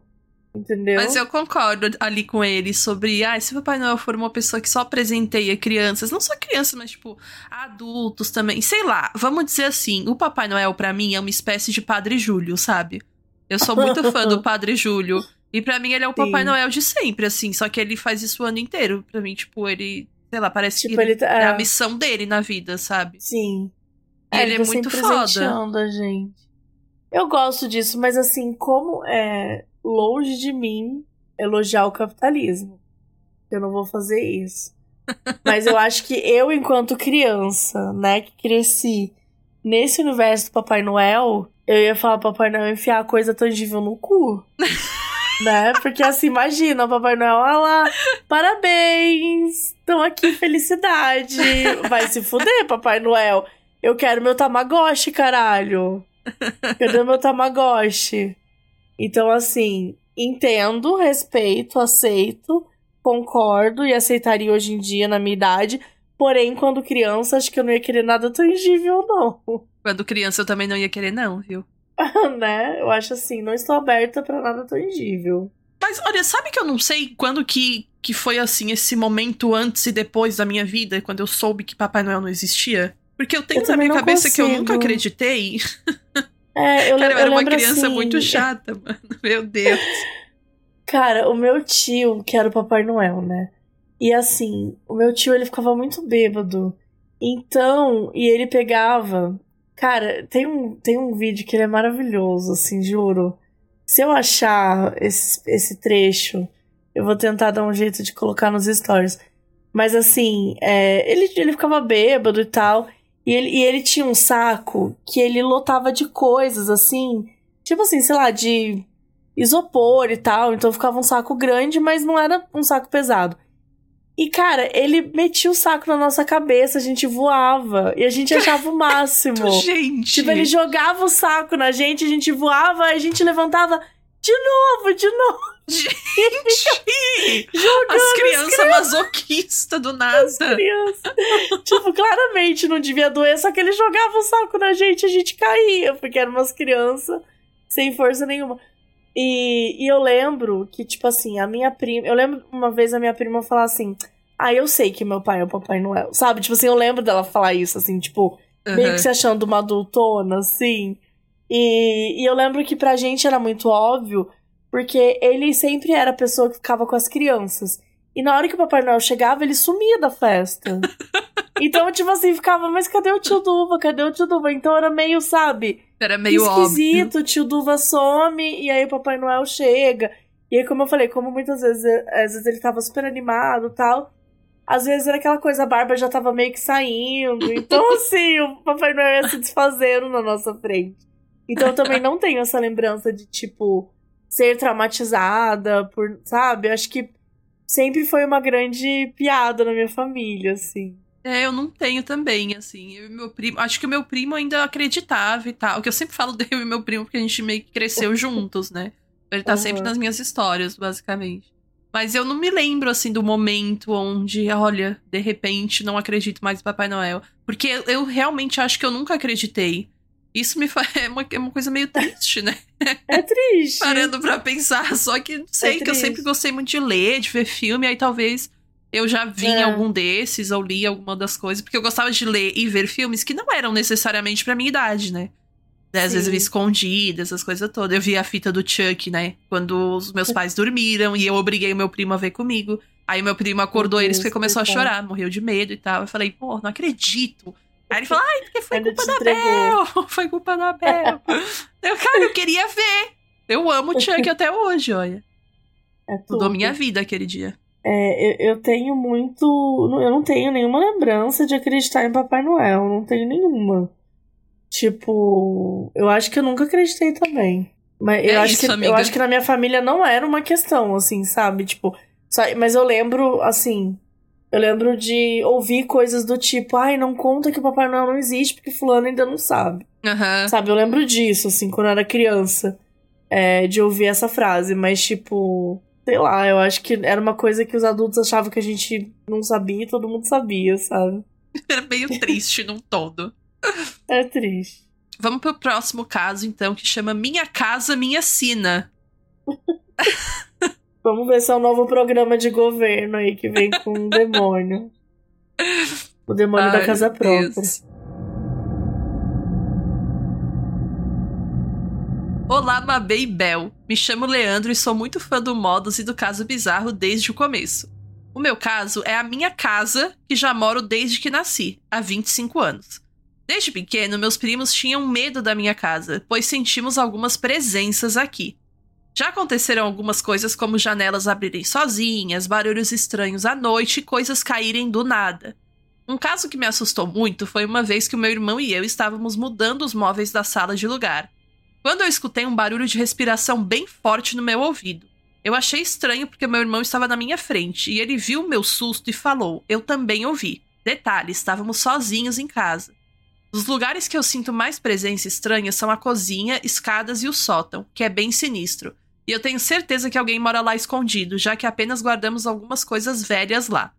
A: Entendeu?
B: Mas eu concordo ali com ele sobre, ah, se o Papai Noel for uma pessoa que só presenteia crianças, não só crianças, mas tipo, adultos também, sei lá, vamos dizer assim, o Papai Noel para mim é uma espécie de Padre Júlio, sabe? Eu sou muito fã do Padre Júlio. E para mim ele é o Papai Sim. Noel de sempre, assim. Só que ele faz isso o ano inteiro. Pra mim, tipo, ele. Sei lá, parece tipo, que ele, tá, é a é. missão dele na vida, sabe?
A: Sim.
B: E é, ele, ele é muito foda.
A: Gente. Eu gosto disso, mas assim, como é longe de mim elogiar o capitalismo. Eu não vou fazer isso. mas eu acho que eu, enquanto criança, né, que cresci nesse universo do Papai Noel, eu ia falar Papai Noel enfiar a coisa tangível no cu. né? Porque assim, imagina, o Papai Noel, olha lá, parabéns, estão aqui, felicidade. Vai se fuder, Papai Noel. Eu quero meu Tamagotchi, caralho. Cadê meu Tamagotchi? Então, assim, entendo, respeito, aceito, concordo e aceitaria hoje em dia na minha idade. Porém, quando criança, acho que eu não ia querer nada tangível, não.
B: Quando criança, eu também não ia querer, não, viu?
A: né? Eu acho assim, não estou aberta para nada tangível.
B: Mas olha, sabe que eu não sei quando que, que foi assim esse momento antes e depois da minha vida, quando eu soube que Papai Noel não existia? Porque eu tenho eu na minha cabeça consigo. que eu nunca acreditei.
A: É, eu,
B: Cara, eu,
A: eu
B: era uma criança assim... muito chata, mano. Meu Deus.
A: Cara, o meu tio, que era o Papai Noel, né? E assim, o meu tio ele ficava muito bêbado. Então, e ele pegava Cara, tem um, tem um vídeo que ele é maravilhoso, assim, juro. Se eu achar esse, esse trecho, eu vou tentar dar um jeito de colocar nos stories. Mas assim, é, ele, ele ficava bêbado e tal. E ele, e ele tinha um saco que ele lotava de coisas, assim. Tipo assim, sei lá, de isopor e tal. Então ficava um saco grande, mas não era um saco pesado. E, cara, ele metia o saco na nossa cabeça, a gente voava. E a gente achava o máximo.
B: gente.
A: Tipo, ele jogava o saco na gente, a gente voava, a gente levantava de novo, de novo.
B: Gente!
A: Jogando
B: As crianças masoquistas do nada.
A: crianças. tipo, claramente não devia doer, só que ele jogava o saco na gente e a gente caía, porque eram umas crianças sem força nenhuma. E, e eu lembro que, tipo assim, a minha prima. Eu lembro uma vez a minha prima falar assim: Ah, eu sei que meu pai é o Papai Noel. Sabe? Tipo assim, eu lembro dela falar isso, assim, tipo, meio
B: Uhum.
A: que se achando uma adultona, assim. E, e eu lembro que pra gente era muito óbvio, porque ele sempre era a pessoa que ficava com as crianças. E na hora que o Papai Noel chegava, ele sumia da festa. então, tipo assim, ficava, mas cadê o tio Duva? Cadê o tio Duva? Então era meio, sabe?
B: Era meio óbvio.
A: esquisito, o tio Duva some e aí o Papai Noel chega. E aí, como eu falei, como muitas vezes, às vezes ele tava super animado e tal, às vezes era aquela coisa, a barba já tava meio que saindo. Então, assim, o Papai Noel ia se desfazendo na nossa frente. Então eu também não tenho essa lembrança de, tipo, ser traumatizada por, sabe? Acho que sempre foi uma grande piada na minha família, assim.
B: É, eu não tenho também, assim. Eu e meu primo. Acho que o meu primo ainda acreditava e tal. O que eu sempre falo dele e meu primo, porque a gente meio que cresceu juntos, né? Ele tá
A: Uhum.
B: sempre nas minhas histórias, basicamente. Mas eu não me lembro, assim, do momento onde, olha, de repente não acredito mais em Papai Noel. Porque eu realmente acho que eu nunca acreditei. Isso me faz. É uma, é uma coisa meio triste, né?
A: É triste.
B: Parando pra pensar. Só que sei, que eu sempre gostei muito de ler, de ver filme, aí talvez eu já vi
A: É.
B: algum desses, ou li alguma das coisas, porque eu gostava de ler e ver filmes que não eram necessariamente pra minha idade, né? Às vezes eu vi
A: Sim.
B: escondida, essas coisas todas. Eu vi a fita do Chuck, né? Quando os meus pais dormiram e eu obriguei o meu primo a ver comigo. Aí meu primo acordou
A: Meu
B: eles porque começou a chorar, morreu de medo e tal. Eu falei, pô, não acredito. Aí ele falou, ai, porque foi
A: Ainda
B: culpa da. Bel. Foi culpa da Bel. eu, cara, eu queria ver. Eu amo o Chuck até hoje, olha.
A: É
B: Mudou
A: tudo.
B: minha vida aquele dia.
A: É, eu, eu tenho muito. Eu não tenho nenhuma lembrança de acreditar em Papai Noel. Não tenho nenhuma. Tipo, eu acho que eu nunca acreditei também. Mas eu,
B: É
A: acho
B: isso,
A: que,
B: amiga.
A: eu acho que na minha família não era uma questão, assim, sabe? Tipo, só- mas eu lembro, assim. Eu lembro de ouvir coisas do tipo, ai, não conta que o Papai Noel não existe porque fulano ainda não sabe.
B: Aham.
A: Sabe, eu lembro disso, assim, quando eu era criança. é, de ouvir essa frase, mas tipo. Sei lá, eu acho que era uma coisa que os adultos achavam que a gente não sabia e todo mundo sabia, sabe?
B: Era meio triste num todo.
A: É triste.
B: Vamos pro próximo caso, então, que chama Minha Casa, Minha Sina.
A: Vamos ver se é um novo programa de governo aí que vem com um demônio. O demônio da
B: Ai,
A: casa
B: meu
A: própria.
B: Deus. Olá, Mabê e Bel. Me chamo Leandro e sou muito fã do Modos e do Caso Bizarro desde o começo. O meu caso é a minha casa, que já moro desde que nasci, há 25 anos. Desde pequeno, meus primos tinham medo da minha casa, pois sentimos algumas presenças aqui. Já aconteceram algumas coisas como janelas abrirem sozinhas, barulhos estranhos à noite e coisas caírem do nada. Um caso que me assustou muito foi uma vez que o meu irmão e eu estávamos mudando os móveis da sala de lugar. Quando eu escutei um barulho de respiração bem forte no meu ouvido. Eu achei estranho porque meu irmão estava na minha frente e ele viu o meu susto e falou: Eu também ouvi. Detalhe, estávamos sozinhos em casa. Os lugares que eu sinto mais presença estranha são a cozinha, escadas e o sótão, que é bem sinistro. E eu tenho certeza que alguém mora lá escondido, já que apenas guardamos algumas coisas velhas lá.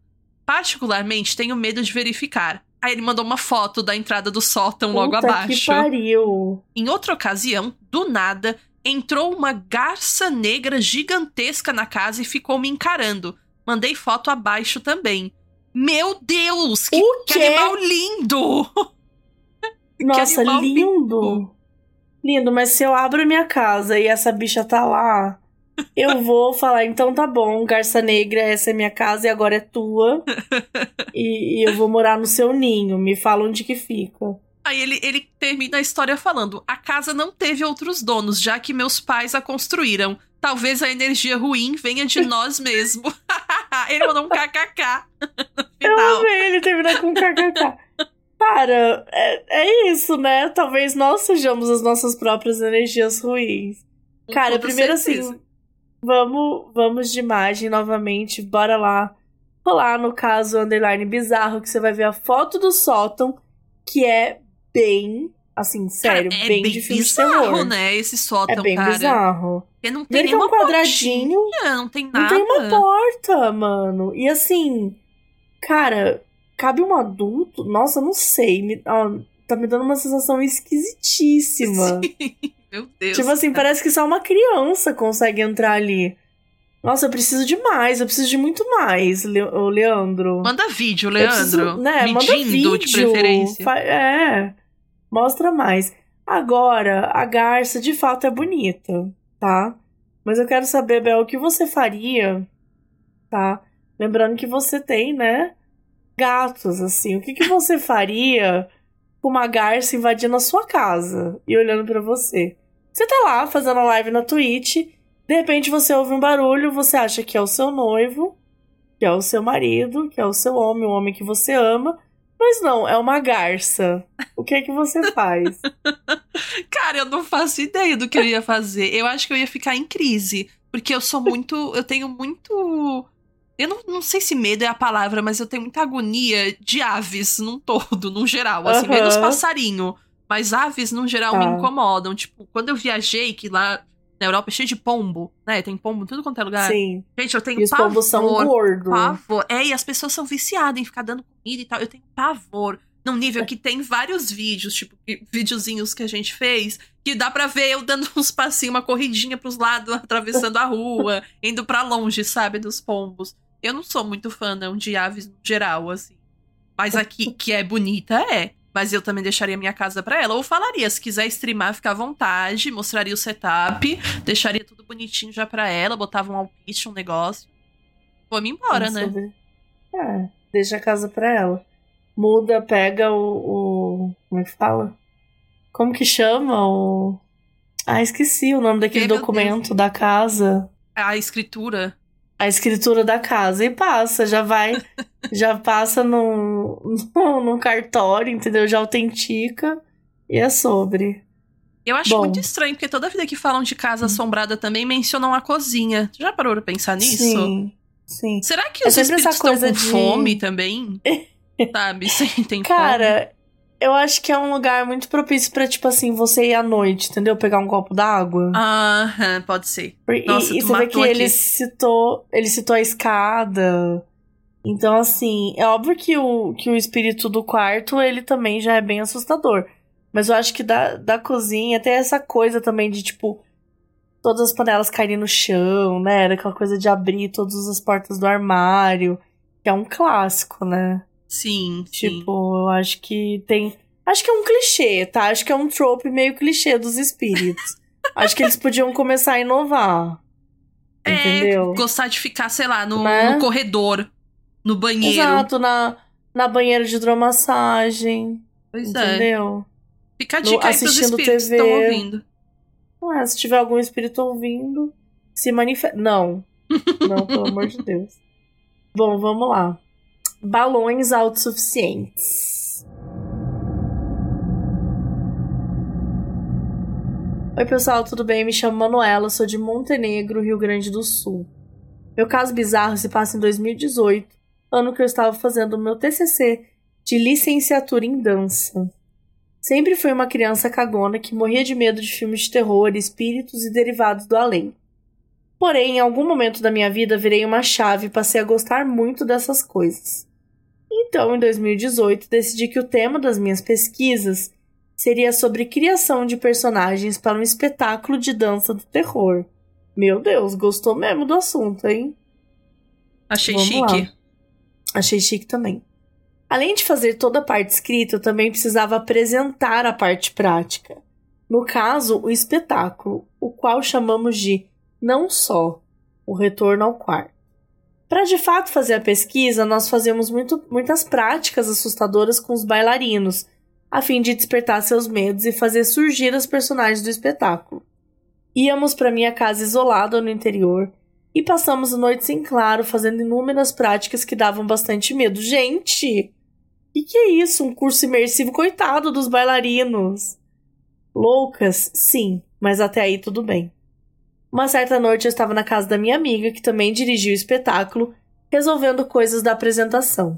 B: Particularmente, tenho medo de verificar. Aí ele mandou uma foto da entrada do sótão logo
A: Puta
B: abaixo.
A: que pariu.
B: Em outra ocasião, do nada, entrou uma garça negra gigantesca na casa e ficou me encarando. Mandei foto abaixo também. Meu Deus, que, que animal lindo!
A: Nossa, lindo. Lindo, mas se eu abro minha casa e essa bicha tá lá, eu vou falar, então tá bom, Garça Negra, essa é minha casa e agora é tua. e, e eu vou morar no seu ninho. Me fala onde que fica.
B: Aí ele, ele termina a história falando: A casa não teve outros donos, já que meus pais a construíram. Talvez a energia ruim venha de nós mesmo. ele mandou um kkk no
A: Eu
B: final.
A: amei ele terminar com kkk. Cara, é, é isso, né? Talvez nós sejamos as nossas próprias energias ruins. Cara, primeiro
B: certeza.
A: assim, vamos, vamos de imagem novamente, bora lá. Colar no caso underline bizarro, que você vai ver a foto do sótão, que é bem Assim, sério,
B: Cara, é
A: bem,
B: bem
A: de filme
B: bizarro, né? Esse sótão,
A: É bem
B: cara.
A: bizarro.
B: Porque não tem
A: Primeiro que é
B: nenhuma
A: um quadradinho,
B: portinha, não tem
A: Não
B: nada.
A: tem uma porta, mano. E assim, cara, cabe um adulto? Nossa, não sei. Me, ó, tá me dando uma sensação esquisitíssima.
B: Sim. Meu Deus.
A: Tipo assim, parece que só uma criança consegue entrar ali. Nossa, eu preciso de mais, eu preciso de muito mais, Le Leandro.
B: Manda vídeo, Leandro.
A: preciso- né, manda
B: Medindo,
A: vídeo.
B: de preferência.
A: É, mostra mais. Agora, a garça de fato é bonita, tá? Mas eu quero saber, Bel, o que você faria, tá? Lembrando que você tem, né, gatos, assim. O que, que você faria com uma garça invadindo a sua casa e olhando pra você? Você tá lá fazendo a live na Twitch, de repente você ouve um barulho, você acha que é o seu noivo, que é o seu marido, que é o seu homem, o homem que você ama, mas não, é uma garça. O que é que você faz?
B: Cara, eu não faço ideia do que eu ia fazer. Eu acho que eu ia ficar em crise. Porque eu sou muito. Eu tenho muito. Eu não, não sei se medo é a palavra, mas eu tenho muita agonia de aves num todo, num geral. Assim,
A: Aham.
B: menos passarinho. Mas aves, num geral, me
A: Tá.
B: incomodam. Tipo, quando eu viajei, que lá na Europa é cheio de pombo, né? Tem pombo em tudo quanto é lugar.
A: Sim.
B: Gente, eu tenho
A: E os
B: pavor.
A: pombos são gordos.
B: Pavor. É, e as pessoas são viciadas em ficar dando comida e tal. Eu tenho pavor. Num nível que tem vários vídeos, tipo, videozinhos que a gente fez, que dá pra ver eu dando uns passinhos, uma corridinha pros lados, atravessando a rua, indo pra longe, sabe, dos pombos. Eu não sou muito fã, não, de aves no geral, assim. Mas aqui, que é bonita, é. Mas eu também deixaria minha casa pra ela. Ou falaria, se quiser streamar, fica à vontade, mostraria o setup, deixaria tudo bonitinho já pra ela, botava um alpiste, um negócio. Vou-me embora,
A: Vamos
B: né?
A: sobre- É, deixa a casa pra ela. Muda, pega o, o- Como é que fala? Como que chama o. Ah, esqueci o nome daquele documento da casa.
B: A escritura.
A: A escritura da casa. E passa, já vai. já passa num, num, num cartório, entendeu? Já autentica. E é sobre.
B: Eu acho
A: Bom.
B: muito estranho, porque toda vida que falam de casa assombrada também mencionam a cozinha. Tu já parou pra pensar nisso?
A: Sim. Sim.
B: Será que
A: É
B: os espíritos estão com
A: de-
B: fome também? Sabe? Sentem fome.
A: Cara, eu acho que é um lugar muito propício pra, tipo assim, você ir à noite, entendeu? Pegar um copo d'água.
B: Aham, pode ser.
A: E-
B: Nossa,
A: e você vê que
B: matou
A: ele
B: aqui.
A: citou, ele citou a escada. Então, assim, é óbvio que o, que o espírito do quarto, ele também já é bem assustador. Mas eu acho que da, da cozinha tem essa coisa também de, tipo, todas as panelas caírem no chão, né? Era aquela coisa de abrir todas as portas do armário. Que é um clássico, né?
B: Sim, sim.
A: Eu acho que tem. Acho que é um clichê, tá? Acho que é um trope meio clichê dos espíritos. acho que eles podiam começar a inovar.
B: É,
A: Entendeu?
B: gostar de ficar, sei lá, no,
A: Né?
B: no corredor, no banheiro.
A: Exato, na, na banheira de hidromassagem.
B: Pois é.
A: entendeu?
B: Fica a
A: No-
B: dica aí pros
A: assistindo
B: espíritos que
A: TV.
B: estão ouvindo.
A: Ah, se tiver algum espírito ouvindo, se manifesta. Não. Não, pelo amor de Deus. Bom, vamos lá. Balões autossuficientes. Oi, pessoal, tudo bem? Me chamo Manuela, sou de Montenegro, Rio Grande do Sul. Meu caso bizarro se passa em 2018, ano que eu estava fazendo o meu TCC de licenciatura em dança. Sempre fui uma criança cagona que morria de medo de filmes de terror, espíritos e derivados do além. Porém, em algum momento da minha vida virei uma chave e passei a gostar muito dessas coisas. Então, em 2018, decidi que o tema das minhas pesquisas seria sobre criação de personagens para um espetáculo de dança do terror. Meu Deus, gostou mesmo do assunto, hein?
B: Achei
A: Vamos
B: chique.
A: lá. Achei chique também. Além de fazer toda a parte escrita, eu também precisava apresentar a parte prática. No caso, o espetáculo, o qual chamamos de não só o retorno ao quarto. Para de fato fazer a pesquisa, nós fazemos muito, muitas práticas assustadoras com os bailarinos, a fim de despertar seus medos e fazer surgir os personagens do espetáculo. Íamos para minha casa isolada no interior e passamos noites em claro fazendo inúmeras práticas que davam bastante medo. Gente, o que, que é isso? Um curso imersivo? Coitado dos bailarinos. Loucas, sim, mas até aí tudo bem. Uma certa noite eu estava na casa da minha amiga, que também dirigia o espetáculo, resolvendo coisas da apresentação.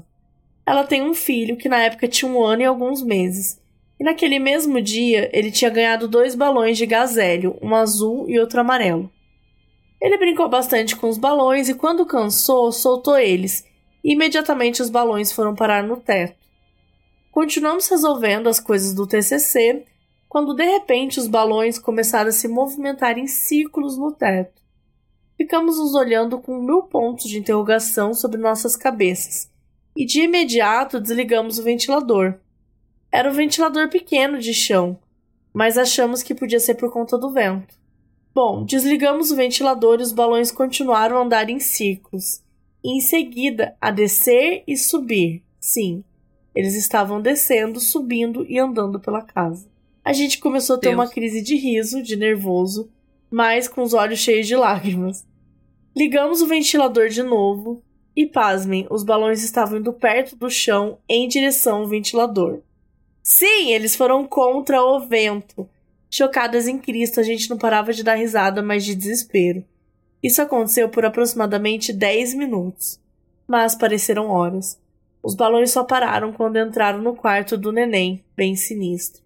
A: Ela tem um filho que na época tinha um ano e alguns meses, E naquele mesmo dia, ele tinha ganhado dois balões de gás hélio, um azul e outro amarelo. Ele brincou bastante com os balões e, quando cansou, soltou eles, e imediatamente os balões foram parar no teto. Continuamos resolvendo as coisas do TCC quando de repente os balões começaram a se movimentar em círculos no teto. Ficamos nos olhando com mil pontos de interrogação sobre nossas cabeças e de imediato desligamos o ventilador. Era um ventilador pequeno de chão, mas achamos que podia ser por conta do vento. Bom, desligamos o ventilador e os balões continuaram a andar em círculos. E em seguida, a descer e subir. Sim, eles estavam descendo, subindo e andando pela casa. A gente começou a ter Deus. uma crise de riso, de nervoso, mas com os olhos cheios de lágrimas. Ligamos o ventilador de novo e, pasmem, os balões estavam indo perto do chão em direção ao ventilador. Sim, eles foram contra o vento. Chocadas em Cristo, a gente não parava de dar risada, mas de desespero. Isso aconteceu por aproximadamente 10 minutos. Mas pareceram horas. Os balões só pararam quando entraram no quarto do neném, bem sinistro.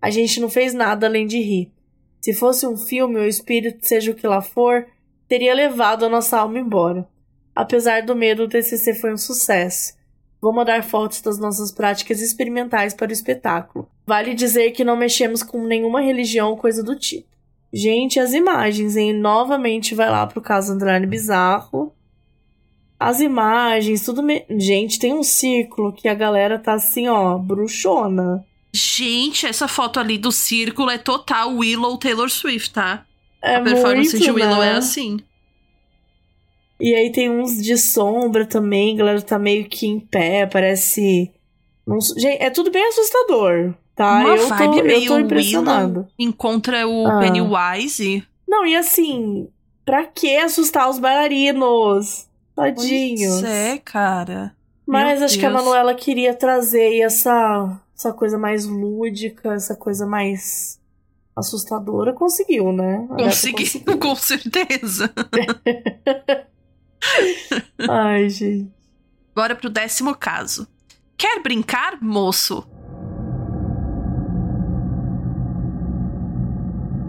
A: A gente não fez nada além de rir. Se fosse um filme ou espírito, seja o que lá for, teria levado a nossa alma embora. Apesar do medo, o TCC foi um sucesso. Vou mandar fotos das nossas práticas experimentais para o espetáculo. Vale dizer que não mexemos com nenhuma religião ou coisa do tipo. Gente, as imagens, hein? Novamente vai lá pro caso Andrade Bizarro. As imagens, tudo. Me... Gente, tem um círculo que a galera tá assim, ó, bruxona.
B: Gente, essa foto ali do círculo é total Willow Taylor Swift, tá? É a performance muito, de Willow é né? é assim.
A: E aí tem uns de sombra também, a galera tá meio que em pé, parece. Gente, é tudo bem assustador, tá?
B: Uma
A: eu
B: vibe
A: tô,
B: meio
A: eu tô impressionado.
B: encontra o ah. Pennywise.
A: Não, e assim, pra que assustar os bailarinos? Tadinhos.
B: Pois é, cara.
A: Mas Meu acho Deus. que a Manuela queria trazer essa, essa coisa mais lúdica, essa coisa mais assustadora. Conseguiu, né?
B: Conseguiu, com certeza.
A: Ai, gente.
B: Bora pro décimo caso. Quer brincar, moço?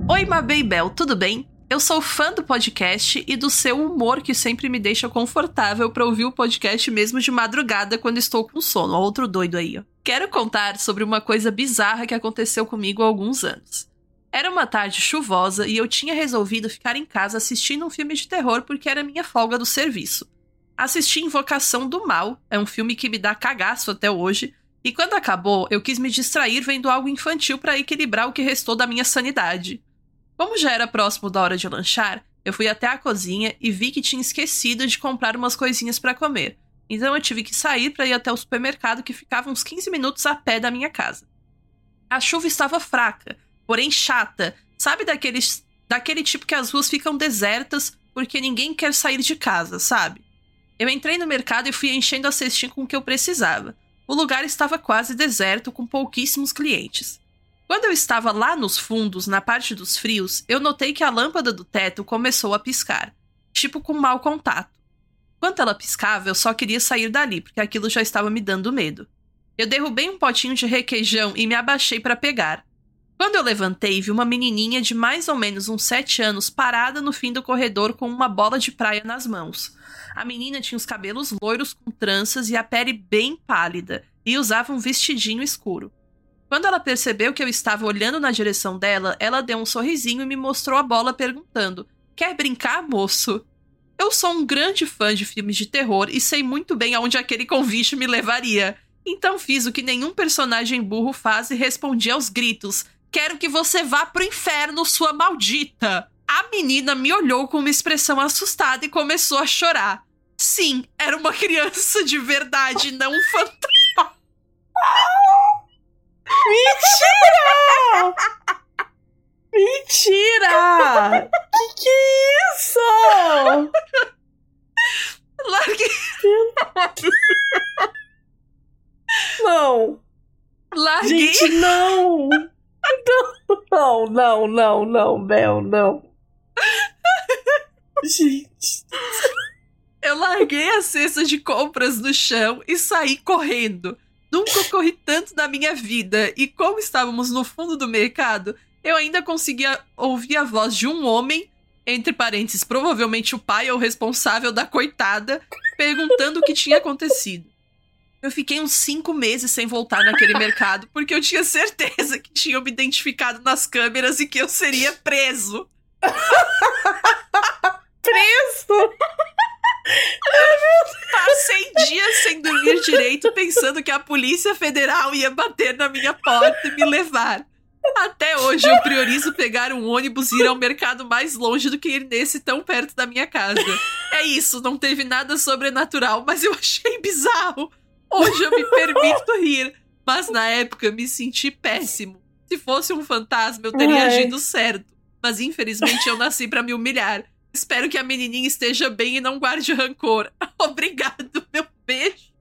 B: Oi, Mabel, tudo bem? Eu sou fã do podcast e do seu humor que sempre me deixa confortável para ouvir o podcast mesmo de madrugada quando estou com sono. Outro doido aí, ó. Quero contar sobre uma coisa bizarra que aconteceu comigo há alguns anos. Era uma tarde chuvosa e eu tinha resolvido ficar em casa assistindo um filme de terror porque era minha folga do serviço. Assisti Invocação do Mal, é um filme que me dá cagaço até hoje, e quando acabou, eu quis me distrair vendo algo infantil para equilibrar o que restou da minha sanidade. Como já era próximo da hora de lanchar, eu fui até a cozinha e vi que tinha esquecido de comprar umas coisinhas para comer. Então eu tive que sair para ir até o supermercado que ficava uns 15 minutos a pé da minha casa. A chuva estava fraca, porém chata. Sabe daqueles, daquele tipo que as ruas ficam desertas porque ninguém quer sair de casa, sabe? Eu entrei no mercado e fui enchendo a cestinha com o que eu precisava. O lugar estava quase deserto, com pouquíssimos clientes. Quando eu estava lá nos fundos, na parte dos frios, eu notei que a lâmpada do teto começou a piscar, tipo com mau contato. Enquanto ela piscava, eu só queria sair dali, porque aquilo já estava me dando medo. Eu derrubei um potinho de requeijão e me abaixei para pegar. Quando eu levantei, vi uma menininha de mais ou menos uns sete anos parada no fim do corredor com uma bola de praia nas mãos. A menina tinha os cabelos loiros com tranças e a pele bem pálida, e usava um vestidinho escuro. Quando ela percebeu que eu estava olhando na direção dela, ela deu um sorrisinho e me mostrou a bola perguntando: Quer brincar, moço? Eu sou um grande fã de filmes de terror e sei muito bem aonde aquele convite me levaria. Então fiz o que nenhum personagem burro faz e respondi aos gritos: Quero que você vá pro inferno, sua maldita! A menina me olhou com uma expressão assustada e começou a chorar. Sim, era uma criança de verdade, não um fantasma.
A: Mentira! Mentira! Que que é isso?
B: Larguei.
A: Não.
B: Larguei.
A: Gente, não. Não, não, não, não, Bel, não. Gente.
B: Eu larguei a cesta de compras no chão e saí correndo. Nunca corri tanto na minha vida. E como estávamos no fundo do mercado, eu ainda conseguia ouvir a voz de um homem, entre parênteses, provavelmente o pai ou responsável da coitada, perguntando o que tinha acontecido. Eu fiquei uns cinco meses sem voltar naquele mercado, porque eu tinha certeza que tinham me identificado nas câmeras e que eu seria preso.
A: Preso?
B: Passei dias sem dormir direito, pensando que a Polícia Federal ia bater na minha porta e me levar. Até hoje eu priorizo pegar um ônibus e ir ao mercado mais longe do que ir nesse tão perto da minha casa. É isso, não teve nada sobrenatural, mas eu achei bizarro. Hoje eu me permito rir, mas na época me senti péssimo. Se fosse um fantasma, eu teria
A: Ai.
B: agido certo. Mas infelizmente eu nasci pra me humilhar. Espero que a menininha esteja bem e não guarde rancor. Obrigado, meu beijo.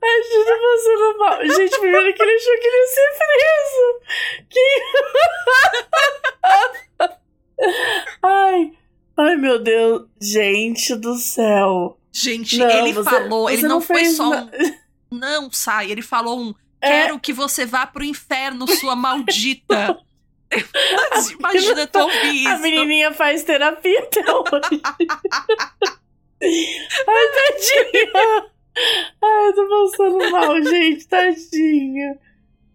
A: Ai, gente, passando mal. Gente, primeiro que ele achou que ele ia ser preso. Que... Ai, ai, meu Deus. Gente do céu.
B: Gente,
A: Não,
B: ele
A: você-
B: falou, ele
A: você
B: não, foi só
A: na-
B: um. Não sai, ele falou um.
A: É.
B: Quero que você vá pro inferno, sua maldita. Mas Imagina tu ouvir
A: A
B: isso.
A: menininha faz terapia até hoje. Ai, tadinha. Ai, eu tô passando mal, gente. Tadinha.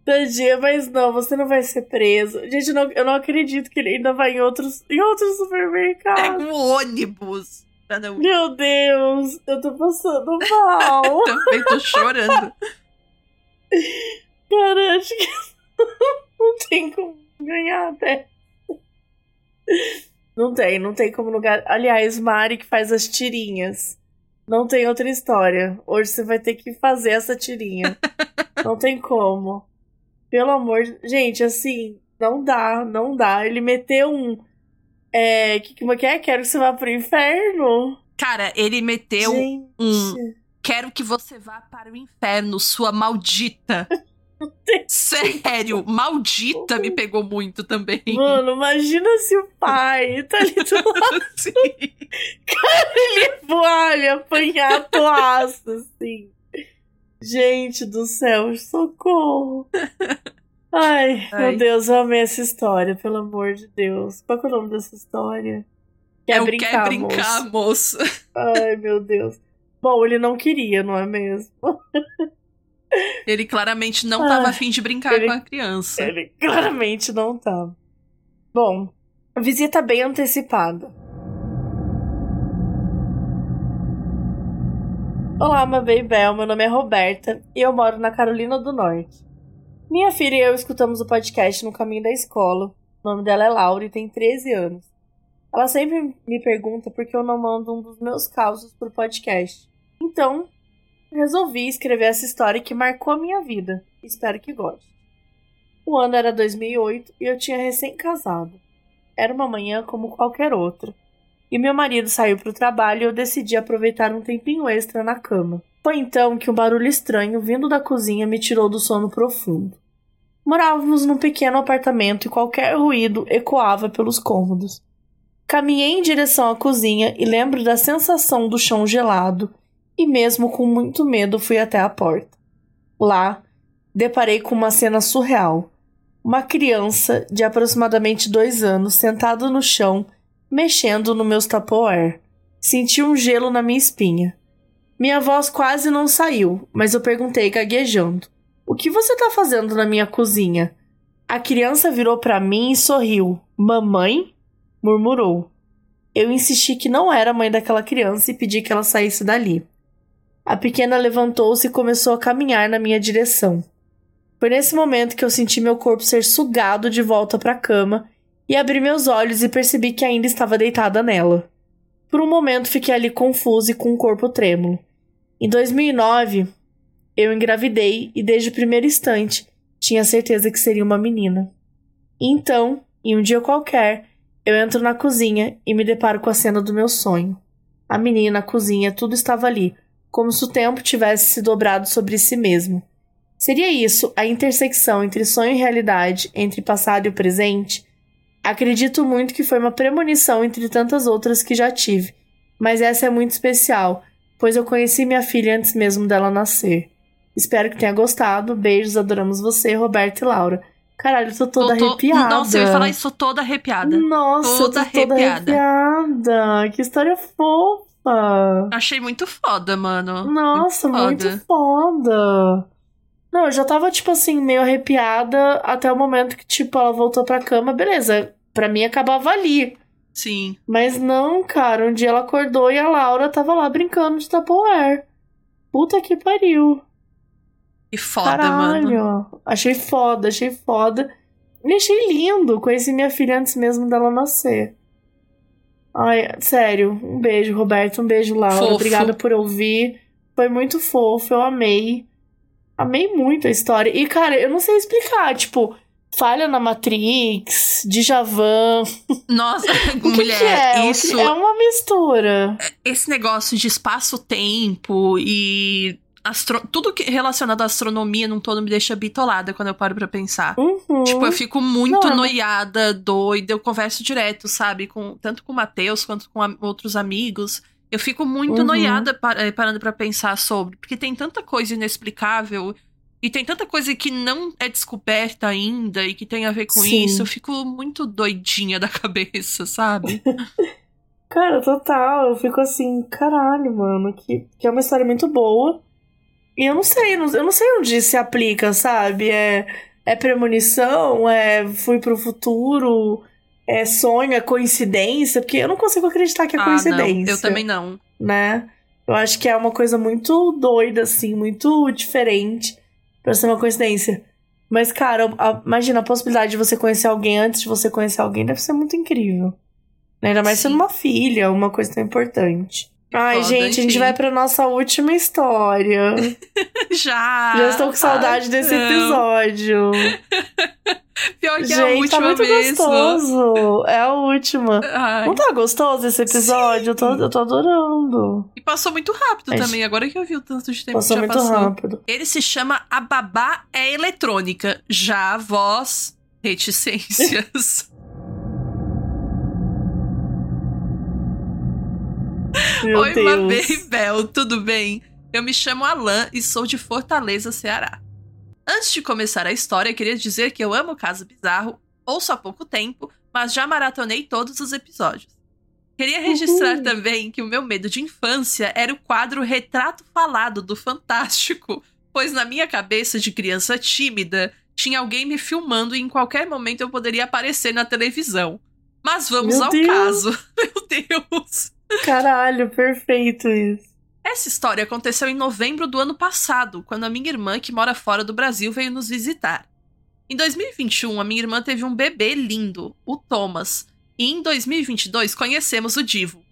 A: Tadinha, mas não, você não vai ser preso. Gente, eu não, eu não acredito que ele ainda vai em outros, em outros supermercados.
B: Pega um ônibus. Não...
A: Meu Deus, eu tô passando mal.
B: Também tô chorando.
A: Cara, acho que não tem como ganhar até. Não tem, não tem como lugar. Aliás, Mari que faz as tirinhas. Não tem outra história. Hoje você vai ter que fazer essa tirinha. não tem como. Pelo amor de... Gente, assim, não dá, não dá. Ele meteu um. É. Que, como é que é? Quero que você vá pro inferno.
B: Cara, ele meteu
A: Gente.
B: um. Quero que você vá para o inferno, sua maldita. Sério, maldita me pegou muito também.
A: Mano, imagina se o pai tá ali do lado
B: Sim.
A: ele vale apanhar toaço, assim. Gente do céu, socorro. Ai,
B: Ai.
A: meu Deus, eu amei essa história, pelo amor de Deus. Qual que é o nome dessa história? Quer
B: É o
A: brincar,
B: quer brincar,
A: moço?
B: moço.
A: Ai, meu Deus. Bom, ele não queria, não é mesmo?
B: Ele claramente não
A: Ah,
B: tava afim de brincar
A: ele-
B: com a criança.
A: Ele claramente não tá. Bom, visita bem antecipada. Olá, Mabê e Bel. Meu nome é Roberta e eu moro na Carolina do Norte. Minha filha e eu escutamos o podcast no caminho da escola. O nome dela é Laura e tem 13 anos. Ela sempre me pergunta por que eu não mando um dos meus causos pro podcast. Então, resolvi escrever essa história que marcou a minha vida. Espero que goste. O ano era 2008 e eu tinha recém-casado. Era uma manhã como qualquer outra. E meu marido saiu para o trabalho e eu decidi aproveitar um tempinho extra na cama. Foi então que um barulho estranho vindo da cozinha me tirou do sono profundo. Morávamos num pequeno apartamento e qualquer ruído ecoava pelos cômodos. Caminhei em direção à cozinha e lembro da sensação do chão gelado, e mesmo com muito medo fui até a porta. Lá, deparei com uma cena surreal. Uma criança de aproximadamente dois anos sentada no chão, mexendo no meus Tupperware. Senti um gelo na minha espinha. Minha voz quase não saiu, mas eu perguntei gaguejando: O que você tá fazendo na minha cozinha? A criança virou para mim e sorriu. Mamãe? murmurou. Eu insisti que não era a mãe daquela criança e pedi que ela saísse dali. A pequena levantou-se e começou a caminhar na minha direção. Foi nesse momento que eu senti meu corpo ser sugado de volta para a cama e abri meus olhos e percebi que ainda estava deitada nela. Por um momento fiquei ali confusa e com o corpo trêmulo. Em 2009, eu engravidei e desde o primeiro instante tinha certeza que seria uma menina. Então, em um dia qualquer, eu entro na cozinha e me deparo com a cena do meu sonho. A menina, a cozinha, tudo estava ali, como se o tempo tivesse se dobrado sobre si mesmo. Seria isso a intersecção entre sonho e realidade, entre passado e o presente? Acredito muito que foi uma premonição entre tantas outras que já tive, mas essa é muito especial, pois eu conheci minha filha antes mesmo dela nascer. Espero que tenha gostado. Beijos, adoramos você, Roberto e Laura. Caralho, eu tô toda
B: tô,
A: arrepiada.
B: Nossa, eu ia falar isso toda arrepiada.
A: Nossa,
B: toda
A: eu tô toda
B: arrepiada.
A: arrepiada. Que história fofa.
B: Achei muito foda, mano.
A: Nossa,
B: muito
A: muito foda. Não, eu já tava, tipo assim, meio arrepiada até o momento que, tipo, ela voltou pra cama. Beleza, pra mim acabava ali.
B: Sim.
A: Mas não, cara, um dia ela acordou e a Laura tava lá brincando de Tupperware. Puta que pariu.
B: Que foda,
A: Caralho.
B: mano.
A: Achei foda, achei foda. E achei lindo. Conheci minha filha antes mesmo dela nascer. Ai, sério. Um beijo, Roberto. Um beijo, Laura.
B: Fofo.
A: Obrigada por ouvir. Foi muito fofo. Eu amei. Amei muito a história. E, cara, eu não sei explicar. Tipo, falha na Matrix, Djavan.
B: Nossa,
A: O
B: mulher,
A: que é? Que-
B: isso.
A: É uma mistura.
B: Esse negócio de espaço-tempo e. astro- Tudo que relacionado à astronomia num todo me deixa bitolada quando eu paro pra pensar.
A: Uhum.
B: Tipo, eu fico muito
A: Não, é-
B: noiada, doida. Eu converso direto, sabe? Com, tanto com o Matheus quanto com a- outros amigos. Eu fico muito
A: Uhum.
B: noiada pa- eh, parando pra pensar sobre. Porque tem tanta coisa inexplicável. E tem tanta coisa que não é descoberta ainda e que tem a ver com
A: Sim.
B: isso. Eu fico muito doidinha da cabeça, sabe?
A: Cara, total. Eu fico assim, caralho, mano. Que, que é uma história muito boa. E eu não sei, eu não sei onde se aplica, sabe? É, é premonição, é fui pro futuro, é sonho, é coincidência, porque eu não consigo acreditar que é
B: ah,
A: coincidência.
B: não. Eu também não.
A: Né? Eu acho que é uma coisa muito doida, assim, muito diferente pra ser uma coincidência. Mas, cara, a- imagina a possibilidade de você conhecer alguém antes de você conhecer alguém, deve ser muito incrível. Né? Ainda mais
B: Sim.
A: sendo uma filha, uma coisa tão importante. Ai,
B: foda,
A: gente, a gente
B: enfim.
A: vai pra nossa última história.
B: Já.
A: Já estou com saudade desse
B: Não.
A: episódio.
B: Pior que é a
A: gente,
B: última
A: tá muito
B: mesmo.
A: gostoso. É a última.
B: Ai.
A: Não tá gostoso esse episódio? Eu tô, eu tô adorando.
B: E passou muito rápido
A: Acho-
B: também, agora que eu vi o tanto de tempo
A: Passou
B: que já
A: muito
B: passou.
A: rápido.
B: Ele se chama A Babá é Eletrônica. Já a voz, reticências.
A: Meu
B: Oi,
A: Deus.
B: Mabê Bel, tudo bem? Eu me chamo Alan e sou de Fortaleza, Ceará. Antes de começar a história, queria dizer que eu amo o Caso Bizarro, ouço há pouco tempo, mas já maratonei todos os episódios. Queria registrar
A: Uhul.
B: também que o meu medo de infância era o quadro Retrato Falado do Fantástico, pois na minha cabeça de criança tímida tinha alguém me filmando e em qualquer momento eu poderia aparecer na televisão. Mas vamos
A: Meu
B: ao
A: Deus.
B: caso. Meu Deus!
A: Caralho, perfeito isso.
B: Essa história aconteceu em novembro do ano passado, quando a minha irmã, que mora fora do Brasil, veio nos visitar. Em 2021, a minha irmã teve um bebê lindo, o Thomas, e em 2022 conhecemos o Divo.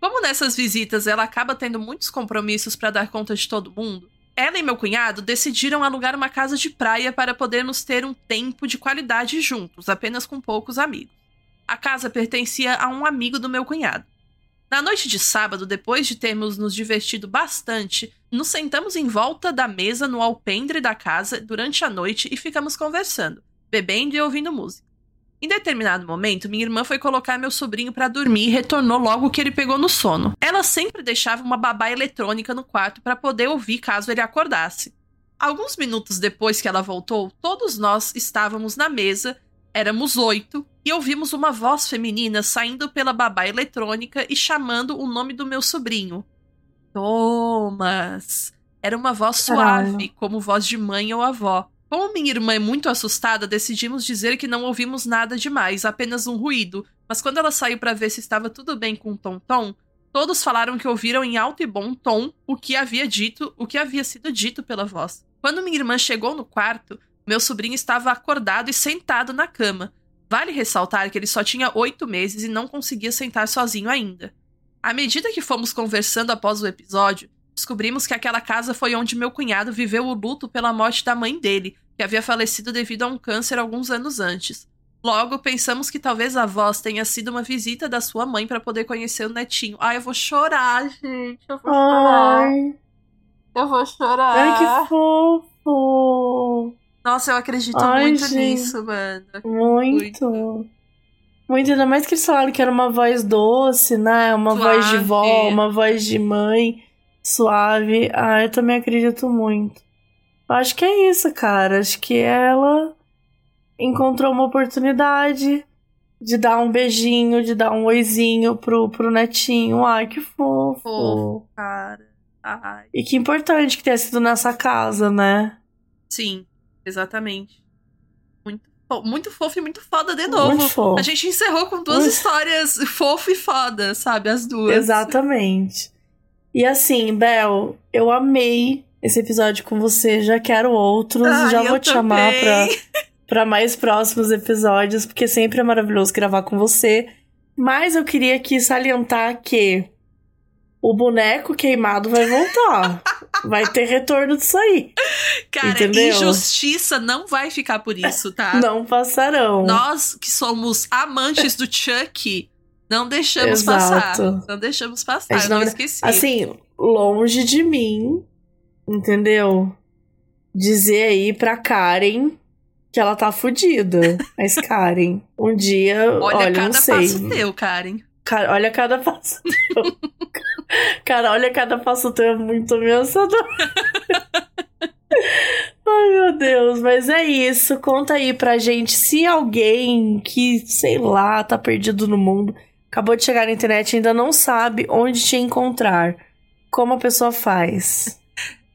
B: Como nessas visitas ela acaba tendo muitos compromissos para dar conta de todo mundo, ela e meu cunhado decidiram alugar uma casa de praia para podermos ter um tempo de qualidade juntos, apenas com poucos amigos. A casa pertencia a um amigo do meu cunhado. Na noite de sábado, depois de termos nos divertido bastante, nos sentamos em volta da mesa no alpendre da casa durante a noite e ficamos conversando, bebendo e ouvindo música. Em determinado momento, minha irmã foi colocar meu sobrinho para dormir e retornou logo que ele pegou no sono. Ela sempre deixava uma babá eletrônica no quarto para poder ouvir caso ele acordasse. Alguns minutos depois que ela voltou, todos nós estávamos na mesa, éramos oito, e ouvimos uma voz feminina saindo pela babá eletrônica e chamando o nome do meu sobrinho. Thomas. Era uma voz suave,
A: Caralho.
B: como voz de mãe ou avó. Como minha irmã é muito assustada, decidimos dizer que não ouvimos nada demais, apenas um ruído. Mas quando ela saiu para ver se estava tudo bem com o Tom-Tom, todos falaram que ouviram em alto e bom tom o que havia dito, o que havia sido dito pela voz. Quando minha irmã chegou no quarto, meu sobrinho estava acordado e sentado na cama. Vale ressaltar que ele só tinha oito meses e não conseguia sentar sozinho ainda. À medida que fomos conversando após o episódio, descobrimos que aquela casa foi onde meu cunhado viveu o luto pela morte da mãe dele, que havia falecido devido a um câncer alguns anos antes. Logo, pensamos que talvez a voz tenha sido uma visita da sua mãe para poder conhecer o netinho. Ai, eu vou chorar, gente. Eu vou chorar.
A: Ai,
B: Eu vou chorar.
A: ai que fofo.
B: Nossa, eu acredito
A: Ai,
B: muito
A: gente.
B: nisso, mano.
A: Muito. Muito, ainda mais que eles falaram que era uma voz doce, né? Uma
B: Suave.
A: voz de vó, uma voz de mãe. suave. Ah, eu também acredito muito. Acho que é isso, cara. Acho que ela encontrou uma oportunidade de dar um beijinho, de dar um oizinho pro, pro netinho. Ai, que fofo.
B: Fofo, cara. Ai.
A: E que importante que tenha sido nessa casa, né?
B: Sim, exatamente. Muito, muito fofo e muito foda de novo. A gente encerrou com duas
A: Muito.
B: histórias fofo e foda, sabe? As duas.
A: Exatamente. E assim, Bel, eu amei esse episódio com você. Já quero outros.
B: Ai,
A: já vou te chamar pra,
B: também.
A: pra mais próximos episódios, porque sempre é maravilhoso gravar com você. Mas eu queria aqui salientar que o boneco queimado vai voltar. vai ter retorno disso aí.
B: Cara,
A: Entendeu?
B: injustiça não vai ficar por isso, tá?
A: Não passarão.
B: Nós que somos amantes do Chuck, não deixamos
A: Exato.
B: passar. Não deixamos passar, eu não
A: não-
B: esqueci.
A: Assim, longe de mim, entendeu? Dizer aí pra Karen que ela tá fudida. Mas Karen, um dia,
B: olha,
A: olha, não
B: cada
A: sei.
B: passo teu, Karen.
A: Cara, olha cada passo teu. Cara, olha cada passo teu, é muito ameaçador. Ai, meu Deus, mas é isso. Conta aí pra gente se alguém que, sei lá, tá perdido no mundo, acabou de chegar na internet e ainda não sabe onde te encontrar. Como a pessoa faz?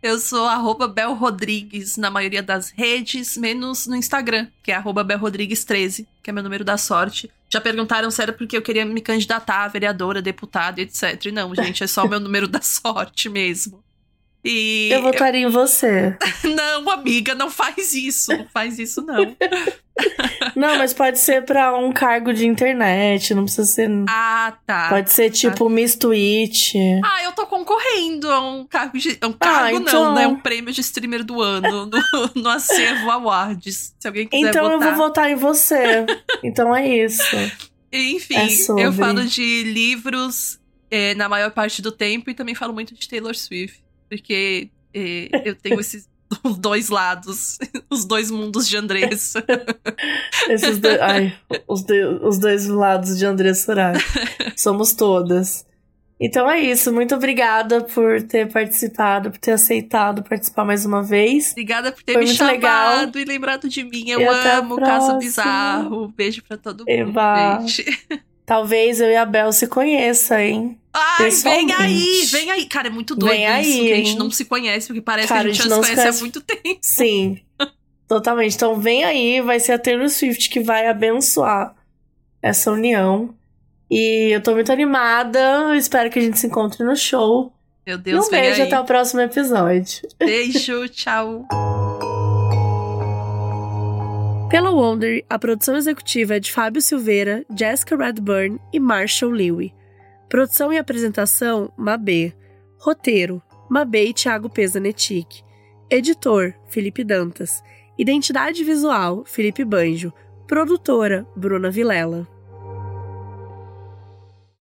B: Eu sou arroba Bel Rodrigues na maioria das redes, menos no Instagram, que é arroba Bel Rodrigues 13, que é meu número da sorte. Já perguntaram se era porque eu queria me candidatar a vereadora, deputada, etc. E não, gente, é só o meu número da sorte mesmo. E.
A: Eu votaria em você.
B: Não, amiga, não faz isso. Não faz isso, não.
A: Não, mas pode ser pra um cargo de internet, não precisa ser.
B: Ah, tá.
A: Pode ser tipo Miss Twitch.
B: Ah, eu tô concorrendo a um cargo de. Um cargo
A: então-
B: não, né? Um prêmio de streamer do ano no, no Acervo Awards. Se alguém quiser
A: Então eu
B: votar.
A: vou votar em você. Então é isso.
B: Enfim,
A: É
B: eu falo de livros eh, na maior parte do tempo e também falo muito de Taylor Swift. Porque eh, eu tenho esses dois lados, os dois mundos de Andressa.
A: Esses dois. Ai, os, do- os dois lados de André Surak. Somos todas. Então é isso. Muito obrigada por ter participado, por ter aceitado participar mais uma vez.
B: Obrigada por ter
A: Foi
B: me chamado
A: legal.
B: e lembrado de mim. Eu
A: E
B: amo Caso. Bizarro. Beijo pra todo mundo,
A: Eba.
B: gente.
A: Talvez eu e a Bel se conheçam, hein?
B: Ai, vem aí, vem aí. Cara, é muito doido
A: Vem aí,
B: isso, que a gente
A: hein?
B: não se conhece, porque parece
A: Cara,
B: que a gente, já se conhece,
A: conhece.
B: há muito tempo.
A: Sim. Totalmente. Então vem aí, vai ser a Taylor Swift que vai abençoar essa união. E eu tô muito animada. Eu espero que a gente se encontre no show.
B: Meu
A: E
B: Deus,
A: um
B: vem
A: beijo
B: aí.
A: até o próximo episódio.
B: Beijo, tchau.
A: Pela Wonder, a produção executiva é de Fábio Silveira, Jessica Redburn e Marshall Lewy. Produção e apresentação, Mabê. Roteiro, Mabê e Thiago Pesanetic. Editor, Felipe Dantas. Identidade visual, Felipe Banjo. Produtora, Bruna Vilela.